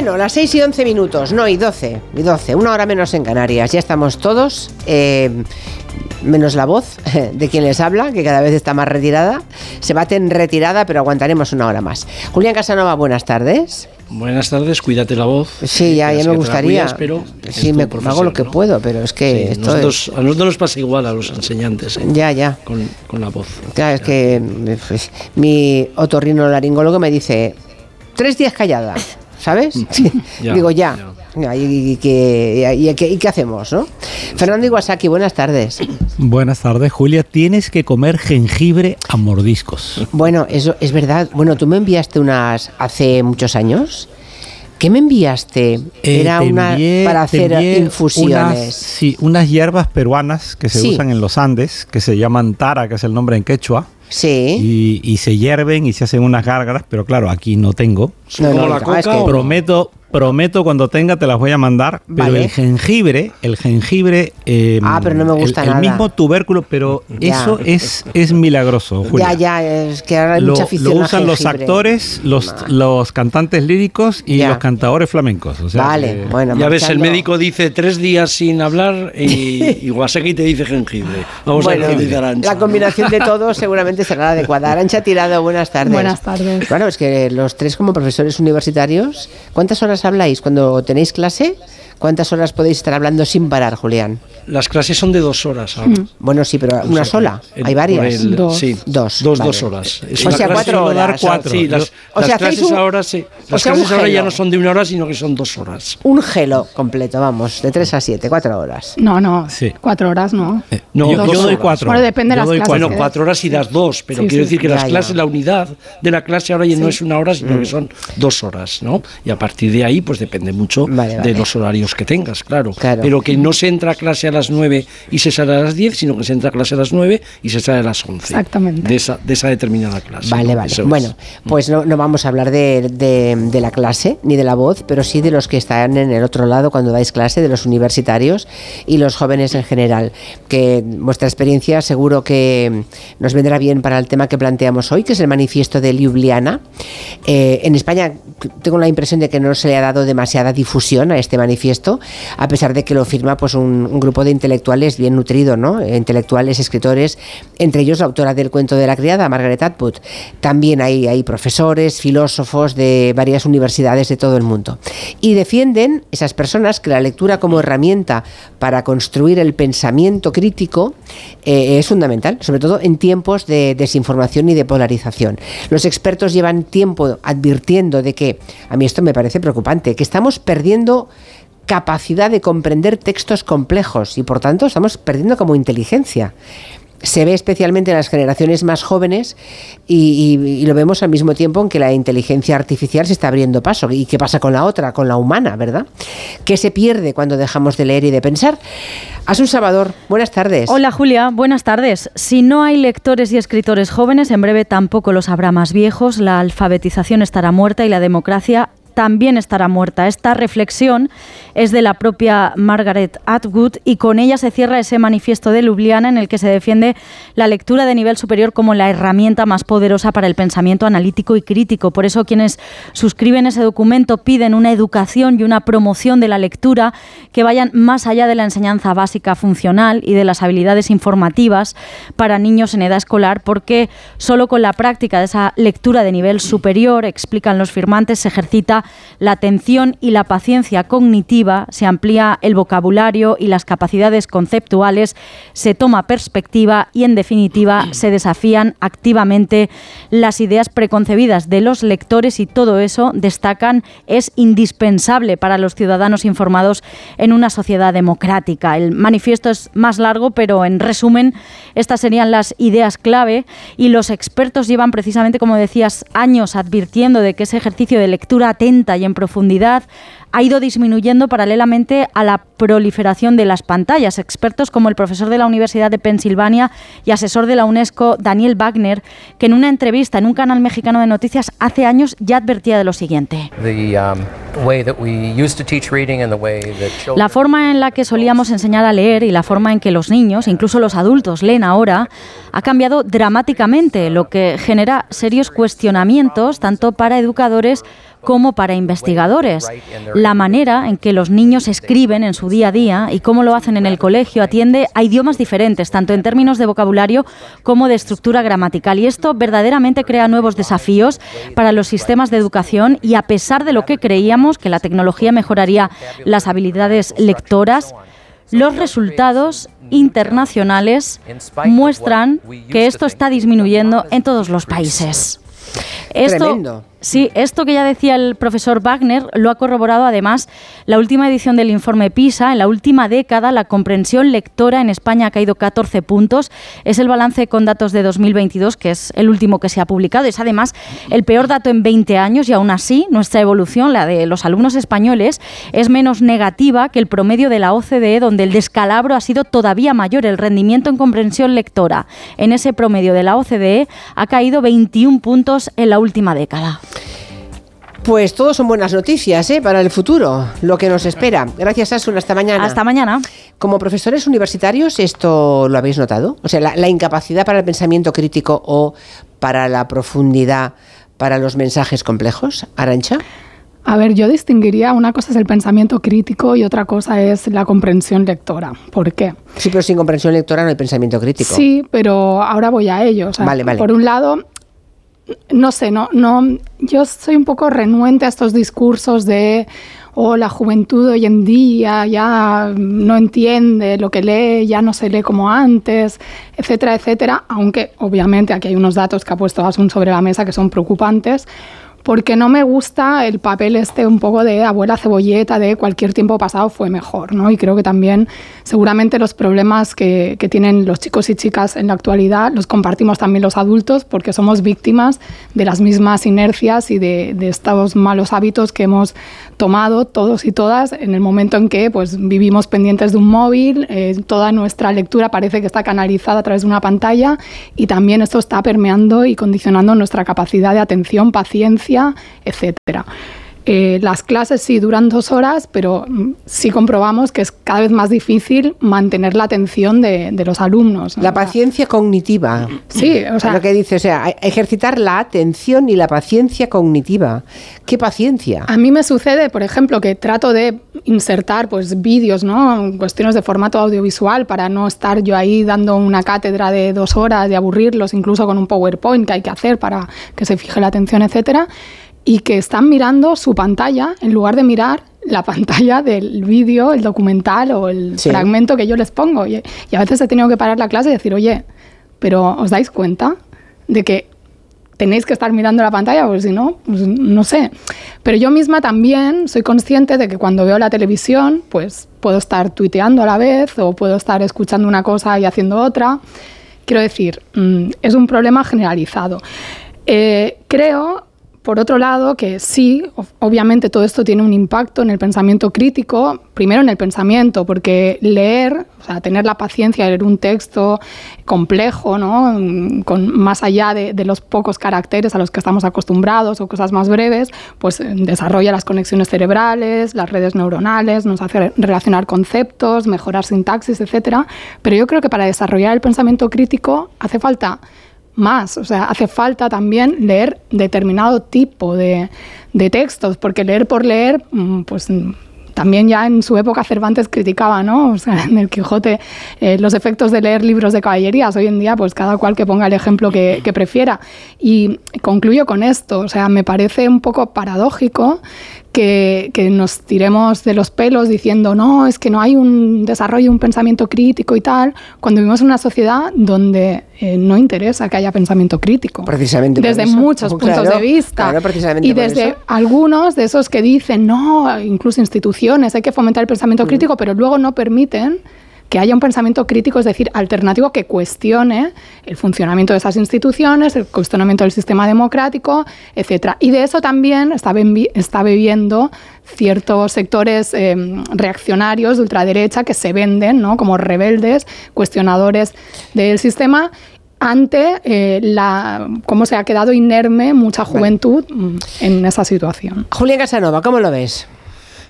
Bueno, las 6 y 11 minutos, no, y 12, y 12, una hora menos en Canarias. Ya estamos todos, eh, menos la voz de quien les habla, que cada vez está más retirada. Se bate en retirada, pero aguantaremos una hora más. Julián Casanova, buenas tardes. Buenas tardes, cuídate la voz. Sí, ya, ya me gustaría. Cuidas, pero sí, me hago lo que ¿no? puedo, pero es que sí, esto nosotros, es... A nosotros nos pasa igual a los enseñantes. ¿eh? Ya, ya. Con, con, la voz. Claro, es que pues, mi otorrinolaringólogo me dice, tres días callada. ¿sabes? ya, Digo, ya. ya. ¿Y, qué, y, y, qué hacemos, no? Fernando Iwasaki, buenas tardes. Buenas tardes, Julia. Tienes que comer jengibre a mordiscos. Bueno, eso es verdad. Bueno, tú me enviaste unas hace muchos años. ¿Qué me enviaste? Eh, Era una envié, para hacer infusiones. Unas, sí, unas hierbas peruanas que se sí. usan en los Andes, que se llaman tara, que es el nombre en quechua. Sí. Y, y, se hierven y se hacen unas gárgaras, pero claro, aquí no tengo. No, no, la coca, prometo, Prometo cuando tenga te las voy a mandar. Pero Vale. el jengibre, el jengibre. eh, Ah, pero no me gusta el, el nada. mismo tubérculo, pero Ya. eso es, es milagroso. Julia. Ya, ya, es que ahora hay Lo, mucha lo afición al usan los actores, los, los cantantes líricos y los cantadores flamencos. O sea que- Ya ves, el médico dice tres días sin hablar y, y Waseki te dice jengibre. Vamos Bueno, a ver qué dice Arantxa. la combinación de todo seguramente será la adecuada. Arancha Tirado, buenas tardes. Buenas tardes. Bueno, es que los tres como profesores universitarios, ¿cuántas horas habláis cuando tenéis clase? ¿Cuántas horas podéis estar hablando sin parar, Julián? Las clases son de dos horas ahora. Bueno, sí, pero una sola. El- Hay varias. Sí, Dos. Dos, vale. dos horas. Es o una sea, clase- cuatro horas. Sí, las, O las sea, hacéis clases un- ahora sí. o Las clases ahora ya no son de una hora, sino que son dos horas. Un gelo completo, vamos, de tres a siete, cuatro horas. No, no, Sí. cuatro horas no. No, Yo- dos yo doy cuatro. Bueno, depende de las clases. Bueno, que cuatro horas y das dos, pero Sí, quiero sí. decir que Ya, las ya. clases, la unidad de la clase ahora ya no es una hora, sino que son dos horas, ¿no? Y a partir de ahí, pues depende mucho Vale, vale. de los horarios que tengas, claro. Claro. Pero que no se entra a clase a las nueve y se sale a las diez, sino que se entra a clase a las nueve y se sale a las once. Exactamente. De esa, de esa determinada clase. Vale, ¿no? vale. Eso es. Bueno, pues no, no vamos a hablar de, de- de la clase ni de la voz, pero sí de los que están en el otro lado cuando dais clase, de los universitarios y los jóvenes en general. Que vuestra experiencia seguro que nos vendrá bien para el tema que planteamos hoy, que es el manifiesto de Ljubljana. Eh, en España tengo la impresión de que no se le ha dado demasiada difusión a este manifiesto, a pesar de que lo firma pues un, grupo de intelectuales bien nutrido, ¿no? Intelectuales, escritores, entre ellos la autora del cuento de la criada, Margaret Atwood. También hay, hay profesores, filósofos de varias universidades de todo el mundo. Y defienden esas personas que la lectura como herramienta para construir el pensamiento crítico eh, es fundamental, sobre todo en tiempos de desinformación y de polarización. Los expertos llevan tiempo advirtiendo de que, a mí esto me parece preocupante, que estamos perdiendo capacidad de comprender textos complejos y por tanto estamos perdiendo como inteligencia. Se ve especialmente en las generaciones más jóvenes y, y- y lo vemos al mismo tiempo en que la inteligencia artificial se está abriendo paso. ¿Y qué pasa con la otra, con la humana, verdad? ¿Qué se pierde cuando dejamos de leer y de pensar? Asun Salvador, buenas tardes. Hola Julia, buenas tardes. Si no hay lectores y escritores jóvenes, en breve tampoco los habrá más viejos, la alfabetización estará muerta y la democracia también estará muerta. Esta reflexión es de la propia Margaret Atwood y con ella se cierra ese manifiesto de Ljubljana en el que se defiende la lectura de nivel superior como la herramienta más poderosa para el pensamiento analítico y crítico. Por eso quienes suscriben ese documento piden una educación y una promoción de la lectura que vayan más allá de la enseñanza básica funcional y de las habilidades informativas para niños en edad escolar, porque solo con la práctica de esa lectura de nivel superior, explican los firmantes, se ejercita la atención y la paciencia cognitiva, se amplía el vocabulario y las capacidades conceptuales, se toma perspectiva y, en definitiva, se desafían activamente las ideas preconcebidas de los lectores y todo eso, destacan, es indispensable para los ciudadanos informados en una sociedad democrática. El manifiesto es más largo, pero en resumen, estas serían las ideas clave y los expertos llevan precisamente, como decías, años advirtiendo de que ese ejercicio de lectura atenta y en profundidad ha ido disminuyendo paralelamente a la proliferación de las pantallas. Expertos como el profesor de la Universidad de Pensilvania y asesor de la UNESCO, Daniel Wagner, que en una entrevista en un canal mexicano de noticias hace años ya advertía de lo siguiente. Um, La forma en la que solíamos enseñar a leer y la forma en que los niños, incluso los adultos, leen ahora, ha cambiado dramáticamente, lo que genera serios cuestionamientos tanto para educadores como para investigadores. La manera en que los niños escriben en su día a día y cómo lo hacen en el colegio atiende a idiomas diferentes, tanto en términos de vocabulario como de estructura gramatical. Y esto verdaderamente crea nuevos desafíos para los sistemas de educación y a pesar de lo que creíamos que la tecnología mejoraría las habilidades lectoras, los resultados internacionales muestran que esto está disminuyendo en todos los países. Sí, esto que ya decía el profesor Wagner lo ha corroborado además la última edición del informe PISA. En la última década la comprensión lectora en España ha caído 14 puntos. Es el balance con datos de 2022, que es el último que se ha publicado. Es además el peor dato en 20 años y aún así nuestra evolución, la de los alumnos españoles, es menos negativa que el promedio de la OCDE, donde el descalabro ha sido todavía mayor. El rendimiento en comprensión lectora en ese promedio de la OCDE ha caído 21 puntos en la última década. Pues todo son buenas noticias ¿eh? para el futuro, lo que nos espera. Gracias, Asun. Hasta mañana. Hasta mañana. Como profesores universitarios, ¿esto lo habéis notado? O sea, la, la incapacidad para el pensamiento crítico o para la profundidad para los mensajes complejos. Arancha. A ver, yo distinguiría una cosa es el pensamiento crítico y otra cosa es la comprensión lectora. ¿Por qué? Sí, pero sin comprensión lectora no hay pensamiento crítico. Sí, pero ahora voy a ello. O sea, Vale, vale. Por un lado, no sé, no, no, yo soy un poco renuente a estos discursos de o la juventud hoy en día ya no entiende lo que lee, ya no se lee como antes, etcétera, etcétera, aunque obviamente aquí hay unos datos que ha puesto Asun sobre la mesa que son preocupantes, porque no me gusta el papel este un poco de abuela cebolleta de cualquier tiempo pasado fue mejor, ¿no? Y creo que también seguramente los problemas que, que, tienen los chicos y chicas en la actualidad los compartimos también los adultos porque somos víctimas de las mismas inercias y de, de estos malos hábitos que hemos tomado todos y todas en el momento en que pues, vivimos pendientes de un móvil, eh, toda nuestra lectura parece que está canalizada a través de una pantalla y también esto está permeando y condicionando nuestra capacidad de atención, paciencia, etcétera. Eh, las clases sí duran dos horas, pero mm, sí comprobamos que es cada vez más difícil mantener la atención de, de los alumnos. ¿no? La paciencia cognitiva. Sí, o sea. Lo que dice, o sea, ejercitar la atención y la paciencia cognitiva. ¿Qué paciencia? A mí me sucede, por ejemplo, que trato de insertar pues vídeos, ¿no? Cuestiones de formato audiovisual para no estar yo ahí dando una cátedra de dos horas y aburrirlos, incluso con un PowerPoint que hay que hacer para que se fije la atención, etcétera y que están mirando su pantalla en lugar de mirar la pantalla del vídeo, el documental o el sí. fragmento que yo les pongo. Y, y, a veces he tenido que parar la clase y decir, oye, pero ¿os dais cuenta de que tenéis que estar mirando la pantalla? Porque si no, pues no sé. Pero yo misma también soy consciente de que cuando veo la televisión, pues puedo estar tuiteando a la vez o puedo estar escuchando una cosa y haciendo otra. Quiero decir, mmm, es un problema generalizado. Eh, creo por otro lado, que sí, obviamente todo esto tiene un impacto en el pensamiento crítico, primero en el pensamiento, porque leer, o sea, tener la paciencia de leer un texto complejo, ¿no? Con, más allá de, de, los pocos caracteres a los que estamos acostumbrados o cosas más breves, pues desarrolla las conexiones cerebrales, las redes neuronales, nos hace relacionar conceptos, mejorar sintaxis, etc. Pero yo creo que para desarrollar el pensamiento crítico hace falta más. O sea, hace falta también leer determinado tipo de, de textos, porque leer por leer, pues también ya en su época Cervantes criticaba, ¿no? O sea, en el Quijote, eh, los efectos de leer libros de caballerías. Hoy en día, pues cada cual que ponga el ejemplo que, prefiera. Y concluyo con esto, o sea, me parece un poco paradójico que, que, nos tiremos de los pelos diciendo, no, es que no hay un desarrollo, un pensamiento crítico y tal, cuando vivimos en una sociedad donde eh, no interesa que haya pensamiento crítico. Precisamente. Desde eso. muchos puntos de vista. Claro, precisamente y desde eso. algunos de esos que dicen, no, incluso instituciones, hay que fomentar el pensamiento mm. crítico, pero luego no permiten que haya un pensamiento crítico, es decir, alternativo que cuestione el funcionamiento de esas instituciones, el cuestionamiento del sistema democrático, etcétera. Y de eso también está, está bebiendo ciertos sectores eh, reaccionarios de ultraderecha que se venden ¿no? como rebeldes, cuestionadores del sistema ante eh, la, cómo se ha quedado inerme mucha juventud bueno. en esa situación. Julián Casanova, ¿cómo lo ves?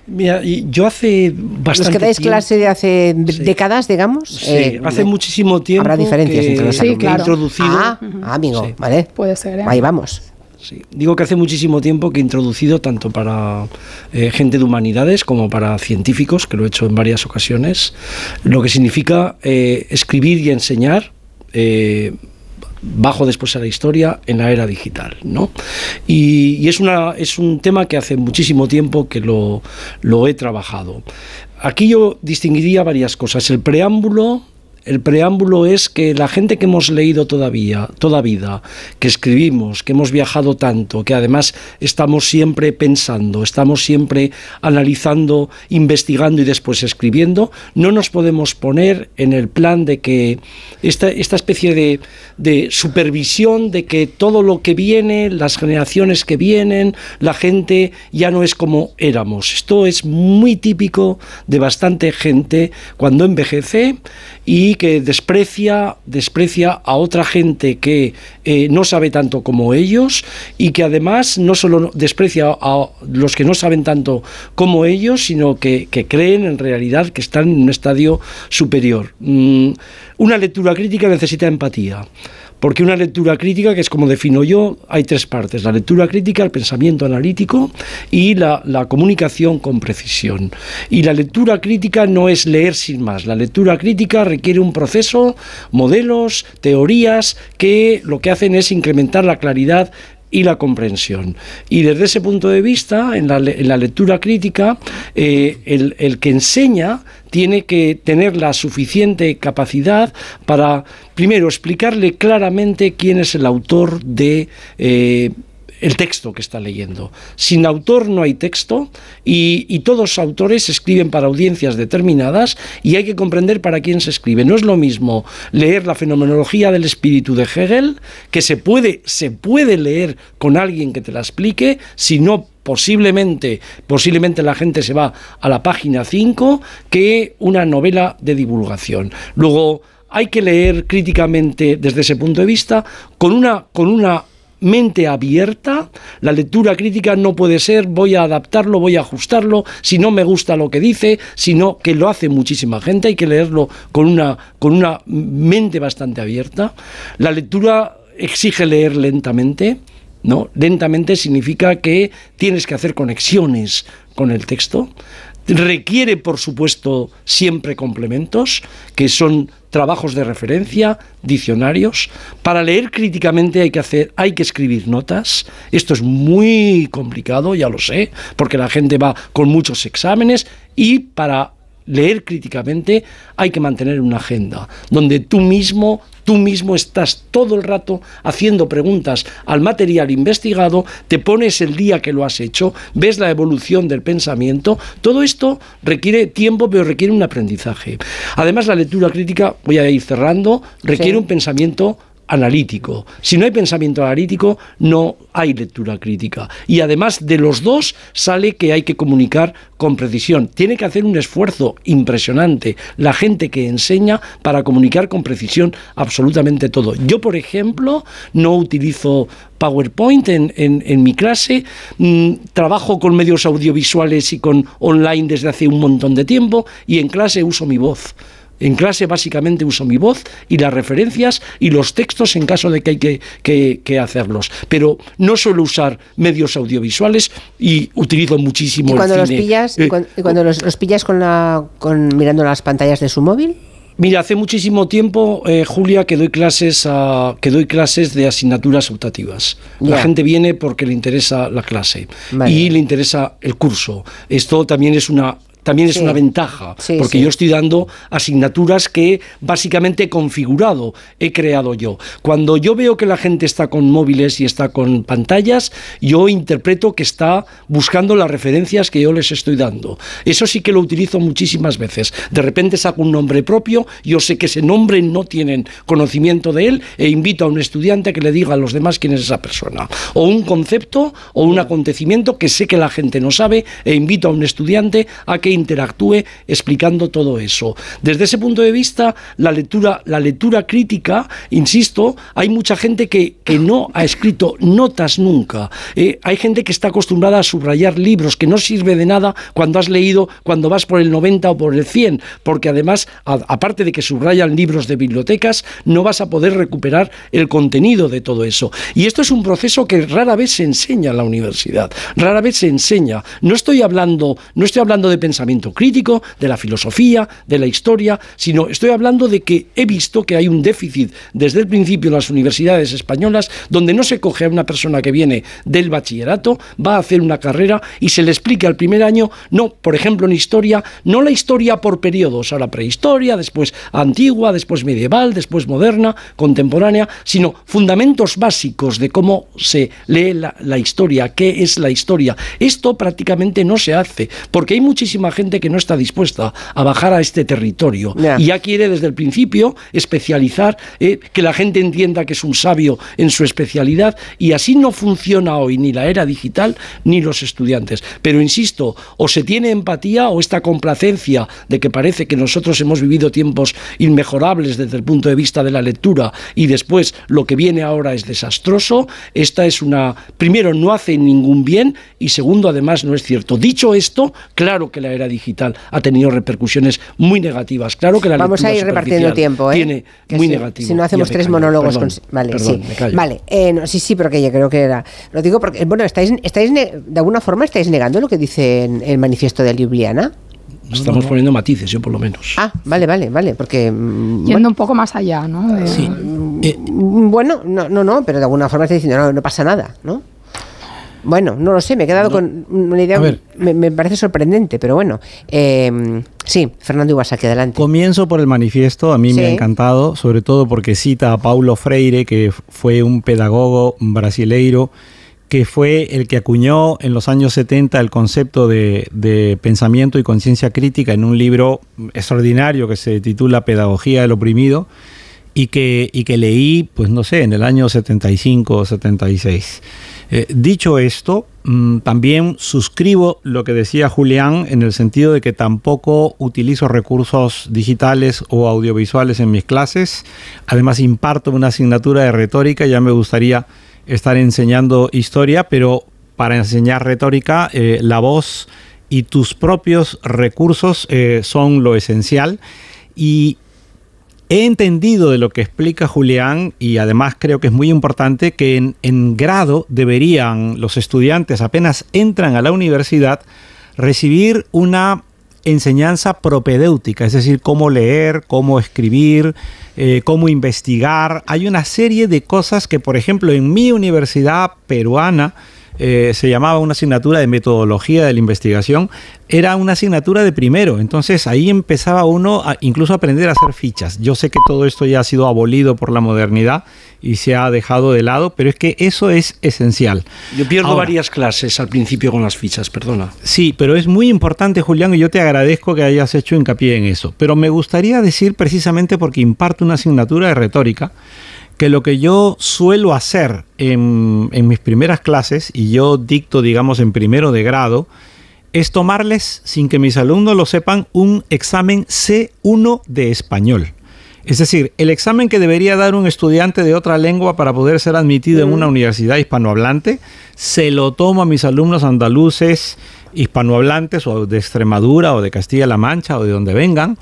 Mira, yo hace bastante Los que dais tiempo, clase de hace sí. décadas, digamos. Sí, eh, hace muchísimo tiempo. Habrá diferencias que, entre los sí, claro. introducido. Ah, ah amigo, sí. vale. Puede ser. ¿eh? Ahí vamos. Sí. Digo que hace muchísimo tiempo que he introducido tanto para eh, gente de humanidades como para científicos, que lo he hecho en varias ocasiones, lo que significa eh, escribir y enseñar eh, bajo después a la historia en la era digital. ¿no? Y, es, una, es un tema que hace muchísimo tiempo que lo, lo he trabajado. Aquí yo distinguiría varias cosas. El preámbulo el preámbulo es que la gente que hemos leído todavía, toda vida, que escribimos, que hemos viajado tanto, que además estamos siempre pensando, estamos siempre analizando, investigando y después escribiendo, no nos podemos poner en el plan de que esta, especie de supervisión de que todo lo que viene, las generaciones que vienen, la gente ya no es como éramos. Esto es muy típico de bastante gente cuando envejece y que desprecia, desprecia a otra gente que eh, no sabe tanto como ellos y que además no solo desprecia a los que no saben tanto como ellos, sino que, creen en realidad que están en un estadio superior. Mm, una lectura crítica necesita empatía. Porque una lectura crítica, que es como defino yo, hay tres partes. La lectura crítica, el pensamiento analítico y la, comunicación con precisión. Y la lectura crítica no es leer sin más. La lectura crítica requiere un proceso, modelos, teorías, que lo que hacen es incrementar la claridad y la comprensión. Y desde ese punto de vista, en la, lectura crítica, eh, el, que enseña tiene que tener la suficiente capacidad para, primero, explicarle claramente quién es el autor de... Eh, el texto que está leyendo. Sin autor no hay texto y, todos los autores escriben para audiencias determinadas y hay que comprender para quién se escribe. No es lo mismo leer la fenomenología del espíritu de Hegel, que se puede, se puede leer con alguien que te la explique, sino posiblemente, posiblemente la gente se va a la página 5, que una novela de divulgación. Luego, hay que leer críticamente desde ese punto de vista con una, con una mente abierta, la lectura crítica no puede ser voy a adaptarlo, voy a ajustarlo, si no me gusta lo que dice, sino que lo hace muchísima gente, hay que leerlo con una, con una mente bastante abierta. La lectura exige leer lentamente, ¿no? Lentamente significa que tienes que hacer conexiones con el texto. Requiere, por supuesto, siempre complementos, que son trabajos de referencia, diccionarios. Para leer críticamente hay que hacer, hay que escribir notas. Esto es muy complicado, ya lo sé, porque la gente va con muchos exámenes y para leer críticamente hay que mantener una agenda donde tú mismo tú mismo estás todo el rato haciendo preguntas al material investigado, te pones el día que lo has hecho, ves la evolución del pensamiento, todo esto requiere tiempo, pero requiere un aprendizaje. Además, la lectura crítica, voy a ir cerrando, requiere un pensamiento analítico. Si no hay pensamiento analítico, no hay lectura crítica. Y además de los dos sale que hay que comunicar con precisión. Tiene que hacer un esfuerzo impresionante la gente que enseña para comunicar con precisión absolutamente todo. Yo, por ejemplo, no utilizo PowerPoint en, mi clase, mm, trabajo con medios audiovisuales y con online desde hace un montón de tiempo y en clase uso mi voz. En clase básicamente uso mi voz y las referencias y los textos en caso de que hay que, hacerlos. Pero no suelo usar medios audiovisuales y utilizo muchísimo ¿Y cuando los pillas, eh, cuando, los, pillas con la, con, mirando las pantallas de su móvil? Mira, hace muchísimo tiempo, eh, Julia, que doy clases a, que doy clases de asignaturas optativas. La gente viene porque le interesa la clase y le interesa el curso. Esto también es una también es una ventaja, porque yo estoy dando asignaturas que básicamente he configurado, he creado yo. Cuando yo veo que la gente está con móviles y está con pantallas, yo interpreto que está buscando las referencias que yo les estoy dando. Eso sí que lo utilizo muchísimas veces. De repente saco un nombre propio, yo sé que ese nombre no tienen conocimiento de él e invito a un estudiante a que le diga a los demás quién es esa persona. O un concepto o un acontecimiento que sé que la gente no sabe e invito a un estudiante a que interactúe explicando todo eso. Desde ese punto de vista, la lectura, la lectura crítica, insisto, hay mucha gente que, que no ha escrito notas nunca. Eh, hay gente que está acostumbrada a subrayar libros, que no sirve de nada cuando has leído, cuando vas por el 90 o por el 100, porque además, aparte de que subrayan libros de bibliotecas, no vas a poder recuperar el contenido de todo eso. Y esto es un proceso que rara vez se enseña en la universidad, rara vez se enseña. No estoy hablando, no estoy hablando de pensamiento crítico, de la filosofía, de la historia, sino estoy hablando de que he visto que hay un déficit desde el principio en las universidades españolas donde no se coge a una persona que viene del bachillerato, va a hacer una carrera y se le explica al primer año, no, por ejemplo en historia, no la historia por periodos, ahora prehistoria, después antigua, después medieval, después moderna, contemporánea, sino fundamentos básicos de cómo se lee la, la historia, qué es la historia. Esto prácticamente no se hace, porque hay muchísima muchísima gente que no está dispuesta a bajar a este territorio y ya quiere desde el principio especializar, eh, que la gente entienda que es un sabio en su especialidad y así no funciona hoy ni la era digital ni los estudiantes. Pero insisto, o se tiene empatía o esta complacencia de que parece que nosotros hemos vivido tiempos inmejorables desde el punto de vista de la lectura y después lo que viene ahora es desastroso, esta es una, primero, no hace ningún bien y segundo, además, no es cierto. Dicho esto, claro que la era digital ha tenido repercusiones muy negativas. Claro que la Vamos a ir repartiendo tiempo, ¿eh? Tiene muy negativas. Si no hacemos tres monólogos. Vale, sí. Vale, eh, sí, sí, pero que yo creo que era. Lo digo porque, bueno, estáis, estáis de alguna forma estáis negando lo que dice en el manifiesto de Ljubljana. Estamos poniendo matices, yo por lo menos. Ah, vale, vale, vale, porque... Mm, Yendo un poco más allá, ¿no? Sí. Mm, bueno, no, no, no, pero de alguna forma está diciendo, no, no pasa nada, ¿no? Bueno, no lo sé, me he quedado con una idea, me, me, parece sorprendente, pero bueno. Eh, sí, Fernando Iwasaki, adelante. Comienzo por el manifiesto, a mí me ha encantado, sobre todo porque cita a Paulo Freire, que fue un pedagogo brasileiro que fue el que acuñó en los años 70 el concepto de, de pensamiento y conciencia crítica en un libro extraordinario que se titula Pedagogía del Oprimido y que, y que leí, pues no sé, en el año 75 o 76. Eh, dicho esto, mm, también suscribo lo que decía Julián en el sentido de que tampoco utilizo recursos digitales o audiovisuales en mis clases. Además, imparto una asignatura de retórica, ya me gustaría estar enseñando historia, pero para enseñar retórica, eh, la voz y tus propios recursos eh, son lo esencial. Y he entendido de lo que explica Julián y además creo que es muy importante que en, grado deberían los estudiantes apenas entran a la universidad recibir una enseñanza propedéutica, es decir, cómo leer, cómo escribir, eh, cómo investigar. Hay una serie de cosas que, por ejemplo, en mi universidad peruana, eh, se llamaba una asignatura de metodología de la investigación, era una asignatura de primero. Entonces ahí empezaba uno a incluso a aprender a hacer fichas. Yo sé que todo esto ya ha sido abolido por la modernidad y se ha dejado de lado, pero es que eso es esencial. Yo pierdo varias clases al principio con las fichas, perdona. Sí, pero es muy importante, Julián, y yo te agradezco que hayas hecho hincapié en eso. Pero me gustaría decir precisamente porque imparto una asignatura de retórica, que lo que yo suelo hacer en, en, mis primeras clases, y yo dicto, digamos, en primero de grado, es tomarles, sin que mis alumnos lo sepan, un examen C1 de español. Es decir, el examen que debería dar un estudiante de otra lengua para poder ser admitido en una universidad hispanohablante, se lo tomo a mis alumnos andaluces, hispanohablantes o de Extremadura o de Castilla-La Mancha o de donde vengan,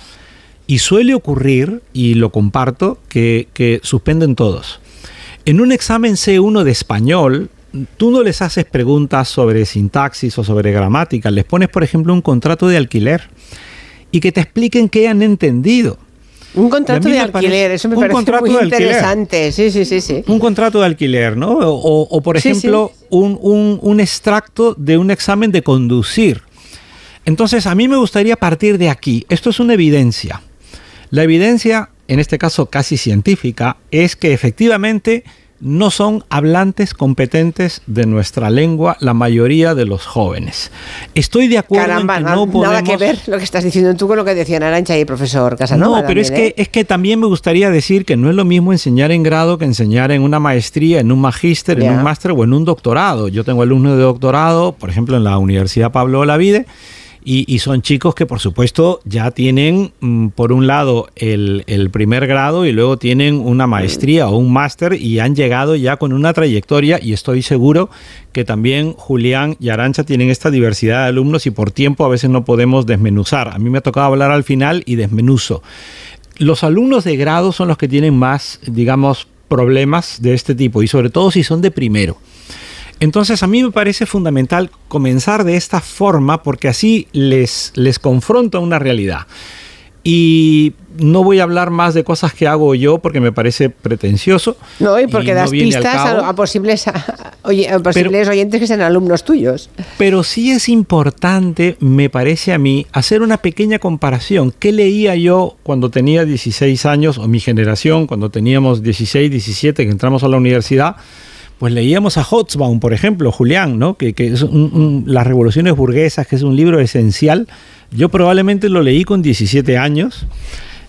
y suele ocurrir, y lo comparto, que, que suspenden todos. En un examen C1 de español, tú no les haces preguntas sobre sintaxis o sobre gramática, les pones, por ejemplo, un contrato de alquiler y que te expliquen qué han entendido. Un contrato de alquiler, eso me parece muy interesante. Sí, sí, sí, sí. Un contrato de alquiler, ¿no? O, por ejemplo, Un, un, un extracto de un examen de conducir. Entonces, a mí me gustaría partir de aquí. Esto es una evidencia. La evidencia, en este caso casi científica, es que efectivamente no son hablantes competentes de nuestra lengua la mayoría de los jóvenes. Estoy de acuerdo en que no podemos... nada que ver lo que estás diciendo tú con lo que decían Arancha y profesor Casanova. No, pero es, que, ¿eh? es que también me gustaría decir que no es lo mismo enseñar en grado que enseñar en una maestría, en un magíster, en un máster o en un doctorado. Yo tengo alumnos de doctorado, por ejemplo, en la Universidad Pablo Olavide, y, y, son chicos que, por supuesto, ya tienen, mm, por un lado, el, el, primer grado y luego tienen una maestría o un máster y han llegado ya con una trayectoria y estoy seguro que también Julián y Arancha tienen esta diversidad de alumnos y por tiempo a veces no podemos desmenuzar. A mí me ha tocado hablar al final y desmenuzo. Los alumnos de grado son los que tienen más, digamos, problemas de este tipo y sobre todo si son de primero. Entonces a mí me parece fundamental comenzar de esta forma porque así les, les confronto una realidad. Y no voy a hablar más de cosas que hago yo porque me parece pretencioso. No, y porque y das no pistas a, a, posibles, a, oye, a posibles pero, oyentes que sean alumnos tuyos. Pero sí es importante, me parece a mí, hacer una pequeña comparación. ¿Qué leía yo cuando tenía 16 años, o mi generación, cuando teníamos 16, 17, que entramos a la universidad? Pues leíamos a Hobsbawm, por ejemplo, Julián, ¿no? que, es Las revoluciones burguesas, que es un libro esencial. Yo probablemente lo leí con 17 años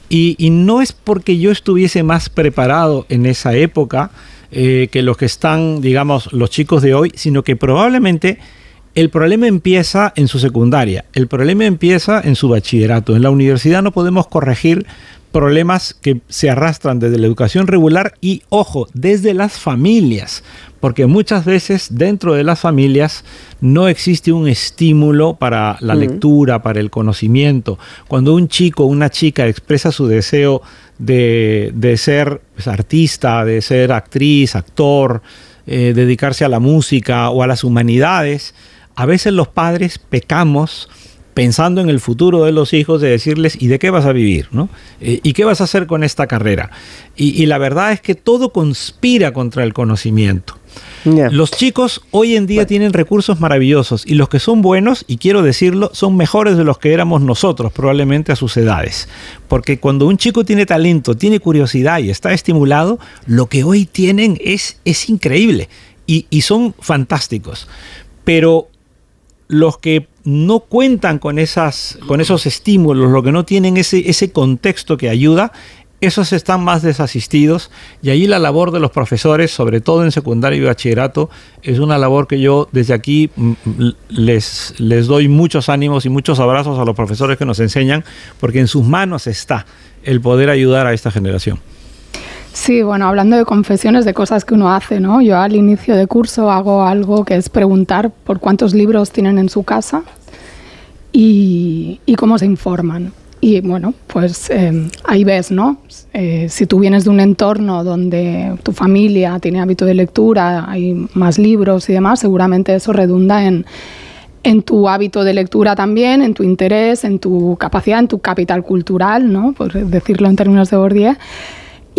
y, no es porque yo estuviese más preparado en esa época eh, que los que están, digamos, los chicos de hoy, sino que probablemente el problema empieza en su secundaria, el problema empieza en su bachillerato. En la universidad no podemos corregir problemas que se arrastran desde la educación regular y, ojo, desde las familias, porque muchas veces dentro de las familias no existe un estímulo para la mm. lectura, para el conocimiento. Cuando un chico o una chica expresa su deseo de, ser pues, artista, de ser actriz, actor, eh, dedicarse a la música o a las humanidades, a veces los padres pecamos pensando en el futuro de los hijos, de decirles, ¿y de qué vas a vivir? ¿no? Eh, ¿Y qué vas a hacer con esta carrera? Y, la verdad es que todo conspira contra el conocimiento. Los chicos hoy en día tienen recursos maravillosos y los que son buenos, y quiero decirlo, son mejores de los que éramos nosotros probablemente a sus edades. Porque cuando un chico tiene talento, tiene curiosidad y está estimulado, lo que hoy tienen es, es increíble y, y son fantásticos. Pero los que no cuentan con, esas, con esos estímulos, los que no tienen ese, ese contexto que ayuda, esos están más desasistidos y ahí la labor de los profesores, sobre todo en secundario y bachillerato, es una labor que yo desde aquí mm, mm, les, les doy muchos ánimos y muchos abrazos a los profesores que nos enseñan, porque en sus manos está el poder ayudar a esta generación. Sí, bueno, hablando de confesiones de cosas que uno hace, ¿no? Yo al inicio de curso hago algo que es preguntar por cuántos libros tienen en su casa y, cómo se informan. Y bueno, pues em, ahí ves, ¿no? Eh, si tú vienes de un entorno donde tu familia tiene hábito de lectura, hay más libros y demás, seguramente eso redunda en, en tu hábito de lectura también, en tu interés, en tu capacidad, en tu capital cultural, ¿no? Por decirlo en términos de Bourdieu.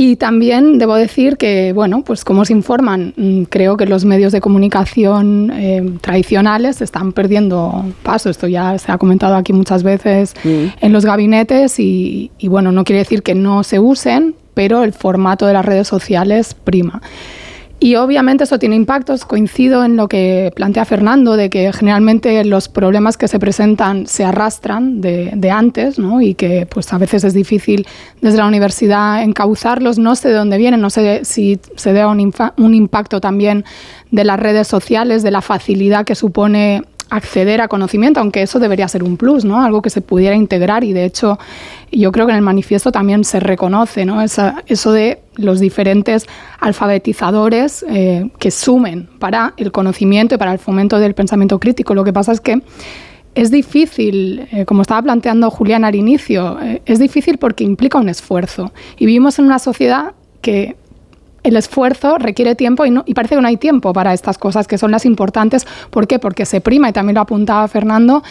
Y también debo decir que, bueno, pues como se informan, mm, creo que los medios de comunicación eh, tradicionales están perdiendo paso. Esto ya se ha comentado aquí muchas veces mm. en los gabinetes y, y, bueno, no quiere decir que no se usen, pero el formato de las redes sociales prima. Y obviamente eso tiene impactos. Coincido en lo que plantea Fernando, de que generalmente los problemas que se presentan se arrastran de, antes ¿no? y que pues a veces es difícil desde la universidad encauzarlos. No sé de dónde vienen, no sé si se debe un, un impacto también de las redes sociales, de la facilidad que supone acceder a conocimiento, aunque eso debería ser un plus, ¿no? Algo que se pudiera integrar y de hecho yo creo que en el manifiesto también se reconoce, ¿no? eso de los diferentes alfabetizadores eh, que sumen para el conocimiento y para el fomento del pensamiento crítico. Lo que pasa es que es difícil, eh, como estaba planteando Julián al inicio, eh, es difícil porque implica un esfuerzo. Y vivimos en una sociedad que el esfuerzo requiere tiempo y, y, parece que no hay tiempo para estas cosas que son las importantes. ¿Por qué? Porque se prima, y también lo apuntaba Fernando,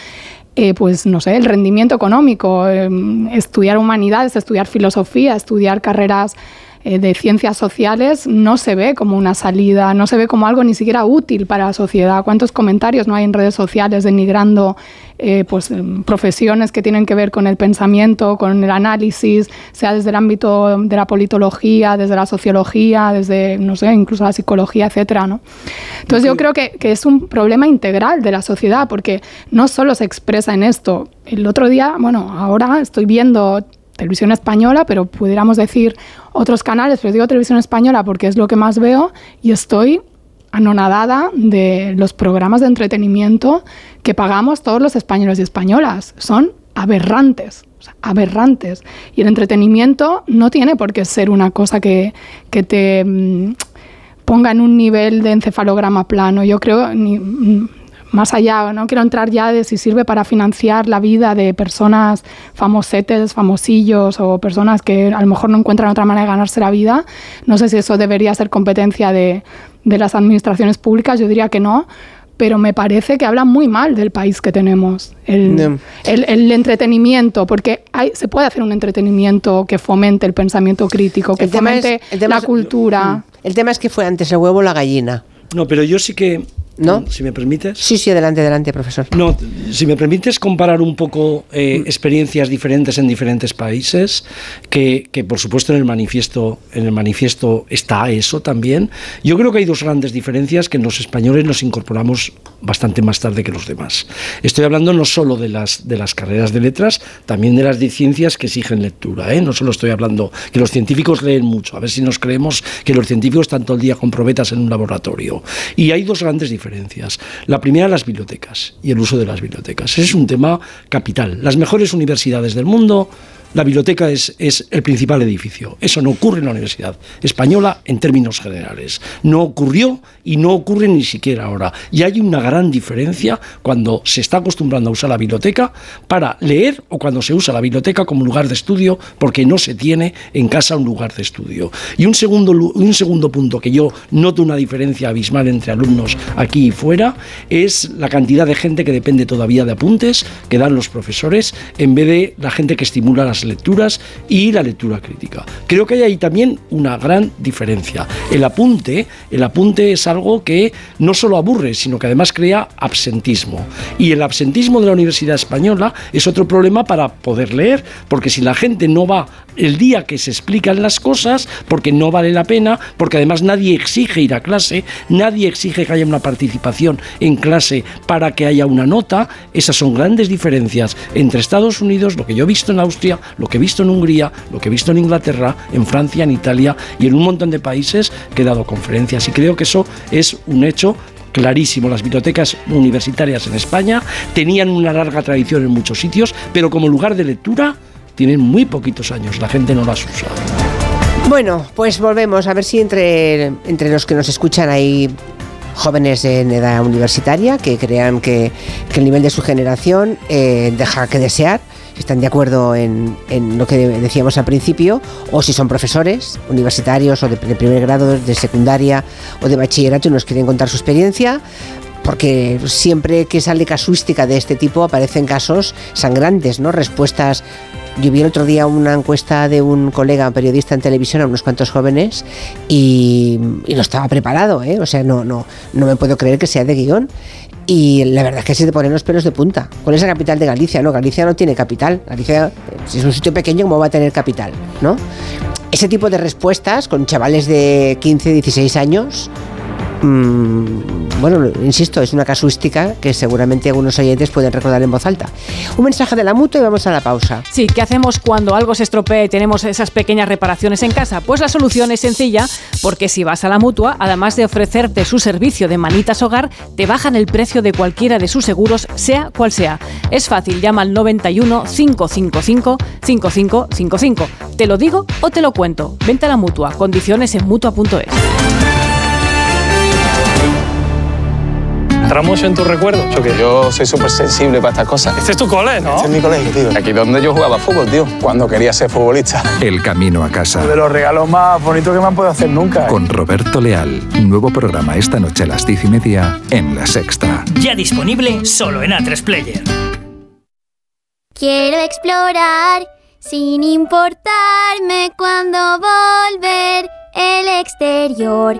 eh, pues no sé, el rendimiento económico, em, estudiar humanidades, estudiar filosofía, estudiar carreras eh, de ciencias sociales no se ve como una salida, no se ve como algo ni siquiera útil para la sociedad. ¿Cuántos comentarios no hay en redes sociales denigrando eh, pues, em, profesiones que tienen que ver con el pensamiento, con el análisis, sea desde el ámbito de la politología, desde la sociología, desde, no sé, incluso la psicología, etcétera, ¿no? Entonces yo creo que, que es un problema integral de la sociedad, porque no solo se expresa en esto. El otro día, bueno, ahora estoy viendo televisión española, pero pudiéramos decir otros canales, pero digo televisión española porque es lo que más veo y estoy anonadada de los programas de entretenimiento que pagamos todos los españoles y españolas. Son aberrantes, aberrantes. Y el entretenimiento no tiene por qué ser una cosa que, que te mm, ponga en un nivel de encefalograma plano. Yo creo, ni, mm, más allá, no quiero entrar ya de si sirve para financiar la vida de personas famosetes, famosillos o personas que a lo mejor no encuentran otra manera de ganarse la vida. No sé si eso debería ser competencia de, de las administraciones públicas, yo diría que no, pero me parece que habla muy mal del país que tenemos, el, el, entretenimiento, porque hay, se puede hacer un entretenimiento que fomente el pensamiento crítico, que fomente la cultura. El tema es que fue antes el huevo o la gallina. No, pero yo sí que ¿No? Si me permites. Sí, sí, adelante, adelante, profesor. No, si me permites comparar un poco eh, mm. experiencias diferentes en diferentes países, que, que, por supuesto en el manifiesto, en el manifiesto está eso también. Yo creo que hay dos grandes diferencias que los españoles nos incorporamos bastante más tarde que los demás. Estoy hablando no solo de las de las carreras de letras, también de las de ciencias que exigen lectura. ¿eh? No solo estoy hablando que los científicos leen mucho. A ver si nos creemos que los científicos están todo el día con probetas en un laboratorio. Y hay dos grandes diferencias la primera, las bibliotecas y el uso de las bibliotecas. Es un tema capital. Las mejores universidades del mundo la biblioteca es, es, el principal edificio. Eso no ocurre en la Universidad Española en términos generales. No ocurrió y no ocurre ni siquiera ahora. Y hay una gran diferencia cuando se está acostumbrando a usar la biblioteca para leer o cuando se usa la biblioteca como lugar de estudio porque no se tiene en casa un lugar de estudio. Y un segundo, un segundo punto que yo noto una diferencia abismal entre alumnos aquí y fuera es la cantidad de gente que depende todavía de apuntes que dan los profesores en vez de la gente que estimula las lecturas y la lectura crítica. Creo que hay ahí también una gran diferencia. El apunte, el apunte es algo que no solo aburre, sino que además crea absentismo. Y el absentismo de la Universidad Española es otro problema para poder leer, porque si la gente no va el día que se explican las cosas, porque no vale la pena, porque además nadie exige ir a clase, nadie exige que haya una participación en clase para que haya una nota, esas son grandes diferencias entre Estados Unidos, lo que yo he visto en Austria, lo que he visto en Hungría, lo que he visto en Inglaterra, en Francia, en Italia y en un montón de países que he dado conferencias. Y creo que eso es un hecho clarísimo. Las bibliotecas universitarias en España tenían una larga tradición en muchos sitios, pero como lugar de lectura tienen muy poquitos años, la gente no las usa. Bueno, pues volvemos a ver si entre, entre los que nos escuchan hay jóvenes en edad universitaria que crean que, el nivel de su generación eh, deja que desear están de acuerdo en, lo que decíamos al principio, o si son profesores universitarios o de, primer grado, de secundaria o de bachillerato y nos quieren contar su experiencia, porque siempre que sale casuística de este tipo aparecen casos sangrantes, ¿no? Respuestas. Yo vi el otro día una encuesta de un colega periodista en televisión a unos cuantos jóvenes y, no estaba preparado, ¿eh? O sea, no, no, no me puedo creer que sea de guion. Y la verdad es que se te ponen los pelos de punta. ¿Cuál es la capital de Galicia? No, Galicia no tiene capital. Galicia, si es un sitio pequeño, ¿cómo va a tener capital? ¿No? Ese tipo de respuestas con chavales de 15, 16 años Mm, bueno, insisto, es una casuística que seguramente algunos oyentes pueden recordar en voz alta. Un mensaje de la mutua y vamos a la pausa. Sí, ¿qué hacemos cuando algo se estropea y tenemos esas pequeñas reparaciones en casa? Pues la solución es sencilla, porque si vas a la mutua, además de ofrecerte su servicio de manitas hogar, te bajan el precio de cualquiera de sus seguros, sea cual sea. Es fácil, llama al 91 555 5555. Te lo digo o te lo cuento. Vente a la mutua. Condiciones en mutua.es. entramos en tus recuerdos. Yo, que yo soy súper sensible para estas cosas. Este es tu cole, ¿no? Este es mi colegio, tío. Aquí donde yo jugaba fútbol, tío. Cuando quería ser futbolista. El camino a casa. De los regalos más bonitos que me han podido hacer nunca. Con Roberto Leal. Nuevo programa esta noche a las diez y media en La Sexta. Ya disponible solo en A3 Player. Quiero explorar sin importarme cuando volver el exterior.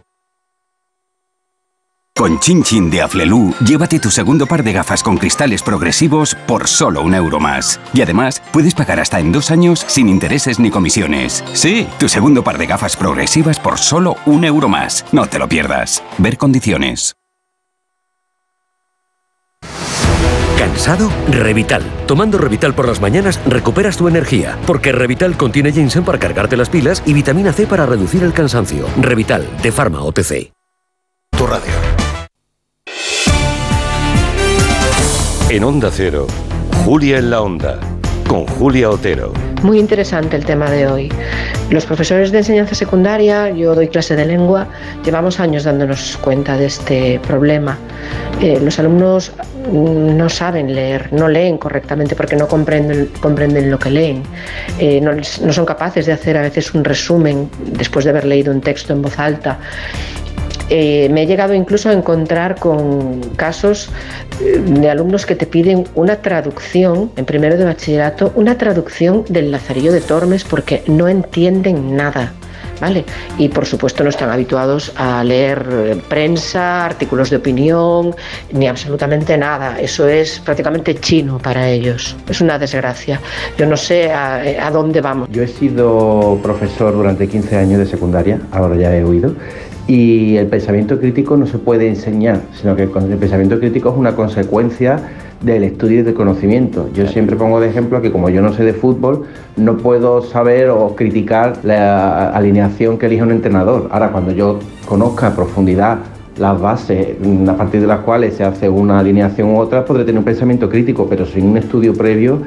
Con Chin Chin de Aflelu, llévate tu segundo par de gafas con cristales progresivos por solo un euro más. Y además, puedes pagar hasta en dos años sin intereses ni comisiones. Sí, tu segundo par de gafas progresivas por solo un euro más. No te lo pierdas. Ver condiciones. ¿Cansado? Revital. Tomando Revital por las mañanas recuperas tu energía, porque Revital contiene ginseng para cargarte las pilas y vitamina C para reducir el cansancio. Revital, de Pharma OTC. Tu radio. En Onda Cero, Julia en la Onda, con Julia Otero. Muy interesante el tema de hoy. Los profesores de enseñanza secundaria, yo doy clase de lengua, llevamos años dándonos cuenta de este problema. Eh, los alumnos no saben leer, no leen correctamente porque no comprenden, lo que leen, eh, no son capaces de hacer a veces un resumen después de haber leído un texto en voz alta. Eh, me he llegado incluso a encontrar con casos eh, de alumnos que te piden una traducción, en primero de bachillerato, una traducción del Lazarillo de Tormes porque no entienden nada. ¿Vale? Y por supuesto no están habituados a leer eh, prensa, artículos de opinión, ni absolutamente nada. Eso es prácticamente chino para ellos. Es una desgracia. Yo no sé a, dónde vamos. Yo he sido profesor durante 15 años de secundaria, ahora ya he oído, y el pensamiento crítico no se puede enseñar, sino que el pensamiento crítico es una consecuencia del estudio y del conocimiento. Yo siempre pongo de ejemplo que como yo no sé de fútbol, no puedo saber o criticar la alineación que elige un entrenador. Ahora, cuando yo conozca a profundidad las bases a partir de las cuales se hace una alineación u otra, podré tener un pensamiento crítico, pero sin un estudio previo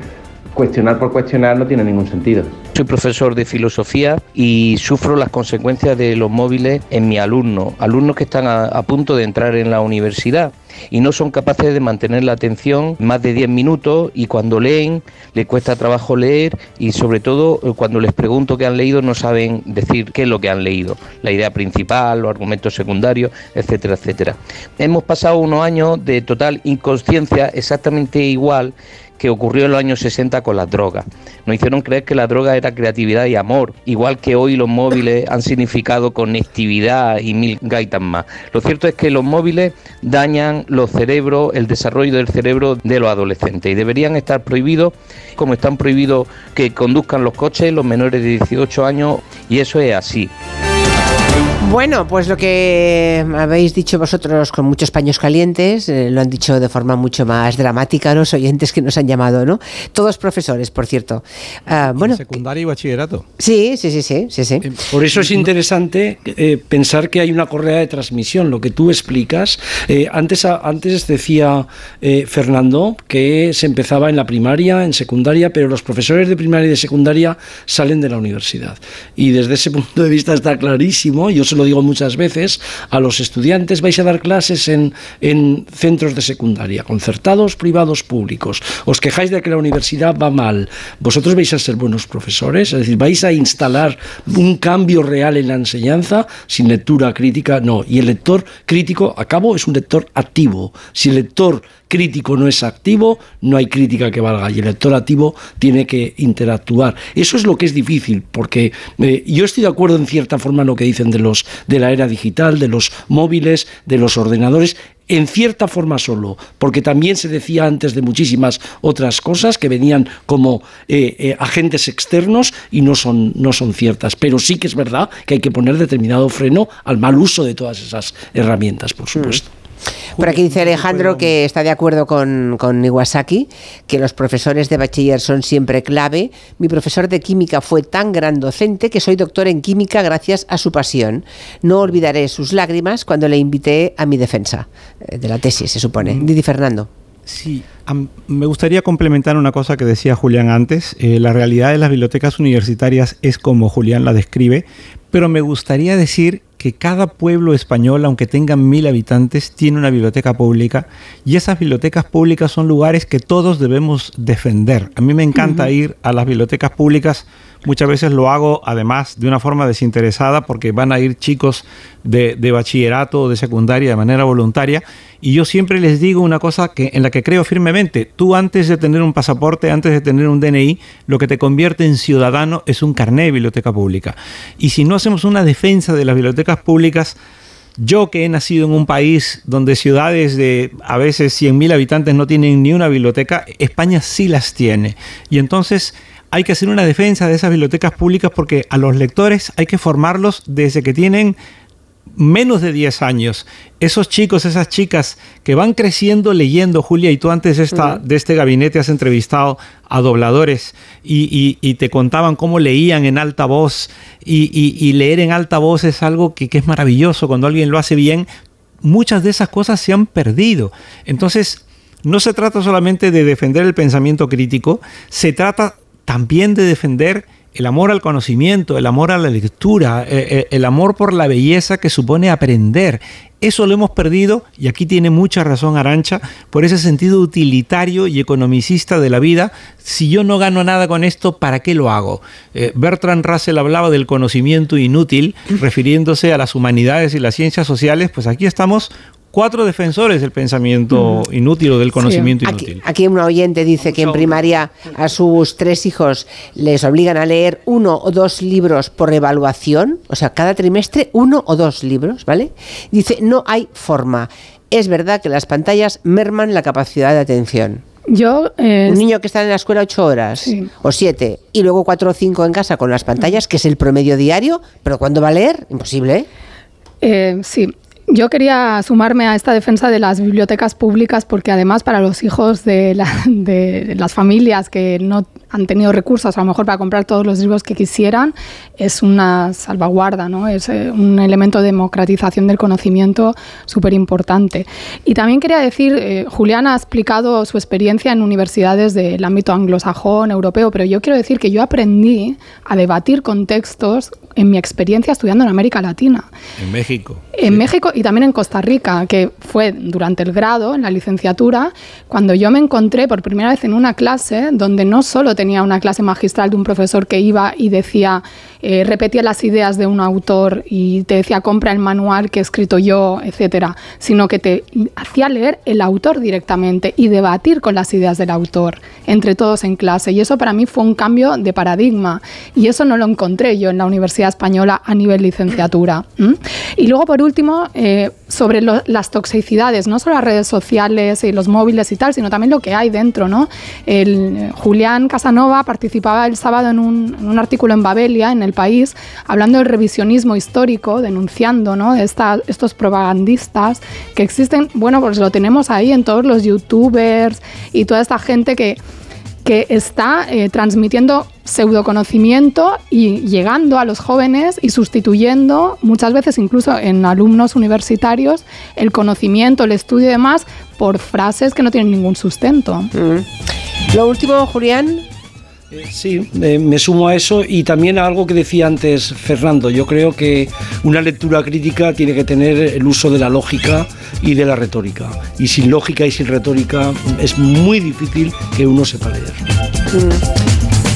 cuestionar por cuestionar no tiene ningún sentido. Soy profesor de filosofía y sufro las consecuencias de los móviles en mi alumno, alumnos que están a, a, punto de entrar en la universidad y no son capaces de mantener la atención más de 10 minutos y cuando leen les cuesta trabajo leer y sobre todo eh, cuando les pregunto qué han leído no saben decir qué es lo que han leído, la idea principal, los argumentos secundarios, etcétera, etcétera. Hemos pasado unos años de total inconsciencia exactamente igual que ocurrió en los años 60 con las drogas. Nos hicieron creer que la droga era creatividad y amor, igual que hoy los móviles han significado conectividad y mil gaitas más. Lo cierto es que los móviles dañan los cerebros, el desarrollo del cerebro de los adolescentes y deberían estar prohibidos, como están prohibidos que conduzcan los coches los menores de 18 años y eso es así. Bueno, pues lo que habéis dicho vosotros con muchos paños calientes, eh, lo han dicho de forma mucho más dramática los oyentes que nos han llamado, ¿no? Todos profesores, por cierto. Uh, bueno, secundaria y bachillerato. Sí, sí, sí, sí, sí, sí. Por eso es interesante eh, pensar que hay una correa de transmisión, lo que tú explicas. Eh, antes, antes decía eh, Fernando que se empezaba en la primaria, en secundaria, pero los profesores de primaria y de secundaria salen de la universidad. Y desde ese punto de vista está clarísimo, yo se lo digo muchas veces, a los estudiantes vais a dar clases en, en centros de secundaria, concertados, privados, públicos. Os quejáis de que la universidad va mal. Vosotros vais a ser buenos profesores, es decir, vais a instalar un cambio real en la enseñanza sin lectura crítica, no. Y el lector crítico, a cabo, es un lector activo. Si el lector crítico no es activo, no hay crítica que valga y el lector activo tiene que interactuar. Eso es lo que es difícil, porque eh, yo estoy de acuerdo en cierta forma en lo que dicen de los de la era digital, de los móviles, de los ordenadores, en cierta forma solo, porque también se decía antes de muchísimas otras cosas que venían como eh, eh, agentes externos y no son, no son ciertas. Pero sí que es verdad que hay que poner determinado freno al mal uso de todas esas herramientas, por supuesto. Mm. Por aquí dice Alejandro que está de acuerdo con, con, Iwasaki, que los profesores de bachiller son siempre clave. Mi profesor de química fue tan gran docente que soy doctor en química gracias a su pasión. No olvidaré sus lágrimas cuando le invité a mi defensa eh, de la tesis, se supone. Mm. Didi Fernando. Sí, me gustaría complementar una cosa que decía Julián antes. Eh, la realidad de las bibliotecas universitarias es como Julián la describe, pero me gustaría decir que cada pueblo español, aunque tenga mil habitantes, tiene una biblioteca pública y esas bibliotecas públicas son lugares que todos debemos defender. A mí me encanta uh -huh. ir a las bibliotecas públicas Muchas veces lo hago además de una forma desinteresada porque van a ir chicos de, de bachillerato o de secundaria de manera voluntaria y yo siempre les digo una cosa que, en la que creo firmemente. Tú antes de tener un pasaporte, antes de tener un DNI, lo que te convierte en ciudadano es un carné de biblioteca pública. Y si no hacemos una defensa de las bibliotecas públicas, Yo que he nacido en un país donde ciudades de a veces 100.000 habitantes no tienen ni una biblioteca, España sí las tiene. Y entonces hay que hacer una defensa de esas bibliotecas públicas porque a los lectores hay que formarlos desde que tienen menos de 10 años, esos chicos, esas chicas que van creciendo leyendo, Julia, y tú antes de, esta, de este gabinete has entrevistado a dobladores y, te contaban cómo leían en alta voz y, leer en alta voz es algo que, que es maravilloso cuando alguien lo hace bien. Muchas de esas cosas se han perdido. Entonces, no se trata solamente de defender el pensamiento crítico, se trata también de defender el amor al conocimiento, el amor a la lectura, eh, eh, el amor por la belleza que supone aprender. Eso lo hemos perdido y aquí tiene mucha razón Arancha por ese sentido utilitario y economicista de la vida. Si yo no gano nada con esto, ¿para qué lo hago? Eh, Bertrand Russell hablaba del conocimiento inútil, refiriéndose a las humanidades y las ciencias sociales, pues aquí estamos cuatro defensores del pensamiento inútil o del conocimiento inútil. Aquí, un oyente dice que en primaria a sus tres hijos les obligan a leer uno o dos libros por evaluación, o sea, cada trimestre uno o dos libros, ¿vale? Dice, no hay forma. Es verdad que las pantallas merman la capacidad de atención. Yo, eh, un niño que está en la escuela ocho horas o siete y luego cuatro o cinco en casa con las pantallas, que es el promedio diario, pero ¿cuándo va a leer? Imposible. ¿eh? Eh, sí, yo quería sumarme a esta defensa de las bibliotecas públicas porque además para los hijos de, las familias que no han tenido recursos a lo mejor para comprar todos los libros que quisieran es una salvaguarda, ¿no? es eh, un elemento de democratización del conocimiento súper importante. Y también quería decir, eh, Julián ha explicado su experiencia en universidades del ámbito anglosajón, europeo, pero yo quiero decir que yo aprendí a debatir con textos en mi experiencia estudiando en América Latina. En México. En México y también en Costa Rica, que fue durante el grado, en la licenciatura, cuando yo me encontré por primera vez en una clase donde no solo tenía una clase magistral de un profesor que iba y decía, eh, repetía las ideas de un autor y te decía compra el manual que he escrito yo, etcétera, sino que te hacía leer el autor directamente y debatir con las ideas del autor entre todos en clase. Y eso para mí fue un cambio de paradigma. Y eso no lo encontré yo en la Universidad Española a nivel licenciatura. Y luego, por último, eh, sobre las toxicidades, no solo las redes sociales y los móviles y tal, sino también lo que hay dentro. ¿no? El, eh, Julián Casanova participaba el sábado en un, artículo en Babelia, en el país, hablando del revisionismo histórico, denunciando ¿no? estos propagandistas que existen, bueno, pues lo tenemos ahí en todos los youtubers y toda esta gente que, que está eh, transmitiendo pseudoconocimiento y llegando a los jóvenes y sustituyendo muchas veces incluso en alumnos universitarios el conocimiento, el estudio y demás por frases que no tienen ningún sustento. Mm. Lo último, Julián, Sí, me sumo a eso y también a algo que decía antes Fernando. Yo creo que una lectura crítica tiene que tener el uso de la lógica y de la retórica. Y sin lógica y sin retórica es muy difícil que uno sepa leer. Mm.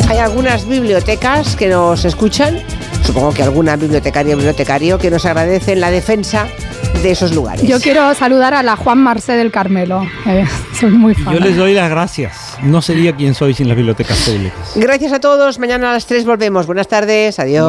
Hay algunas bibliotecas que nos escuchan, supongo que alguna bibliotecaria o bibliotecario que nos agradecen la defensa de esos lugares. Yo quiero saludar a la Juan Marcé del Carmelo. soy muy fan. Yo les doy las gracias. No sería quien soy sin las bibliotecas públicas. Gracias a todos. Mañana a las 3 volvemos. Buenas tardes. Adiós.